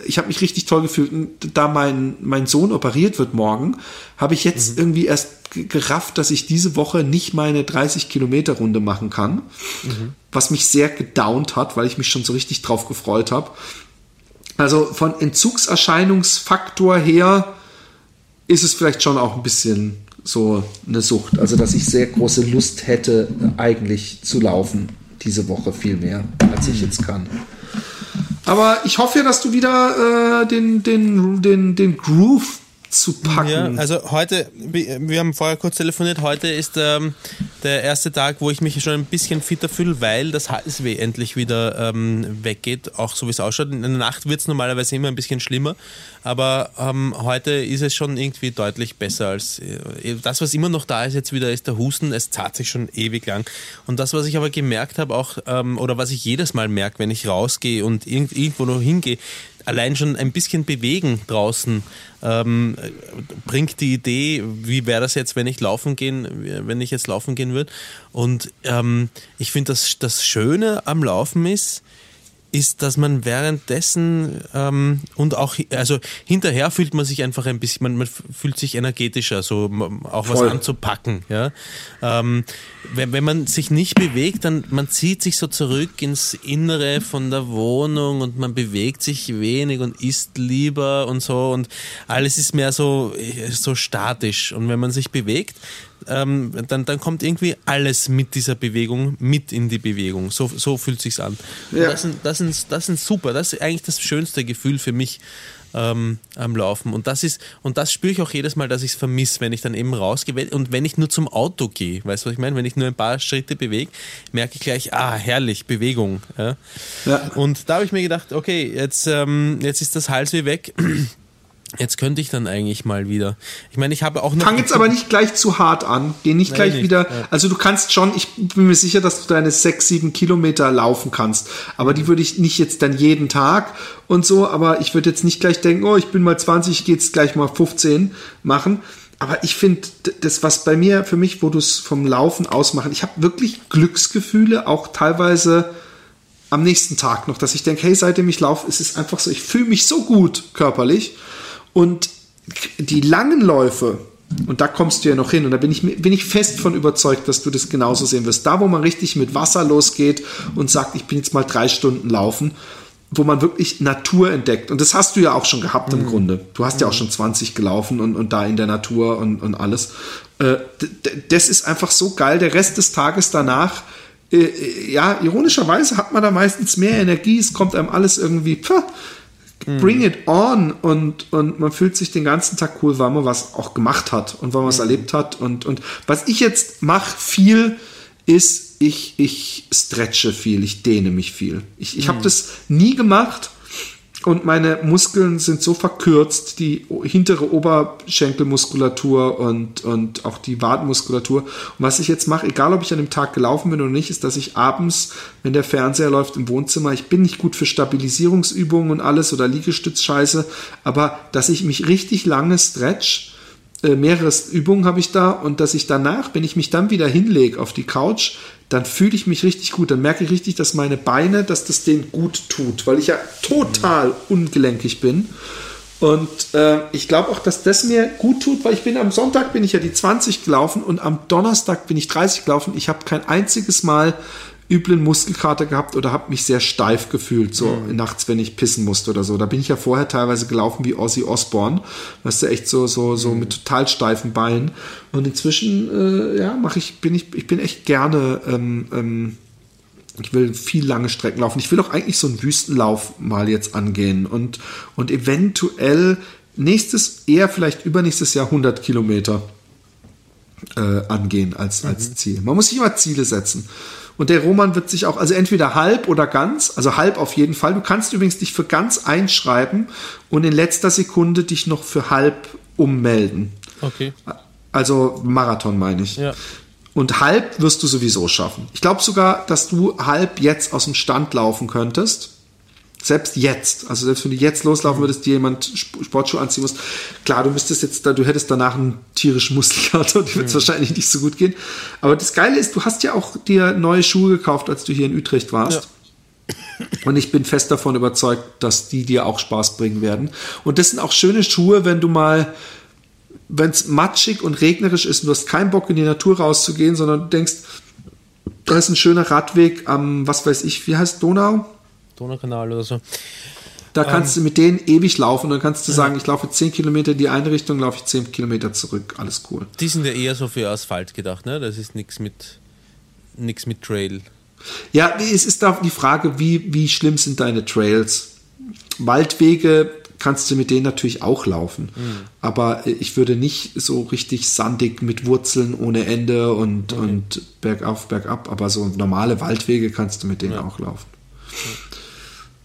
ich habe mich richtig toll gefühlt. Und da mein, mein Sohn operiert wird morgen, habe ich jetzt mhm. irgendwie erst gerafft, dass ich diese Woche nicht meine 30 Kilometer Runde machen kann. Mhm. Was mich sehr gedownt hat, weil ich mich schon so richtig drauf gefreut habe. Also von Entzugserscheinungsfaktor her ist es vielleicht schon auch ein bisschen so eine Sucht. Also, dass ich sehr große Lust hätte, eigentlich zu laufen diese Woche viel mehr, als ich jetzt kann. Aber ich hoffe ja, dass du wieder äh, den, den, den, den Groove zu packen. Ja, also heute, wir haben vorher kurz telefoniert, heute ist ähm, der erste Tag, wo ich mich schon ein bisschen fitter fühle, weil das Halsweh endlich wieder ähm, weggeht, auch so wie es ausschaut. In der Nacht wird es normalerweise immer ein bisschen schlimmer, aber ähm, heute ist es schon irgendwie deutlich besser als äh, das, was immer noch da ist jetzt wieder, ist der Husten. Es zahlt sich schon ewig lang. Und das, was ich aber gemerkt habe, auch, ähm, oder was ich jedes Mal merke, wenn ich rausgehe und irgendwo noch hingehe, allein schon ein bisschen bewegen draußen ähm, bringt die Idee, wie wäre das jetzt, wenn ich laufen gehen, wenn ich jetzt laufen gehen würde. Und ähm, ich finde, das, das Schöne am Laufen ist, ist, dass man währenddessen ähm, und auch, also hinterher fühlt man sich einfach ein bisschen, man, man fühlt sich energetischer, so auch Voll. was anzupacken. Ja? Ähm, wenn, wenn man sich nicht bewegt, dann man zieht sich so zurück ins Innere von der Wohnung und man bewegt sich wenig und isst lieber und so und alles ist mehr so, so statisch. Und wenn man sich bewegt, ähm, dann, dann kommt irgendwie alles mit dieser Bewegung mit in die Bewegung. So, so fühlt sich's an. Ja. Das, sind, das, sind, das sind super. Das ist eigentlich das schönste Gefühl für mich ähm, am Laufen. Und das ist, und das spüre ich auch jedes Mal, dass ich es vermisse, wenn ich dann eben rausgehe und wenn ich nur zum Auto gehe. Weißt du, was ich meine? Wenn ich nur ein paar Schritte bewege, merke ich gleich, ah, herrlich, Bewegung. Ja? ja. Und da habe ich mir gedacht, okay, jetzt, ähm, jetzt ist das Halsweh weg. Jetzt könnte ich dann eigentlich mal wieder. Ich meine, ich habe auch noch. Fang jetzt aber nicht gleich zu hart an. Geh nicht gleich nicht. wieder. Ja. Also du kannst schon, ich bin mir sicher, dass du deine sechs, sieben Kilometer laufen kannst. Aber die würde ich nicht jetzt dann jeden Tag und so. Aber ich würde jetzt nicht gleich denken, oh, ich bin mal 20, ich gehe jetzt gleich mal 15 machen. Aber ich finde, das, was bei mir, für mich, wo du es vom Laufen ausmachen, ich habe wirklich Glücksgefühle, auch teilweise am nächsten Tag noch, dass ich denke, hey, seitdem ich laufe, ist es einfach so, ich fühle mich so gut körperlich und die langen Läufe, und da kommst du ja noch hin, und da bin ich, bin ich fest von überzeugt, dass du das genauso sehen wirst. Da, wo man richtig mit Wasser losgeht und sagt, ich bin jetzt mal drei Stunden laufen, wo man wirklich Natur entdeckt. Und das hast du ja auch schon gehabt im mhm. Grunde. Du hast ja auch schon 20 gelaufen und, und da in der Natur und, und alles. Äh, das ist einfach so geil. Der Rest des Tages danach, äh, äh, ja, ironischerweise hat man da meistens mehr Energie. Es kommt einem alles irgendwie, pff, bring it on und, und man fühlt sich den ganzen Tag cool, weil man was auch gemacht hat und weil man was mhm. erlebt hat. Und, und was ich jetzt mache viel, ist, ich, ich stretche viel, ich dehne mich viel. Ich, ich mhm. habe das nie gemacht und meine Muskeln sind so verkürzt, die hintere Oberschenkelmuskulatur und, und auch die Wadenmuskulatur. Und was ich jetzt mache, egal ob ich an dem Tag gelaufen bin oder nicht, ist, dass ich abends, wenn der Fernseher läuft im Wohnzimmer, ich bin nicht gut für Stabilisierungsübungen und alles oder Liegestützscheiße, aber dass ich mich richtig lange stretch, äh, mehrere Übungen habe ich da und dass ich danach, wenn ich mich dann wieder hinlege auf die Couch, dann fühle ich mich richtig gut. Dann merke ich richtig, dass meine Beine, dass das denen gut tut, weil ich ja total ungelenkig bin. Und äh, ich glaube auch, dass das mir gut tut, weil ich bin am Sonntag bin ich ja die 20 gelaufen und am Donnerstag bin ich 30 gelaufen. Ich habe kein einziges Mal üblen Muskelkater gehabt oder habe mich sehr steif gefühlt, so mhm. nachts, wenn ich pissen musste oder so. Da bin ich ja vorher teilweise gelaufen wie Ozzy Osbourne, weißt du, echt so, so, so mhm. mit total steifen Beinen. Und inzwischen, äh, ja, mache ich, bin ich, ich bin echt gerne, ähm, ähm, ich will viel lange Strecken laufen. Ich will auch eigentlich so einen Wüstenlauf mal jetzt angehen und, und eventuell nächstes, eher vielleicht übernächstes Jahr 100 Kilometer äh, angehen als, als mhm. Ziel. Man muss sich immer Ziele setzen. Und der Roman wird sich auch, also entweder halb oder ganz, also halb auf jeden Fall. Du kannst übrigens dich für ganz einschreiben und in letzter Sekunde dich noch für halb ummelden. Okay. Also Marathon meine ich. Ja. Und halb wirst du sowieso schaffen. Ich glaube sogar, dass du halb jetzt aus dem Stand laufen könntest. Selbst jetzt, also selbst wenn du jetzt loslaufen würdest, dir jemand Sportschuhe anziehen muss, klar, du müsstest jetzt, du hättest danach einen tierischen Muskelkater, die wird es mhm. wahrscheinlich nicht so gut gehen. Aber das Geile ist, du hast ja auch dir neue Schuhe gekauft, als du hier in Utrecht warst. Ja. Und ich bin fest davon überzeugt, dass die dir auch Spaß bringen werden. Und das sind auch schöne Schuhe, wenn du mal, wenn es matschig und regnerisch ist und du hast keinen Bock in die Natur rauszugehen, sondern du denkst, da ist ein schöner Radweg am, was weiß ich, wie heißt Donau? Donaukanal oder so. Da kannst ähm, du mit denen ewig laufen. Dann kannst du sagen, ich laufe 10 Kilometer in die eine Richtung, laufe ich 10 Kilometer zurück. Alles cool. Die sind ja eher so für Asphalt gedacht, ne? Das ist nichts mit, nix mit Trail. Ja, es ist da die Frage, wie, wie schlimm sind deine Trails? Waldwege kannst du mit denen natürlich auch laufen. Mhm. Aber ich würde nicht so richtig sandig mit Wurzeln ohne Ende und, okay. und bergauf, bergab. Aber so normale Waldwege kannst du mit denen ja. auch laufen.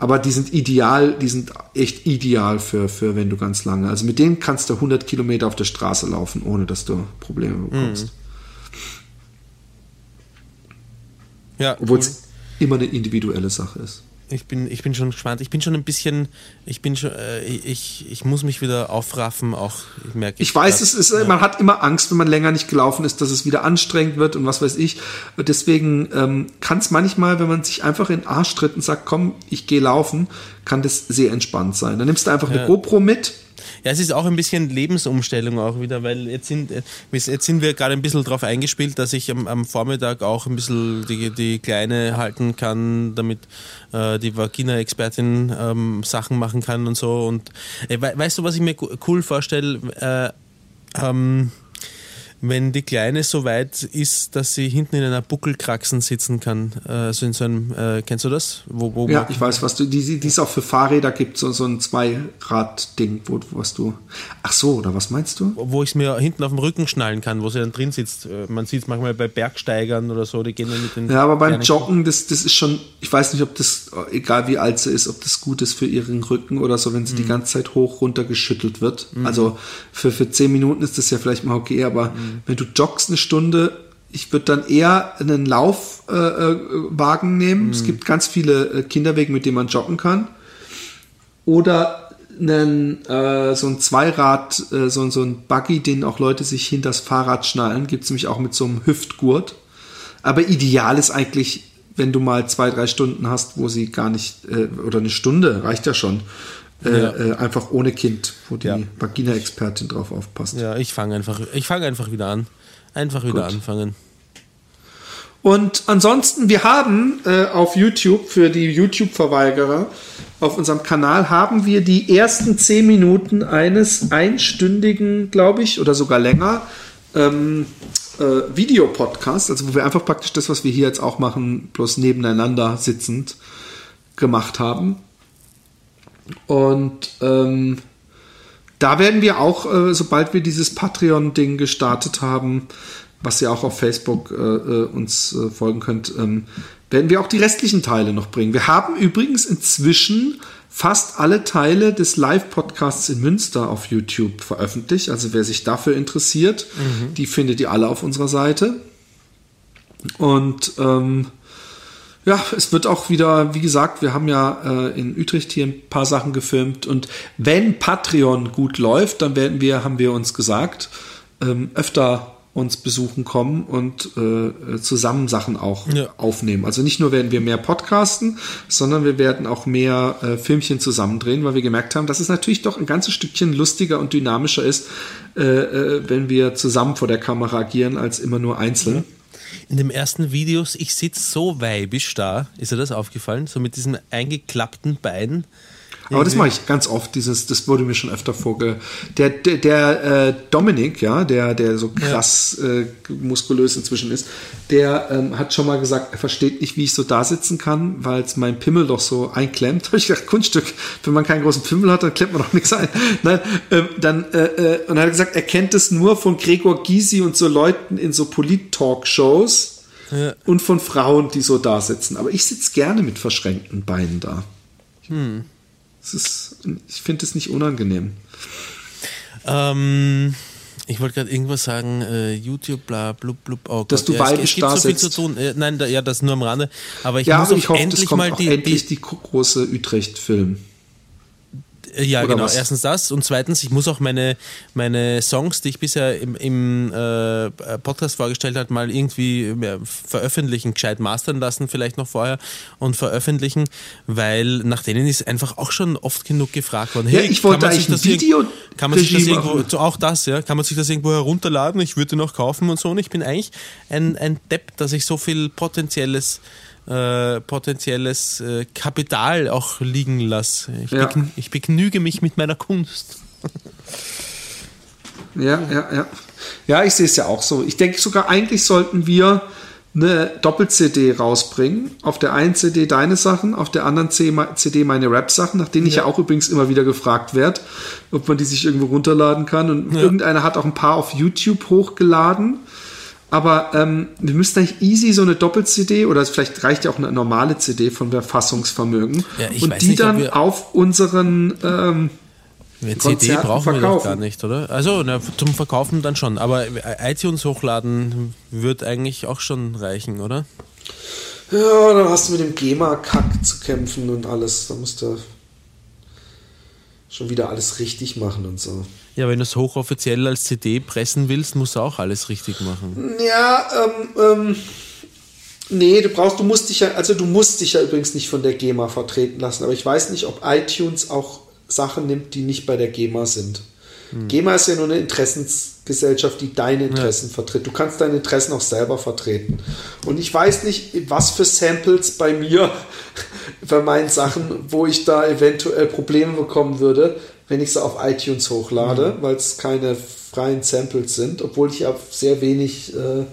Aber die sind ideal, die sind echt ideal für, für wenn du ganz lange. Also mit denen kannst du 100 Kilometer auf der Straße laufen, ohne dass du Probleme bekommst. Mhm. Ja, Obwohl es cool. immer eine individuelle Sache ist. Ich bin, ich bin schon gespannt. Ich bin schon ein bisschen, ich bin schon, äh, ich, ich muss mich wieder aufraffen, auch ich merke. Ich, ich weiß, es ist, ja. man hat immer Angst, wenn man länger nicht gelaufen ist, dass es wieder anstrengend wird und was weiß ich. Deswegen ähm, kann es manchmal, wenn man sich einfach in den Arsch tritt und sagt, komm, ich gehe laufen, kann das sehr entspannt sein. Dann nimmst du einfach ja. eine GoPro mit ja, es ist auch ein bisschen Lebensumstellung auch wieder, weil jetzt sind, äh, jetzt sind wir gerade ein bisschen darauf eingespielt, dass ich am, am, Vormittag auch ein bisschen die, die Kleine halten kann, damit äh, die Vagina-Expertin ähm, Sachen machen kann und so. Und äh, weißt du, was ich mir cool vorstelle? Äh, ähm, wenn die Kleine so weit ist, dass sie hinten in einer Buckelkraxen sitzen kann. Also in so einem, äh, kennst du das? Wo, wo ja, ich weiß, was du, die, die es auch für Fahrräder gibt, so, so ein Zweirad-Ding, wo, was du, ach so, oder was meinst du? Wo ich es mir hinten auf dem Rücken schnallen kann, wo sie dann drin sitzt. Äh, man sieht es manchmal bei Bergsteigern oder so, die gehen dann mit den... Ja, aber beim Joggen, das, das ist schon, ich weiß nicht, ob das, egal wie alt sie ist, ob das gut ist für ihren Rücken oder so, wenn sie mhm. die ganze Zeit hoch runter geschüttelt wird. Mhm. Also für, für zehn Minuten ist das ja vielleicht mal okay, aber mhm wenn du joggst eine Stunde, ich würde dann eher einen Laufwagen äh, äh nehmen. Mhm. Es gibt ganz viele äh, Kinderwege, mit denen man joggen kann. Oder einen, äh, so ein Zweirad, äh, so, so ein Buggy, den auch Leute sich hinter das Fahrrad schnallen. Gibt es nämlich auch mit so einem Hüftgurt. Aber ideal ist eigentlich, wenn du mal zwei, drei Stunden hast, wo sie gar nicht, äh, oder eine Stunde, reicht ja schon, äh, ja. Äh, einfach ohne Kind, wo die ja. Vagina-Expertin drauf aufpasst. Ja, ich fange einfach, ich fange einfach wieder an. Einfach wieder Gut. anfangen. Und ansonsten, wir haben äh, auf YouTube, für die YouTube-Verweigerer, auf unserem Kanal haben wir die ersten zehn Minuten eines einstündigen, glaube ich, oder sogar länger, ähm, äh, Videopodcasts, also wo wir einfach praktisch das, was wir hier jetzt auch machen, bloß nebeneinander sitzend gemacht haben. Und ähm, da werden wir auch, äh, sobald wir dieses Patreon-Ding gestartet haben, was ihr auch auf Facebook äh, äh, uns äh, folgen könnt, ähm, werden wir auch die restlichen Teile noch bringen. Wir haben übrigens inzwischen fast alle Teile des Live-Podcasts in Münster auf YouTube veröffentlicht. Also wer sich dafür interessiert, mhm. die findet ihr alle auf unserer Seite. Und ähm, ja, es wird auch wieder, wie gesagt, wir haben ja äh, in Utrecht hier ein paar Sachen gefilmt und wenn Patreon gut läuft, dann werden wir, haben wir uns gesagt, ähm, öfter uns besuchen kommen und äh, zusammen Sachen auch ja. aufnehmen. Also nicht nur werden wir mehr podcasten, sondern wir werden auch mehr äh, Filmchen zusammendrehen, weil wir gemerkt haben, dass es natürlich doch ein ganzes Stückchen lustiger und dynamischer ist, äh, äh, wenn wir zusammen vor der Kamera agieren, als immer nur einzeln. Mhm in den ersten Videos, ich sitze so weibisch da. Ist dir das aufgefallen? So mit diesem eingeklappten Bein. Aber das mache ich ganz oft, dieses, das wurde mir schon öfter vorge... Der, der, der äh, Dominik, ja, der, der so krass ja. äh, muskulös inzwischen ist, der ähm, hat schon mal gesagt, er versteht nicht, wie ich so da sitzen kann, weil es mein Pimmel doch so einklemmt. Habe ich gedacht, Kunststück, wenn man keinen großen Pimmel hat, dann klemmt man doch nichts ein. Nein, ähm, dann, äh, äh, und er hat gesagt, er kennt es nur von Gregor Gysi und so Leuten in so Polit-Talk-Shows ja. und von Frauen, die so da sitzen. Aber ich sitze gerne mit verschränkten Beinen da. Hm. Ist, ich finde es nicht unangenehm. Ähm, ich wollte gerade irgendwas sagen, äh, YouTube, bla, blub, blub. Oh Dass Gott, du ja, es, es gibt so viel zu tun. Äh, nein, da, ja, das nur am Rande. Aber ich ja, muss aber ich hoffe, endlich mal die, endlich die, die große Utrecht-Film. Äh, ja, Oder genau. Was? Erstens das und zweitens, ich muss auch meine, meine Songs, die ich bisher im, im äh, Podcast vorgestellt habe, mal irgendwie veröffentlichen, gescheit mastern lassen, vielleicht noch vorher und veröffentlichen, weil nach denen ist einfach auch schon oft genug gefragt worden. Hey, ja, ich wollte eigentlich ein Video. Kann man sich das irgendwo, auch das, ja, kann man sich das irgendwo herunterladen? Ich würde noch kaufen und so. Und ich bin eigentlich ein, ein Depp, dass ich so viel potenzielles äh, potenzielles äh, Kapital auch liegen lasse. Ich, Ja. begnü ich begnüge mich mit meiner Kunst. Ja, ja, ja. Ja, ich sehe es ja auch so. Ich denke sogar, eigentlich sollten wir eine Doppel-CD rausbringen. Auf der einen CD deine Sachen, auf der anderen CD meine Rap-Sachen, nach denen ich ja auch übrigens immer wieder gefragt werde, ob man die sich irgendwo runterladen kann. Und irgendeiner hat auch ein paar auf YouTube hochgeladen. Aber ähm, wir müssten eigentlich easy so eine Doppel-CD oder vielleicht reicht ja auch eine normale CD von Verfassungsvermögen Ja, ich und die nicht, dann auf unseren ähm, CD Konzerten brauchen wir doch verkaufen. gar nicht, oder? Also na, zum Verkaufen dann schon. Aber iTunes hochladen wird eigentlich auch schon reichen, oder? Ja, dann hast du mit dem GEMA-Kack zu kämpfen und alles. Da musst du schon wieder alles richtig machen und so. Ja, wenn du es hochoffiziell als CD pressen willst, musst du auch alles richtig machen. Ja, ähm, ähm, nee, du brauchst, du musst dich ja, also du musst dich ja übrigens nicht von der GEMA vertreten lassen, aber ich weiß nicht, ob iTunes auch Sachen nimmt, die nicht bei der GEMA sind. GEMA ist ja nur eine Interessensgesellschaft, die deine Interessen vertritt. Du kannst deine Interessen auch selber vertreten. Und ich weiß nicht, was für Samples bei mir, bei meinen Sachen, wo ich da eventuell Probleme bekommen würde, wenn ich sie auf iTunes hochlade, weil es keine freien Samples sind, obwohl ich ja sehr wenig äh,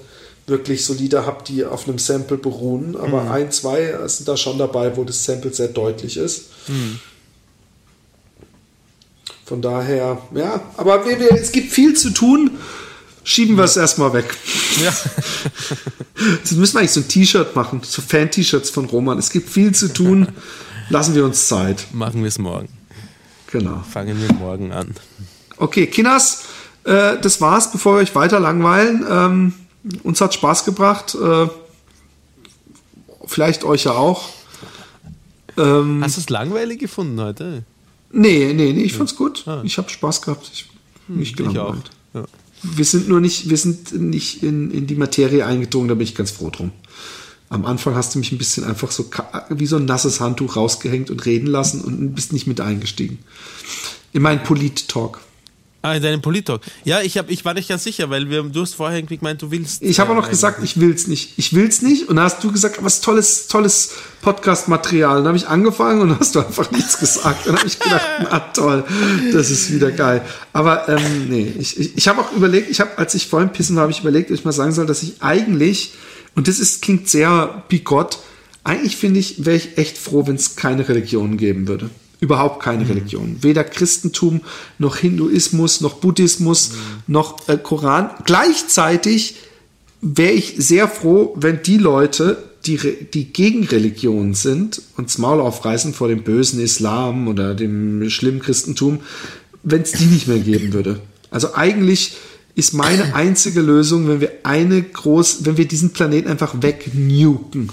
wirklich solide habe, die auf einem Sample beruhen. Aber ein, zwei sind da schon dabei, wo das Sample sehr deutlich ist. Von daher, ja, aber wir, wir, es gibt viel zu tun. Schieben wir es erstmal weg. Ja. Jetzt müssen wir eigentlich so ein T-Shirt machen, so Fan-T-Shirts von Roman. Es gibt viel zu tun. Lassen wir uns Zeit. Machen wir es morgen. Genau. Fangen wir morgen an. Okay, Kinas, äh, das war's, bevor wir euch weiter langweilen. Ähm, uns hat Spaß gebracht. Äh, vielleicht euch ja auch. Ähm, Hast du es langweilig gefunden heute? nee, nee, nee, ich fand's gut. Ich habe Spaß gehabt. Ich, nicht Ich auch. gelangweilt. Ja. Wir sind nur nicht, wir sind nicht in, in die Materie eingedrungen, da bin ich ganz froh drum. Am Anfang hast du mich ein bisschen einfach so wie so ein nasses Handtuch rausgehängt und reden lassen und bist nicht mit eingestiegen. In meinen Polit-Talk. Ah, in deinem Polit-Talk. Ja, ich, hab, ich war nicht ganz sicher, weil wir, du hast vorher irgendwie gemeint, du willst. Ich habe auch äh, noch gesagt, ich will's nicht. Ich will's nicht. Und dann hast du gesagt, was tolles, tolles Podcast-Material. Dann habe ich angefangen und hast du einfach nichts gesagt. Dann habe ich gedacht, na toll, das ist wieder geil. Aber ähm, nee, ich, ich, ich habe auch überlegt, ich habe, als ich vorhin pissen war, habe ich überlegt, ob ich mal sagen soll, dass ich eigentlich, und das ist, klingt sehr bigott, eigentlich finde ich, wäre ich echt froh, wenn es keine Religion geben würde. Überhaupt keine Religion. Weder Christentum, noch Hinduismus, noch Buddhismus, noch äh, Koran. Gleichzeitig wäre ich sehr froh, wenn die Leute, die, die gegen Religion sind, uns Maul aufreißen vor dem bösen Islam oder dem schlimmen Christentum, wenn es die nicht mehr geben würde. Also eigentlich ist meine einzige Lösung, wenn wir eine groß, wenn wir diesen Planeten einfach wegnuken.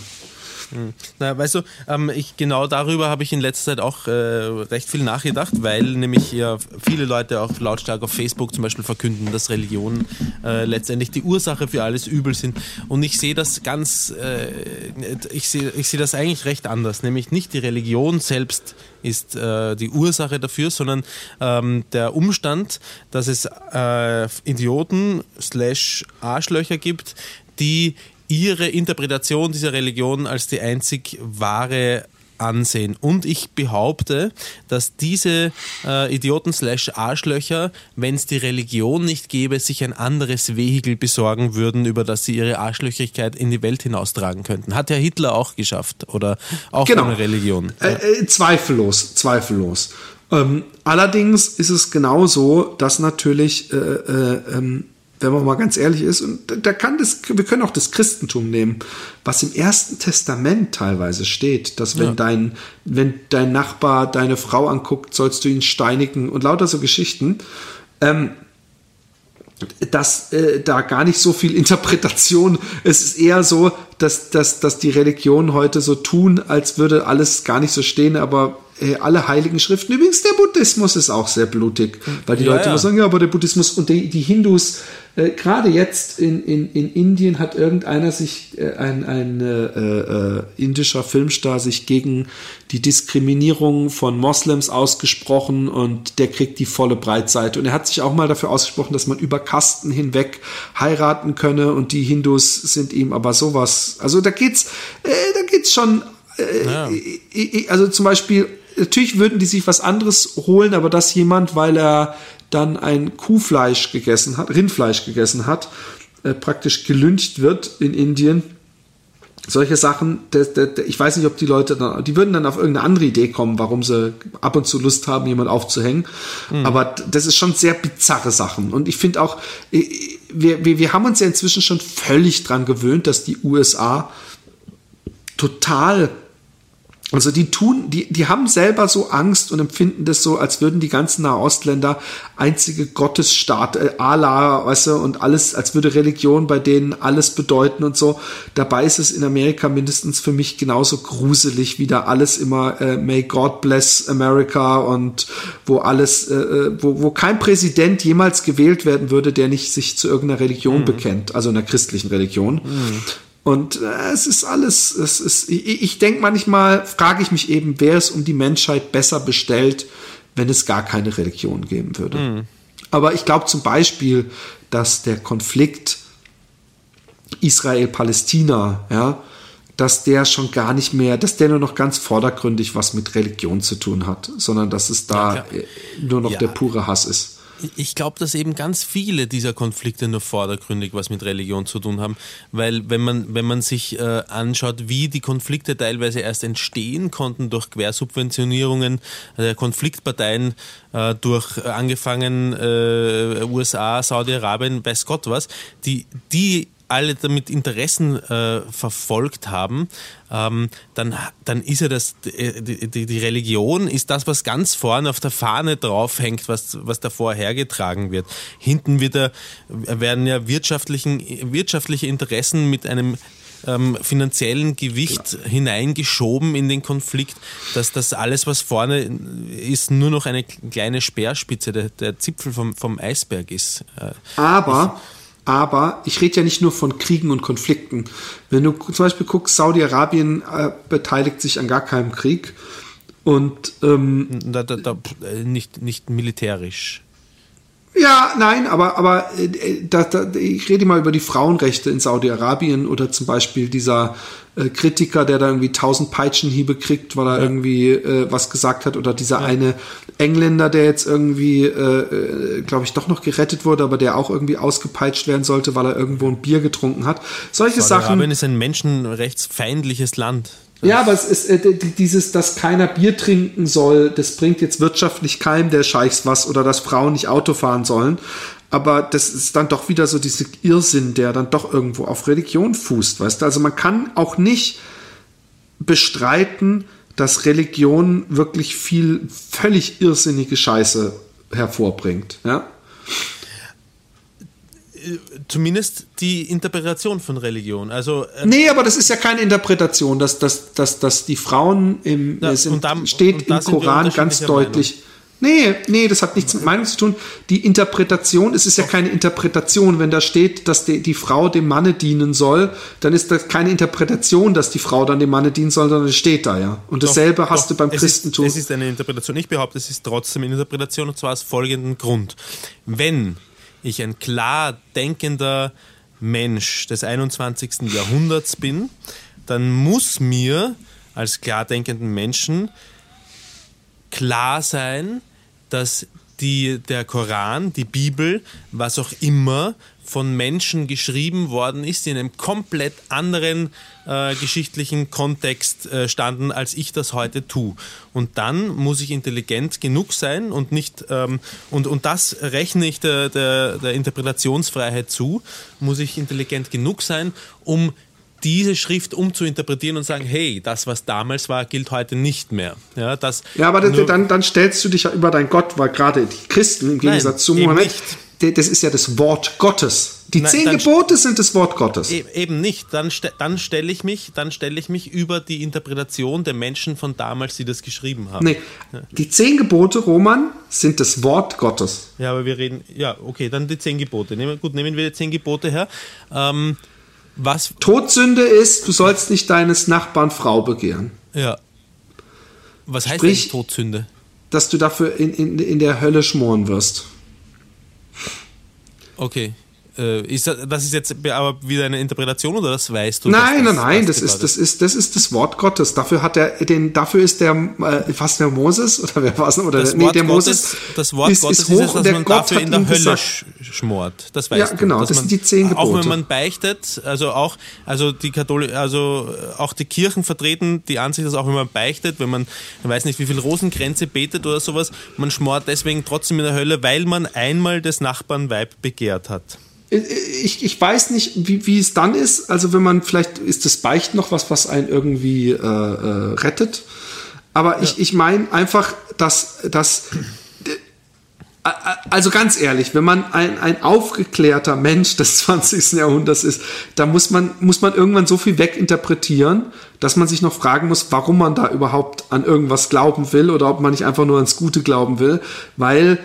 Na, weißt du, ähm, ich, genau darüber habe ich in letzter Zeit auch äh, recht viel nachgedacht, weil nämlich ja viele Leute auch lautstark auf Facebook zum Beispiel verkünden, dass Religionen äh, letztendlich die Ursache für alles Übel sind. Und ich sehe das ganz, äh, ich sehe ich sehe das eigentlich recht anders, nämlich nicht die Religion selbst ist äh, die Ursache dafür, sondern ähm, der Umstand, dass es äh, Idioten slash Arschlöcher gibt, die ihre Interpretation dieser Religion als die einzig wahre ansehen. Und ich behaupte, dass diese äh, Idioten slash Arschlöcher, wenn es die Religion nicht gäbe, sich ein anderes Vehikel besorgen würden, über das sie ihre Arschlöcherigkeit in die Welt hinaustragen könnten. Hat ja Hitler auch geschafft. Oder auch Genau. ohne Religion. Äh, äh, zweifellos, zweifellos. Ähm, allerdings ist es genauso, dass natürlich, äh, äh, ähm, wenn man mal ganz ehrlich ist, und da- kann das, wir können auch das Christentum nehmen, was im ersten Testament teilweise steht, dass wenn Ja. dein, wenn dein Nachbar deine Frau anguckt, sollst du ihn steinigen und lauter so Geschichten. Ähm, dass äh, da gar nicht so viel Interpretation, es ist eher so, dass, dass, dass die Religionen heute so tun, als würde alles gar nicht so stehen, aber äh, alle heiligen Schriften. Übrigens, der Buddhismus ist auch sehr blutig, weil die Ja, Leute ja. immer sagen, ja, aber der Buddhismus und die, die Hindus, äh, gerade jetzt in, in, in Indien hat irgendeiner sich, äh, ein, ein äh, äh, indischer Filmstar sich gegen die Diskriminierung von Moslems ausgesprochen und der kriegt die volle Breitseite. Und er hat sich auch mal dafür ausgesprochen, dass man über Kasten hinweg heiraten könne und die Hindus sind ihm aber sowas. Also da geht's, äh, da geht's schon Ja. I- I- also zum Beispiel, natürlich würden die sich was anderes holen, aber dass jemand, weil er dann ein Kuhfleisch gegessen hat, Rindfleisch gegessen hat, äh, praktisch gelyncht wird in Indien. Solche Sachen, das, das, ich weiß nicht, ob die Leute dann, die würden dann auf irgendeine andere Idee kommen, warum sie ab und zu Lust haben, jemand aufzuhängen. Aber d- das ist schon sehr bizarre Sachen. Und ich finde auch, äh, wir, wir, wir haben uns ja inzwischen schon völlig dran gewöhnt, dass die USA total also die tun, die, die haben selber so Angst und empfinden das so, als würden die ganzen Nahostländer einzige Gottesstaat, äh, Allah, weißt du, und alles, als würde Religion bei denen alles bedeuten und so. Dabei ist es in Amerika mindestens für mich genauso gruselig, wie da alles immer äh, May God bless America und wo alles, äh, äh, wo, wo kein Präsident jemals gewählt werden würde, der nicht sich zu irgendeiner Religion bekennt, also einer christlichen Religion. Und äh, es ist alles, es ist, ich, ich denke manchmal, frage ich mich eben, wäre es um die Menschheit besser bestellt, wenn es gar keine Religion geben würde. Aber ich glaube zum Beispiel, dass der Konflikt Israel-Palästina, ja, dass der schon gar nicht mehr, dass der nur noch ganz vordergründig was mit Religion zu tun hat, sondern dass es da Ja, nur noch Ja. der pure Hass ist. Ich glaube, dass eben ganz viele dieser Konflikte nur vordergründig was mit Religion zu tun haben, weil wenn man, wenn man sich äh, anschaut, wie die Konflikte teilweise erst entstehen konnten durch Quersubventionierungen der Konfliktparteien, äh, durch äh, angefangen äh, USA, Saudi-Arabien, weiß Gott was, die, die alle damit Interessen äh, verfolgt haben, ähm, dann, dann ist ja das, die, die, die Religion ist das, was ganz vorne auf der Fahne draufhängt, was, was davor hergetragen wird. Hinten wieder werden ja wirtschaftlichen, wirtschaftliche Interessen mit einem ähm, finanziellen Gewicht hineingeschoben in den Konflikt, dass das alles, was vorne ist, nur noch eine kleine Speerspitze, der, der Zipfel vom, vom Eisberg ist. Äh, Aber, aber ich rede ja nicht nur von Kriegen und Konflikten. Wenn du zum Beispiel guckst, Saudi-Arabien äh, beteiligt sich an gar keinem Krieg. Und ähm, da, da, da, äh, nicht, nicht militärisch. ja, nein, aber, aber äh, ich rede mal über die Frauenrechte in Saudi-Arabien oder zum Beispiel dieser äh, Kritiker, der da irgendwie tausend Peitschenhiebe kriegt, weil er irgendwie äh, was gesagt hat, oder dieser eine Engländer, der jetzt irgendwie, äh, äh, glaube ich, doch noch gerettet wurde, aber der auch irgendwie ausgepeitscht werden sollte, weil er irgendwo ein Bier getrunken hat. Solche Sachen. Saudi-Arabien ist ein menschenrechtsfeindliches Land. Ja, aber es ist äh, dieses, dass keiner Bier trinken soll, das bringt jetzt wirtschaftlich keinem der Scheichs was oder dass Frauen nicht Auto fahren sollen. Aber das ist dann doch wieder so dieser Irrsinn, der dann doch irgendwo auf Religion fußt, weißt du? Also man kann auch nicht bestreiten, dass Religion wirklich viel völlig irrsinnige Scheiße hervorbringt, ja? Zumindest die Interpretation von Religion. Also äh, Nee, aber das ist ja keine Interpretation, dass, dass, dass, dass die Frauen im Ja, es und da- steht und im Koran ganz deutlich. Nee, nee, das hat nichts mit Meinung zu tun. Die Interpretation, es ist ja keine Interpretation. Wenn da steht, dass die, die Frau dem Manne dienen soll, dann ist das keine Interpretation, dass die Frau dann dem Manne dienen soll, sondern es steht da ja. Und dasselbe Doch, hast doch, du beim es Christentum. Ist, es ist eine Interpretation. Ich behaupte, es ist trotzdem eine Interpretation und zwar aus folgendem Grund. Wenn ich ein klar denkender Mensch des 21. Jahrhunderts bin, dann muss mir als klar denkenden Menschen klar sein, dass die, der Koran, die Bibel, was auch immer, von Menschen geschrieben worden ist, die in einem komplett anderen äh, geschichtlichen Kontext äh, standen, als ich das heute tue. Und dann muss ich intelligent genug sein und nicht, ähm, und, und das rechne ich der, der, der Interpretationsfreiheit zu, muss ich intelligent genug sein, um diese Schrift umzuinterpretieren und sagen, hey, das, was damals war, gilt heute nicht mehr. Ja, das Ja, aber das, dann, dann stellst du dich ja über dein Gott, weil gerade die Christen im Gegensatz zu Mohammed, das ist ja das Wort Gottes. Die Nein, zehn Gebote sind das Wort Gottes. E- Eben nicht. Dann, dann stelle ich mich, dann stelle ich mich über die Interpretation der Menschen von damals, die das geschrieben haben. Nee, die zehn Gebote, Roman, sind das Wort Gottes. Ja, aber wir reden. Ja, okay, dann die zehn Gebote. Nehmen, gut, nehmen wir die zehn Gebote her. Ähm, was? Todsünde ist, du sollst nicht deines Nachbarn Frau begehren. Ja. Was heißt Sprich- eigentlich Todsünde? Dass du dafür in, in, in der Hölle schmoren wirst. Okay. Äh, ist das, das ist jetzt aber wieder eine Interpretation oder das weißt du? Nein, dass nein, nein, das ist, das ist, das ist das Wort Gottes. Dafür hat er den, dafür ist der, äh, was der Moses oder wer war es? Oder das der, nee, Wort der Gottes, Moses. das Wort ist, Gottes ist ist, hoch es, und dass der man Gott dafür in der Hölle gesagt, sch schmort. Das weißt Ja, du. genau, das man, sind die zehn Auch wenn Gebote. man beichtet, also auch, also die Katholi also äh, auch die Kirchen vertreten die Ansicht, dass auch wenn man beichtet, wenn man, ich weiß nicht, wie viel Rosenkränze betet oder sowas, man schmort deswegen trotzdem in der Hölle, weil man einmal des Nachbarn Weib begehrt hat. Ich, ich weiß nicht, wie, wie es dann ist. Also wenn man, vielleicht ist das Beicht noch was, was einen irgendwie äh, äh, rettet. Aber ich, ich meine einfach, dass, dass äh, also ganz ehrlich, wenn man ein, ein aufgeklärter Mensch des 20. Jahrhunderts ist, da muss man, muss man irgendwann so viel weginterpretieren, dass man sich noch fragen muss, warum man da überhaupt an irgendwas glauben will oder ob man nicht einfach nur ans Gute glauben will, weil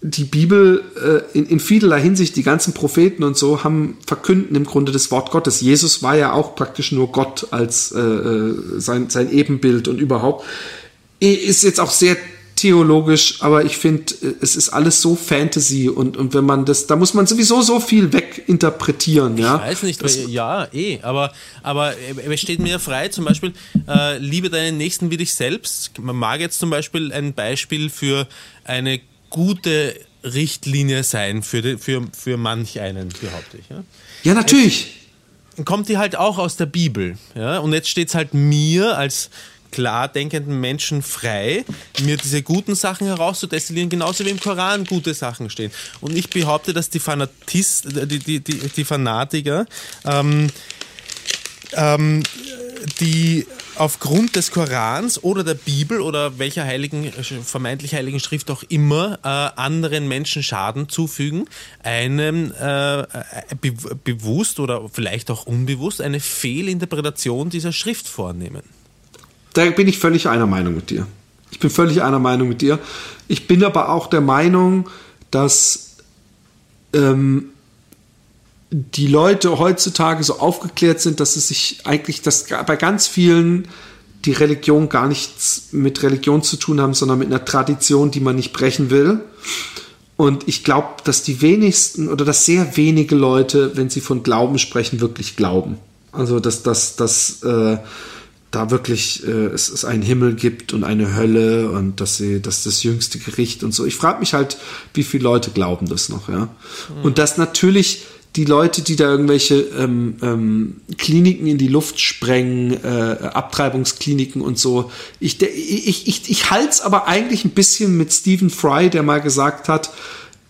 die Bibel äh, in, in vielerlei Hinsicht, die ganzen Propheten und so, haben verkünden im Grunde das Wort Gottes. Jesus war ja auch praktisch nur Gott als äh, äh, sein, sein Ebenbild und überhaupt. Ist jetzt auch sehr theologisch, aber ich finde, es ist alles so Fantasy und, und wenn man das, da muss man sowieso so viel weginterpretieren, ja. Ich weiß nicht, Das- weil, ja, eh, aber, aber es steht mir frei, zum Beispiel, äh, liebe deinen Nächsten wie dich selbst. Man mag jetzt zum Beispiel ein Beispiel für eine gute Richtlinie sein, für, die, für, für manch einen, behaupte ich. Ja? ja, natürlich. kommt die halt auch aus der Bibel. Ja? Und jetzt steht es halt mir als klar denkenden Menschen frei, mir diese guten Sachen herauszudestillieren, genauso wie im Koran gute Sachen stehen. Und ich behaupte, dass die Fanatist, die, die, die, die Fanatiker, ähm, ähm, die aufgrund des Korans oder der Bibel oder welcher heiligen, vermeintlich heiligen Schrift auch immer äh, anderen Menschen Schaden zufügen, einem äh, be bewusst oder vielleicht auch unbewusst eine Fehlinterpretation dieser Schrift vornehmen. Da bin ich völlig einer Meinung mit dir. Ich bin völlig einer Meinung mit dir. Ich bin aber auch der Meinung, dass ähm, die Leute heutzutage so aufgeklärt sind, dass es sich eigentlich, dass bei ganz vielen die Religion gar nichts mit Religion zu tun haben, sondern mit einer Tradition, die man nicht brechen will. Und ich glaube, dass die wenigsten oder dass sehr wenige Leute, wenn sie von Glauben sprechen, wirklich glauben. Also, dass, dass, dass äh, da wirklich äh, es, es einen Himmel gibt und eine Hölle und dass sie, dass das jüngste Gericht und so. Ich frage mich halt, wie viele Leute glauben das noch, ja. Und dass natürlich die Leute, die da irgendwelche ähm, ähm, Kliniken in die Luft sprengen, äh, Abtreibungskliniken und so. Ich, ich, ich, ich halte es aber eigentlich ein bisschen mit Stephen Fry, der mal gesagt hat,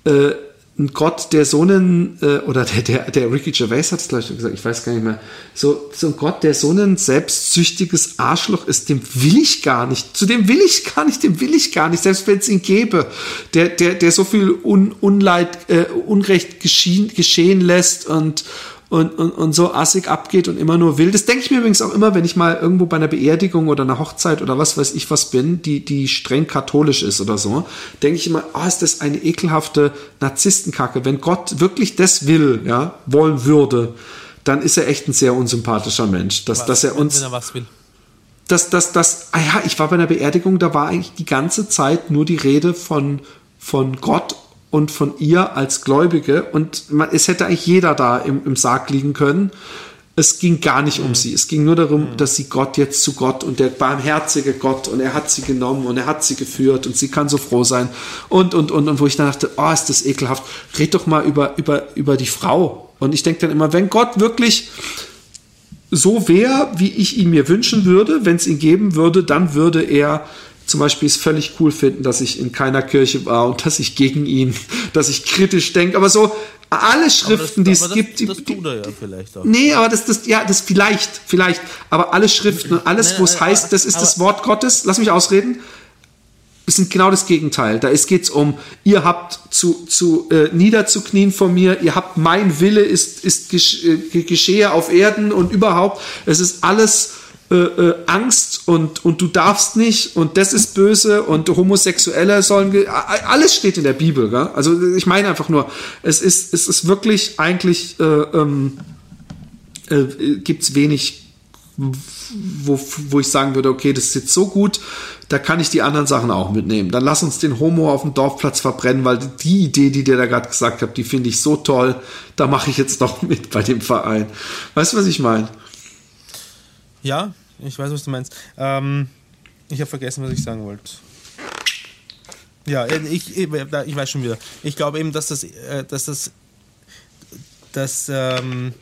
äh, ein Gott, der so einen, äh, oder der, der, der Ricky Gervais hat es gleich gesagt, ich weiß gar nicht mehr, so, so ein Gott, der so ein selbstsüchtiges Arschloch ist, dem will ich gar nicht, zu dem will ich gar nicht, dem will ich gar nicht, selbst wenn es ihn gäbe, der, der, der so viel Un, Unleid, äh, Unrecht geschehen, geschehen lässt und, und, und, und so assig abgeht und immer nur will. Das denke ich mir übrigens auch immer, wenn ich mal irgendwo bei einer Beerdigung oder einer Hochzeit oder was weiß ich was bin, die, die streng katholisch ist oder so, denke ich immer, oh, ist das eine ekelhafte Narzisstenkacke. Wenn Gott wirklich das will, ja, wollen würde, dann ist er echt ein sehr unsympathischer Mensch. Dass, dass er uns, Wenn er was will. dass, dass, dass, ah ja, ich war bei einer Beerdigung, da war eigentlich die ganze Zeit nur die Rede von, von Gott und von ihr als Gläubige und man, es hätte eigentlich jeder da im, im Sarg liegen können. Es ging gar nicht um sie. Es ging nur darum, dass sie Gott jetzt zu Gott und der barmherzige Gott und er hat sie genommen und er hat sie geführt und sie kann so froh sein und, und, und, und wo ich dann dachte, oh, ist das ekelhaft. Red doch mal über, über, über die Frau. Und ich denke dann immer, wenn Gott wirklich so wäre, wie ich ihn mir wünschen würde, wenn es ihn geben würde, dann würde er zum Beispiel es völlig cool finden, dass ich in keiner Kirche war und dass ich gegen ihn, dass ich kritisch denke. Aber so alle Schriften, die es aber gibt, das, die, das tut er ja vielleicht auch. Nee, aber das, das, ja, das vielleicht, vielleicht. Aber alle Schriften und alles, wo es aber- heißt, das ist aber- das Wort Gottes, lass mich ausreden. sind genau das Gegenteil. Da geht es um, ihr habt zu, zu äh, niederzuknien vor mir, ihr habt mein Wille ist, ist gesch äh, geschehe auf Erden und überhaupt. Es ist alles äh, äh, Angst und, und du darfst nicht und das ist böse und Homosexuelle sollen, alles steht in der Bibel. Gell? Also ich meine einfach nur, es ist, es ist wirklich eigentlich, äh, ähm, äh, gibt es wenig, wo, wo ich sagen würde, okay, das ist jetzt so gut, da kann ich die anderen Sachen auch mitnehmen. Dann lass uns den Homo auf dem Dorfplatz verbrennen, weil die Idee, die der da gerade gesagt hat, die finde ich so toll, da mache ich jetzt doch mit bei dem Verein. Weißt du, was ich meine? Ja, ich weiß, was du meinst. Ähm, ich habe vergessen, was ich sagen wollte. Ja, äh, ich, ich, ich, weiß schon wieder. Ich glaube eben, dass das, äh, dass das, dass, ähm,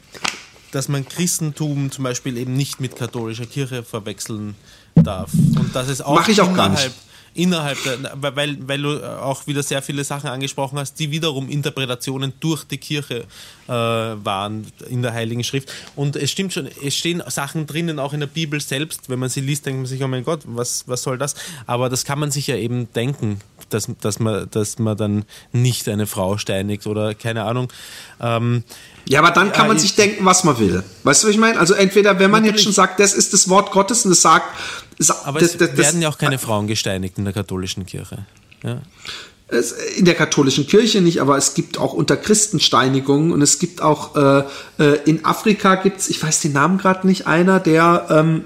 dass man Christentum zum Beispiel eben nicht mit katholischer Kirche verwechseln darf. Und dass es auch, Mach ich auch innerhalb, innerhalb der, weil, weil du auch wieder sehr viele Sachen angesprochen hast, die wiederum Interpretationen durch die Kirche äh, waren in der Heiligen Schrift. Und es stimmt schon, es stehen Sachen drinnen, auch in der Bibel selbst. Wenn man sie liest, denkt man sich, oh mein Gott, was, was soll das? Aber das kann man sich ja eben denken, dass, dass, man, dass man dann nicht eine Frau steinigt oder keine Ahnung. Ähm, ja, aber dann kann man sich denken, was man will. Weißt du, was ich meine? Also entweder, wenn man Natürlich. jetzt schon sagt, das ist das Wort Gottes und es sagt... Aber das, es das, werden ja auch keine Frauen gesteinigt in der katholischen Kirche. Ja. in der katholischen Kirche nicht, aber es gibt auch unter Christen Steinigungen und es gibt auch äh, äh in Afrika gibt's, ich weiß den Namen gerade nicht, einer, der ähm,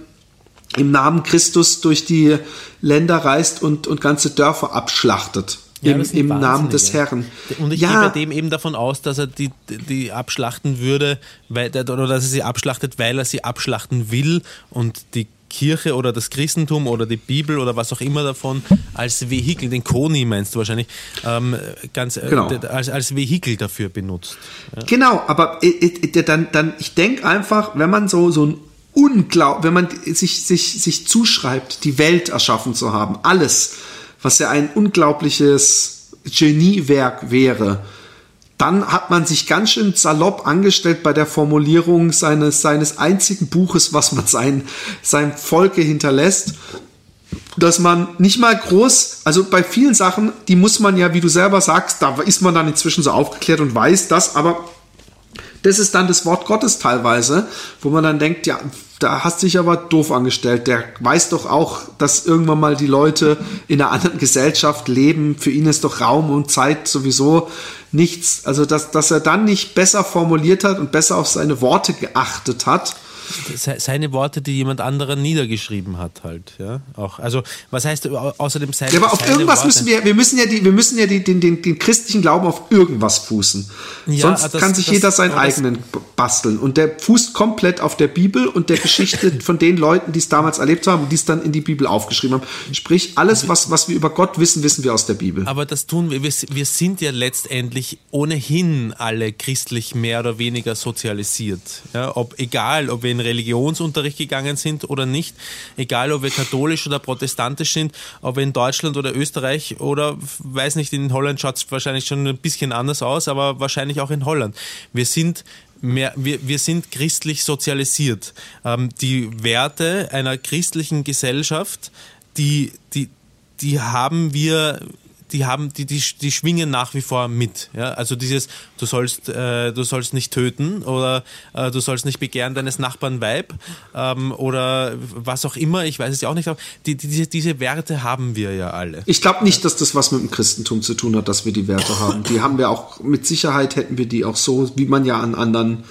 im Namen Christus durch die Länder reist und, und ganze Dörfer abschlachtet. Ja, Im, im Namen des Herrn. Und ich ja. gehe bei dem eben davon aus, dass er die, die abschlachten würde, weil, oder dass er sie abschlachtet, weil er sie abschlachten will und die Kirche oder das Christentum oder die Bibel oder was auch immer davon als Vehikel, den Koni meinst du wahrscheinlich, ähm, ganz äh, genau. als, als Vehikel dafür benutzt. Ja. Genau, aber äh, äh, dann, dann ich denke einfach, wenn man so, so ein Unglaub, wenn man sich, sich, sich zuschreibt, die Welt erschaffen zu haben, alles, was ja ein unglaubliches Geniewerk wäre, dann hat man sich ganz schön salopp angestellt bei der Formulierung seines, seines einzigen Buches, was man sein, seinem Volke hinterlässt. Dass man nicht mal groß, also bei vielen Sachen, die muss man ja, wie du selber sagst, da ist man dann inzwischen so aufgeklärt und weiß das, aber das ist dann das Wort Gottes teilweise, wo man dann denkt, ja, da hast du dich aber doof angestellt. Der weiß doch auch, dass irgendwann mal die Leute in einer anderen Gesellschaft leben. Für ihn ist doch Raum und Zeit sowieso nichts. Also, dass, dass er dann nicht besser formuliert hat und besser auf seine Worte geachtet hat seine Worte, die jemand anderen niedergeschrieben hat, halt, ja, auch. Also, was heißt außerdem seine Ja, aber auf irgendwas Worte. müssen wir, wir müssen ja die, wir müssen ja die, den, den, den christlichen Glauben auf irgendwas fußen. Ja, Sonst das, kann sich das, jeder seinen eigenen basteln. Und der fußt komplett auf der Bibel und der Geschichte von den Leuten, die es damals erlebt haben und die es dann in die Bibel aufgeschrieben haben. Sprich, alles, was, was wir über Gott wissen, wissen wir aus der Bibel. Aber das tun wir, wir, wir sind ja letztendlich ohnehin alle christlich mehr oder weniger sozialisiert. Ja, ob, egal, ob wir in Religionsunterricht gegangen sind oder nicht, egal ob wir katholisch oder protestantisch sind, ob wir in Deutschland oder Österreich oder weiß nicht, in Holland schaut es wahrscheinlich schon ein bisschen anders aus, aber wahrscheinlich auch in Holland. Wir sind Mehr, wir, wir sind christlich sozialisiert. Ähm, die Werte einer christlichen Gesellschaft, die, die, die haben wir die haben, die, die, die schwingen nach wie vor mit. Ja? Also dieses, du sollst, äh, du sollst nicht töten oder äh, du sollst nicht begehren deines Nachbarn Weib ähm, oder was auch immer, ich weiß es ja auch nicht, aber die, die, diese, diese Werte haben wir ja alle. Ich glaube nicht, dass das was mit dem Christentum zu tun hat, dass wir die Werte haben. Die haben wir auch, mit Sicherheit hätten wir die auch so, wie man ja an anderen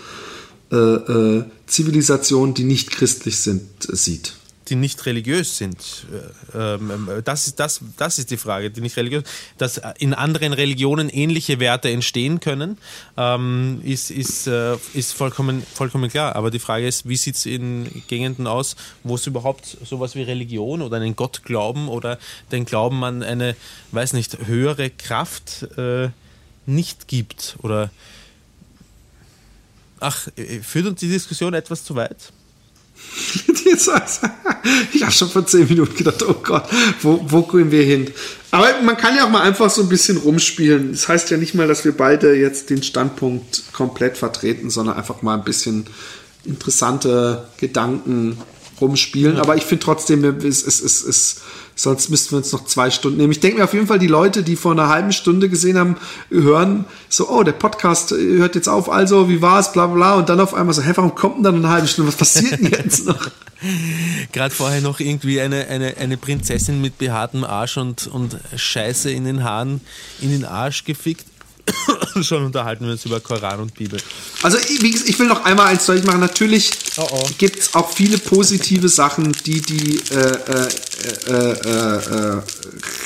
äh, äh, Zivilisationen, die nicht christlich sind, sieht die nicht religiös sind. Äh, ähm, ähm, das ist, das, das ist die Frage, die nicht religiös Dass in anderen Religionen ähnliche Werte entstehen können, ähm, ist, ist, äh, ist vollkommen, vollkommen klar. Aber die Frage ist, wie sieht es in Gegenden aus, wo es überhaupt sowas wie Religion oder einen Gott glauben oder den Glauben an eine, weiß nicht, höhere Kraft äh, nicht gibt? Oder ach, führt uns die Diskussion etwas zu weit? ich habe schon vor zehn Minuten gedacht, oh Gott, wo, wo gehen wir hin? Aber man kann ja auch mal einfach so ein bisschen rumspielen. Das heißt ja nicht mal, dass wir beide jetzt den Standpunkt komplett vertreten, sondern einfach mal ein bisschen interessante Gedanken rumspielen. Ja. Aber ich finde trotzdem, es, es, es, es Sonst müssten wir uns noch zwei Stunden nehmen. Ich denke mir auf jeden Fall, die Leute, die vor einer halben Stunde gesehen haben, hören so, oh, der Podcast hört jetzt auf, also, wie war es, bla bla, und dann auf einmal so, hä, warum kommt denn dann eine halbe Stunde? Was passiert denn jetzt noch? Gerade vorher noch irgendwie eine, eine, eine Prinzessin mit behaartem Arsch und, und Scheiße in den Haaren in den Arsch gefickt. Schon unterhalten wir uns über Koran und Bibel. Also ich, ich will noch einmal eins deutlich machen. Natürlich oh oh. gibt es auch viele positive Sachen, die die äh, äh, äh, äh,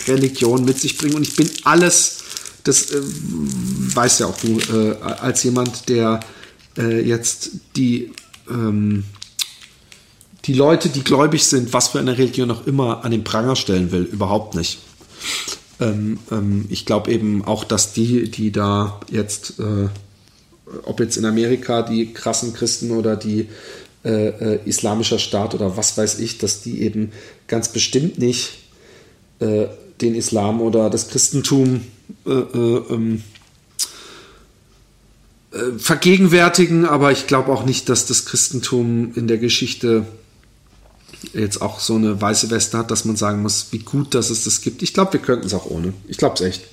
Religion mit sich bringen. Und ich bin alles, das äh, weißt ja auch du, äh, als jemand, der jetzt die ähm, die Leute, die gläubig sind, was für eine Religion auch immer, an den Pranger stellen will. Überhaupt nicht. Ähm, ähm, ich glaube eben auch, dass die, die da jetzt, äh, ob jetzt in Amerika die krassen Christen oder die äh, äh, islamischer Staat oder was weiß ich, dass die eben ganz bestimmt nicht äh, den Islam oder das Christentum äh, äh, ähm, vergegenwärtigen, aber ich glaube auch nicht, dass das Christentum in der Geschichte jetzt auch so eine weiße Weste hat, dass man sagen muss, wie gut, dass es das gibt. Ich glaube, wir könnten es auch ohne. Ich glaube es echt.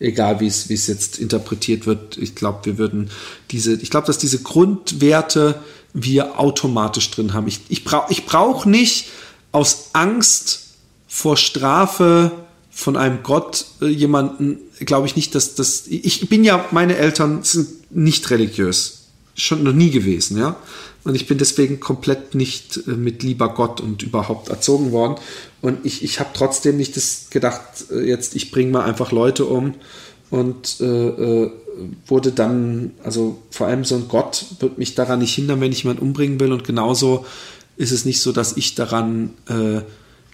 Egal wie es, jetzt interpretiert wird. Ich glaube, wir würden diese, ich glaube, dass diese Grundwerte wir automatisch drin haben. Ich, ich brauche ich brauch nicht aus Angst vor Strafe von einem Gott äh, jemanden, glaube ich nicht, dass das, ich bin ja, meine Eltern sind nicht religiös. Schon noch nie gewesen, ja. Und ich bin deswegen komplett nicht äh, mit lieber Gott und überhaupt erzogen worden. Und ich, ich habe trotzdem nicht das gedacht, äh, jetzt ich bringe mal einfach Leute um und äh, äh, wurde dann, also vor allem so ein Gott wird mich daran nicht hindern, wenn ich jemanden umbringen will. Und genauso ist es nicht so, dass ich daran äh,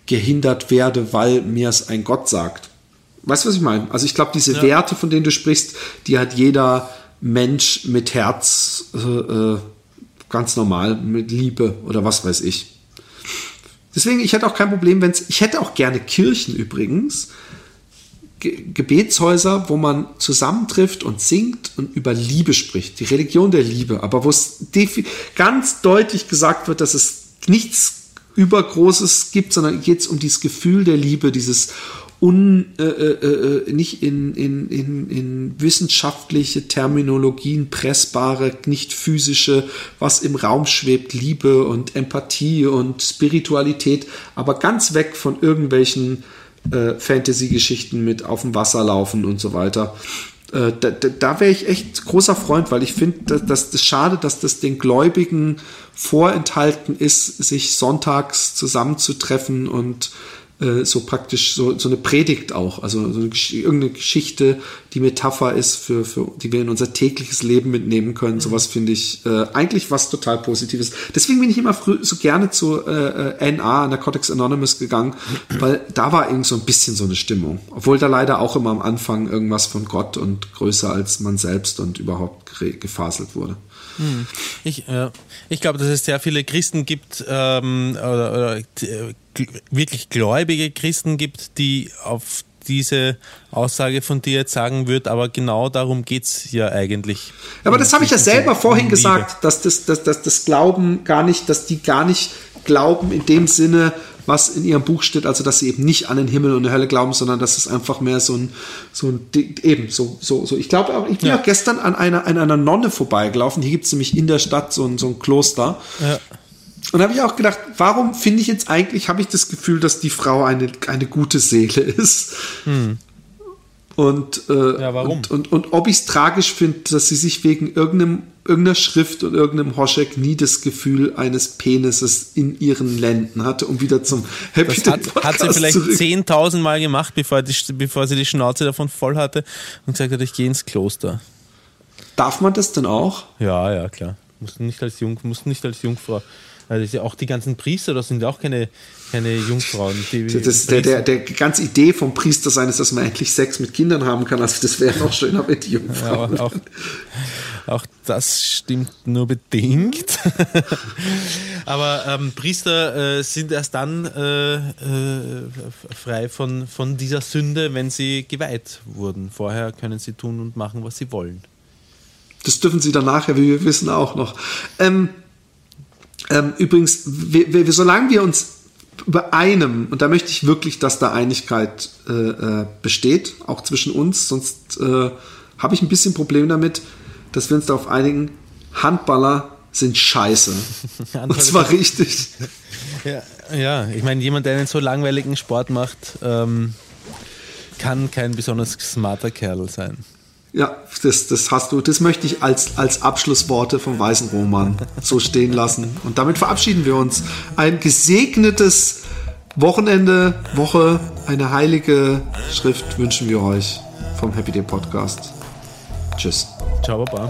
gehindert werde, weil mir es ein Gott sagt. Weißt du, was ich meine? Also ich glaube, diese ja. Werte, von denen du sprichst, die hat jeder Mensch mit Herz äh, ganz normal mit Liebe oder was weiß ich. Deswegen, ich hätte auch kein Problem, wenn es, ich hätte auch gerne Kirchen übrigens, Ge Gebetshäuser, wo man zusammentrifft und singt und über Liebe spricht, die Religion der Liebe, aber wo es ganz deutlich gesagt wird, dass es nichts Übergroßes gibt, sondern geht es um dieses Gefühl der Liebe, dieses un, äh, äh, äh, nicht in, in, in, in wissenschaftliche Terminologien pressbare, nicht physische, was im Raum schwebt, Liebe und Empathie und Spiritualität, aber ganz weg von irgendwelchen äh, Fantasy-Geschichten mit auf dem Wasser laufen und so weiter. Äh, da, da, wäre ich echt großer Freund, weil ich finde, dass, dass das schade, dass das den Gläubigen vorenthalten ist, sich sonntags zusammenzutreffen und äh, so praktisch so, so eine Predigt auch, also so eine, irgendeine Geschichte, die Metapher ist, für, für, die wir in unser tägliches Leben mitnehmen können. Mhm. Sowas finde ich äh, eigentlich was total Positives. Deswegen bin ich immer früh so gerne zu äh, äh NA, Narcotics Anonymous, gegangen, weil da war irgendwie so ein bisschen so eine Stimmung. Obwohl da leider auch immer am Anfang irgendwas von Gott und größer als man selbst und überhaupt gefaselt wurde. Hm. Ich, äh, ich glaube, dass es sehr viele Christen gibt, ähm, oder, oder äh, wirklich gläubige Christen gibt, die auf diese Aussage von dir jetzt sagen wird, aber genau darum geht es ja eigentlich. Aber das habe ich ja selber vorhin gesagt, dass das, dass, dass das Glauben gar nicht, dass die gar nicht glauben in dem Sinne, was in ihrem Buch steht, also dass sie eben nicht an den Himmel und die Hölle glauben, sondern dass es einfach mehr so ein, so ein eben, so, so, so. Ich glaube auch, ich bin ja. auch gestern an einer, an einer Nonne vorbeigelaufen. Hier gibt es nämlich in der Stadt so ein, so ein Kloster. Ja. Und da habe ich auch gedacht, warum finde ich jetzt eigentlich, habe ich das Gefühl, dass die Frau eine, eine gute Seele ist. Hm. Und, äh, ja, warum? und, und, und ob ich es tragisch finde, dass sie sich wegen irgendeinem, irgendeiner Schrift und irgendeinem Hoschek nie das Gefühl eines Penises in ihren Lenden hatte, um wieder zum Happy das hat, hat sie vielleicht 10.000 Mal gemacht, bevor, die, bevor sie die Schnauze davon voll hatte und gesagt hat, ich gehe ins Kloster. Darf man das denn auch? Ja, ja, klar. Musst nicht als, Jung, musst nicht als Jungfrau ja auch die ganzen Priester, das sind ja auch keine, keine Jungfrauen. Die, das, der, der, der ganze Idee vom Priester sein ist, dass man endlich Sex mit Kindern haben kann. Also das wäre noch schöner mit Jungfrauen. Ja, auch, auch das stimmt nur bedingt. Aber ähm, Priester äh, sind erst dann äh, äh, frei von, von dieser Sünde, wenn sie geweiht wurden. Vorher können sie tun und machen, was sie wollen. Das dürfen sie dann nachher, wie wir wissen, auch noch. Ähm, ähm, übrigens, wir, wir, solange wir uns über einem, und da möchte ich wirklich, dass da Einigkeit äh, äh, besteht, auch zwischen uns, sonst äh, habe ich ein bisschen Problem damit, dass wir uns darauf einigen, Handballer sind scheiße. und zwar richtig. Ja, ja, ich meine, jemand, der einen so langweiligen Sport macht, ähm, kann kein besonders smarter Kerl sein. Ja, das, das hast du, das möchte ich als, als Abschlussworte vom Weißen Roman so stehen lassen. Und damit verabschieden wir uns. Ein gesegnetes Wochenende, Woche, eine heilige Schrift wünschen wir euch vom Happy Day Podcast. Tschüss. Ciao, Baba.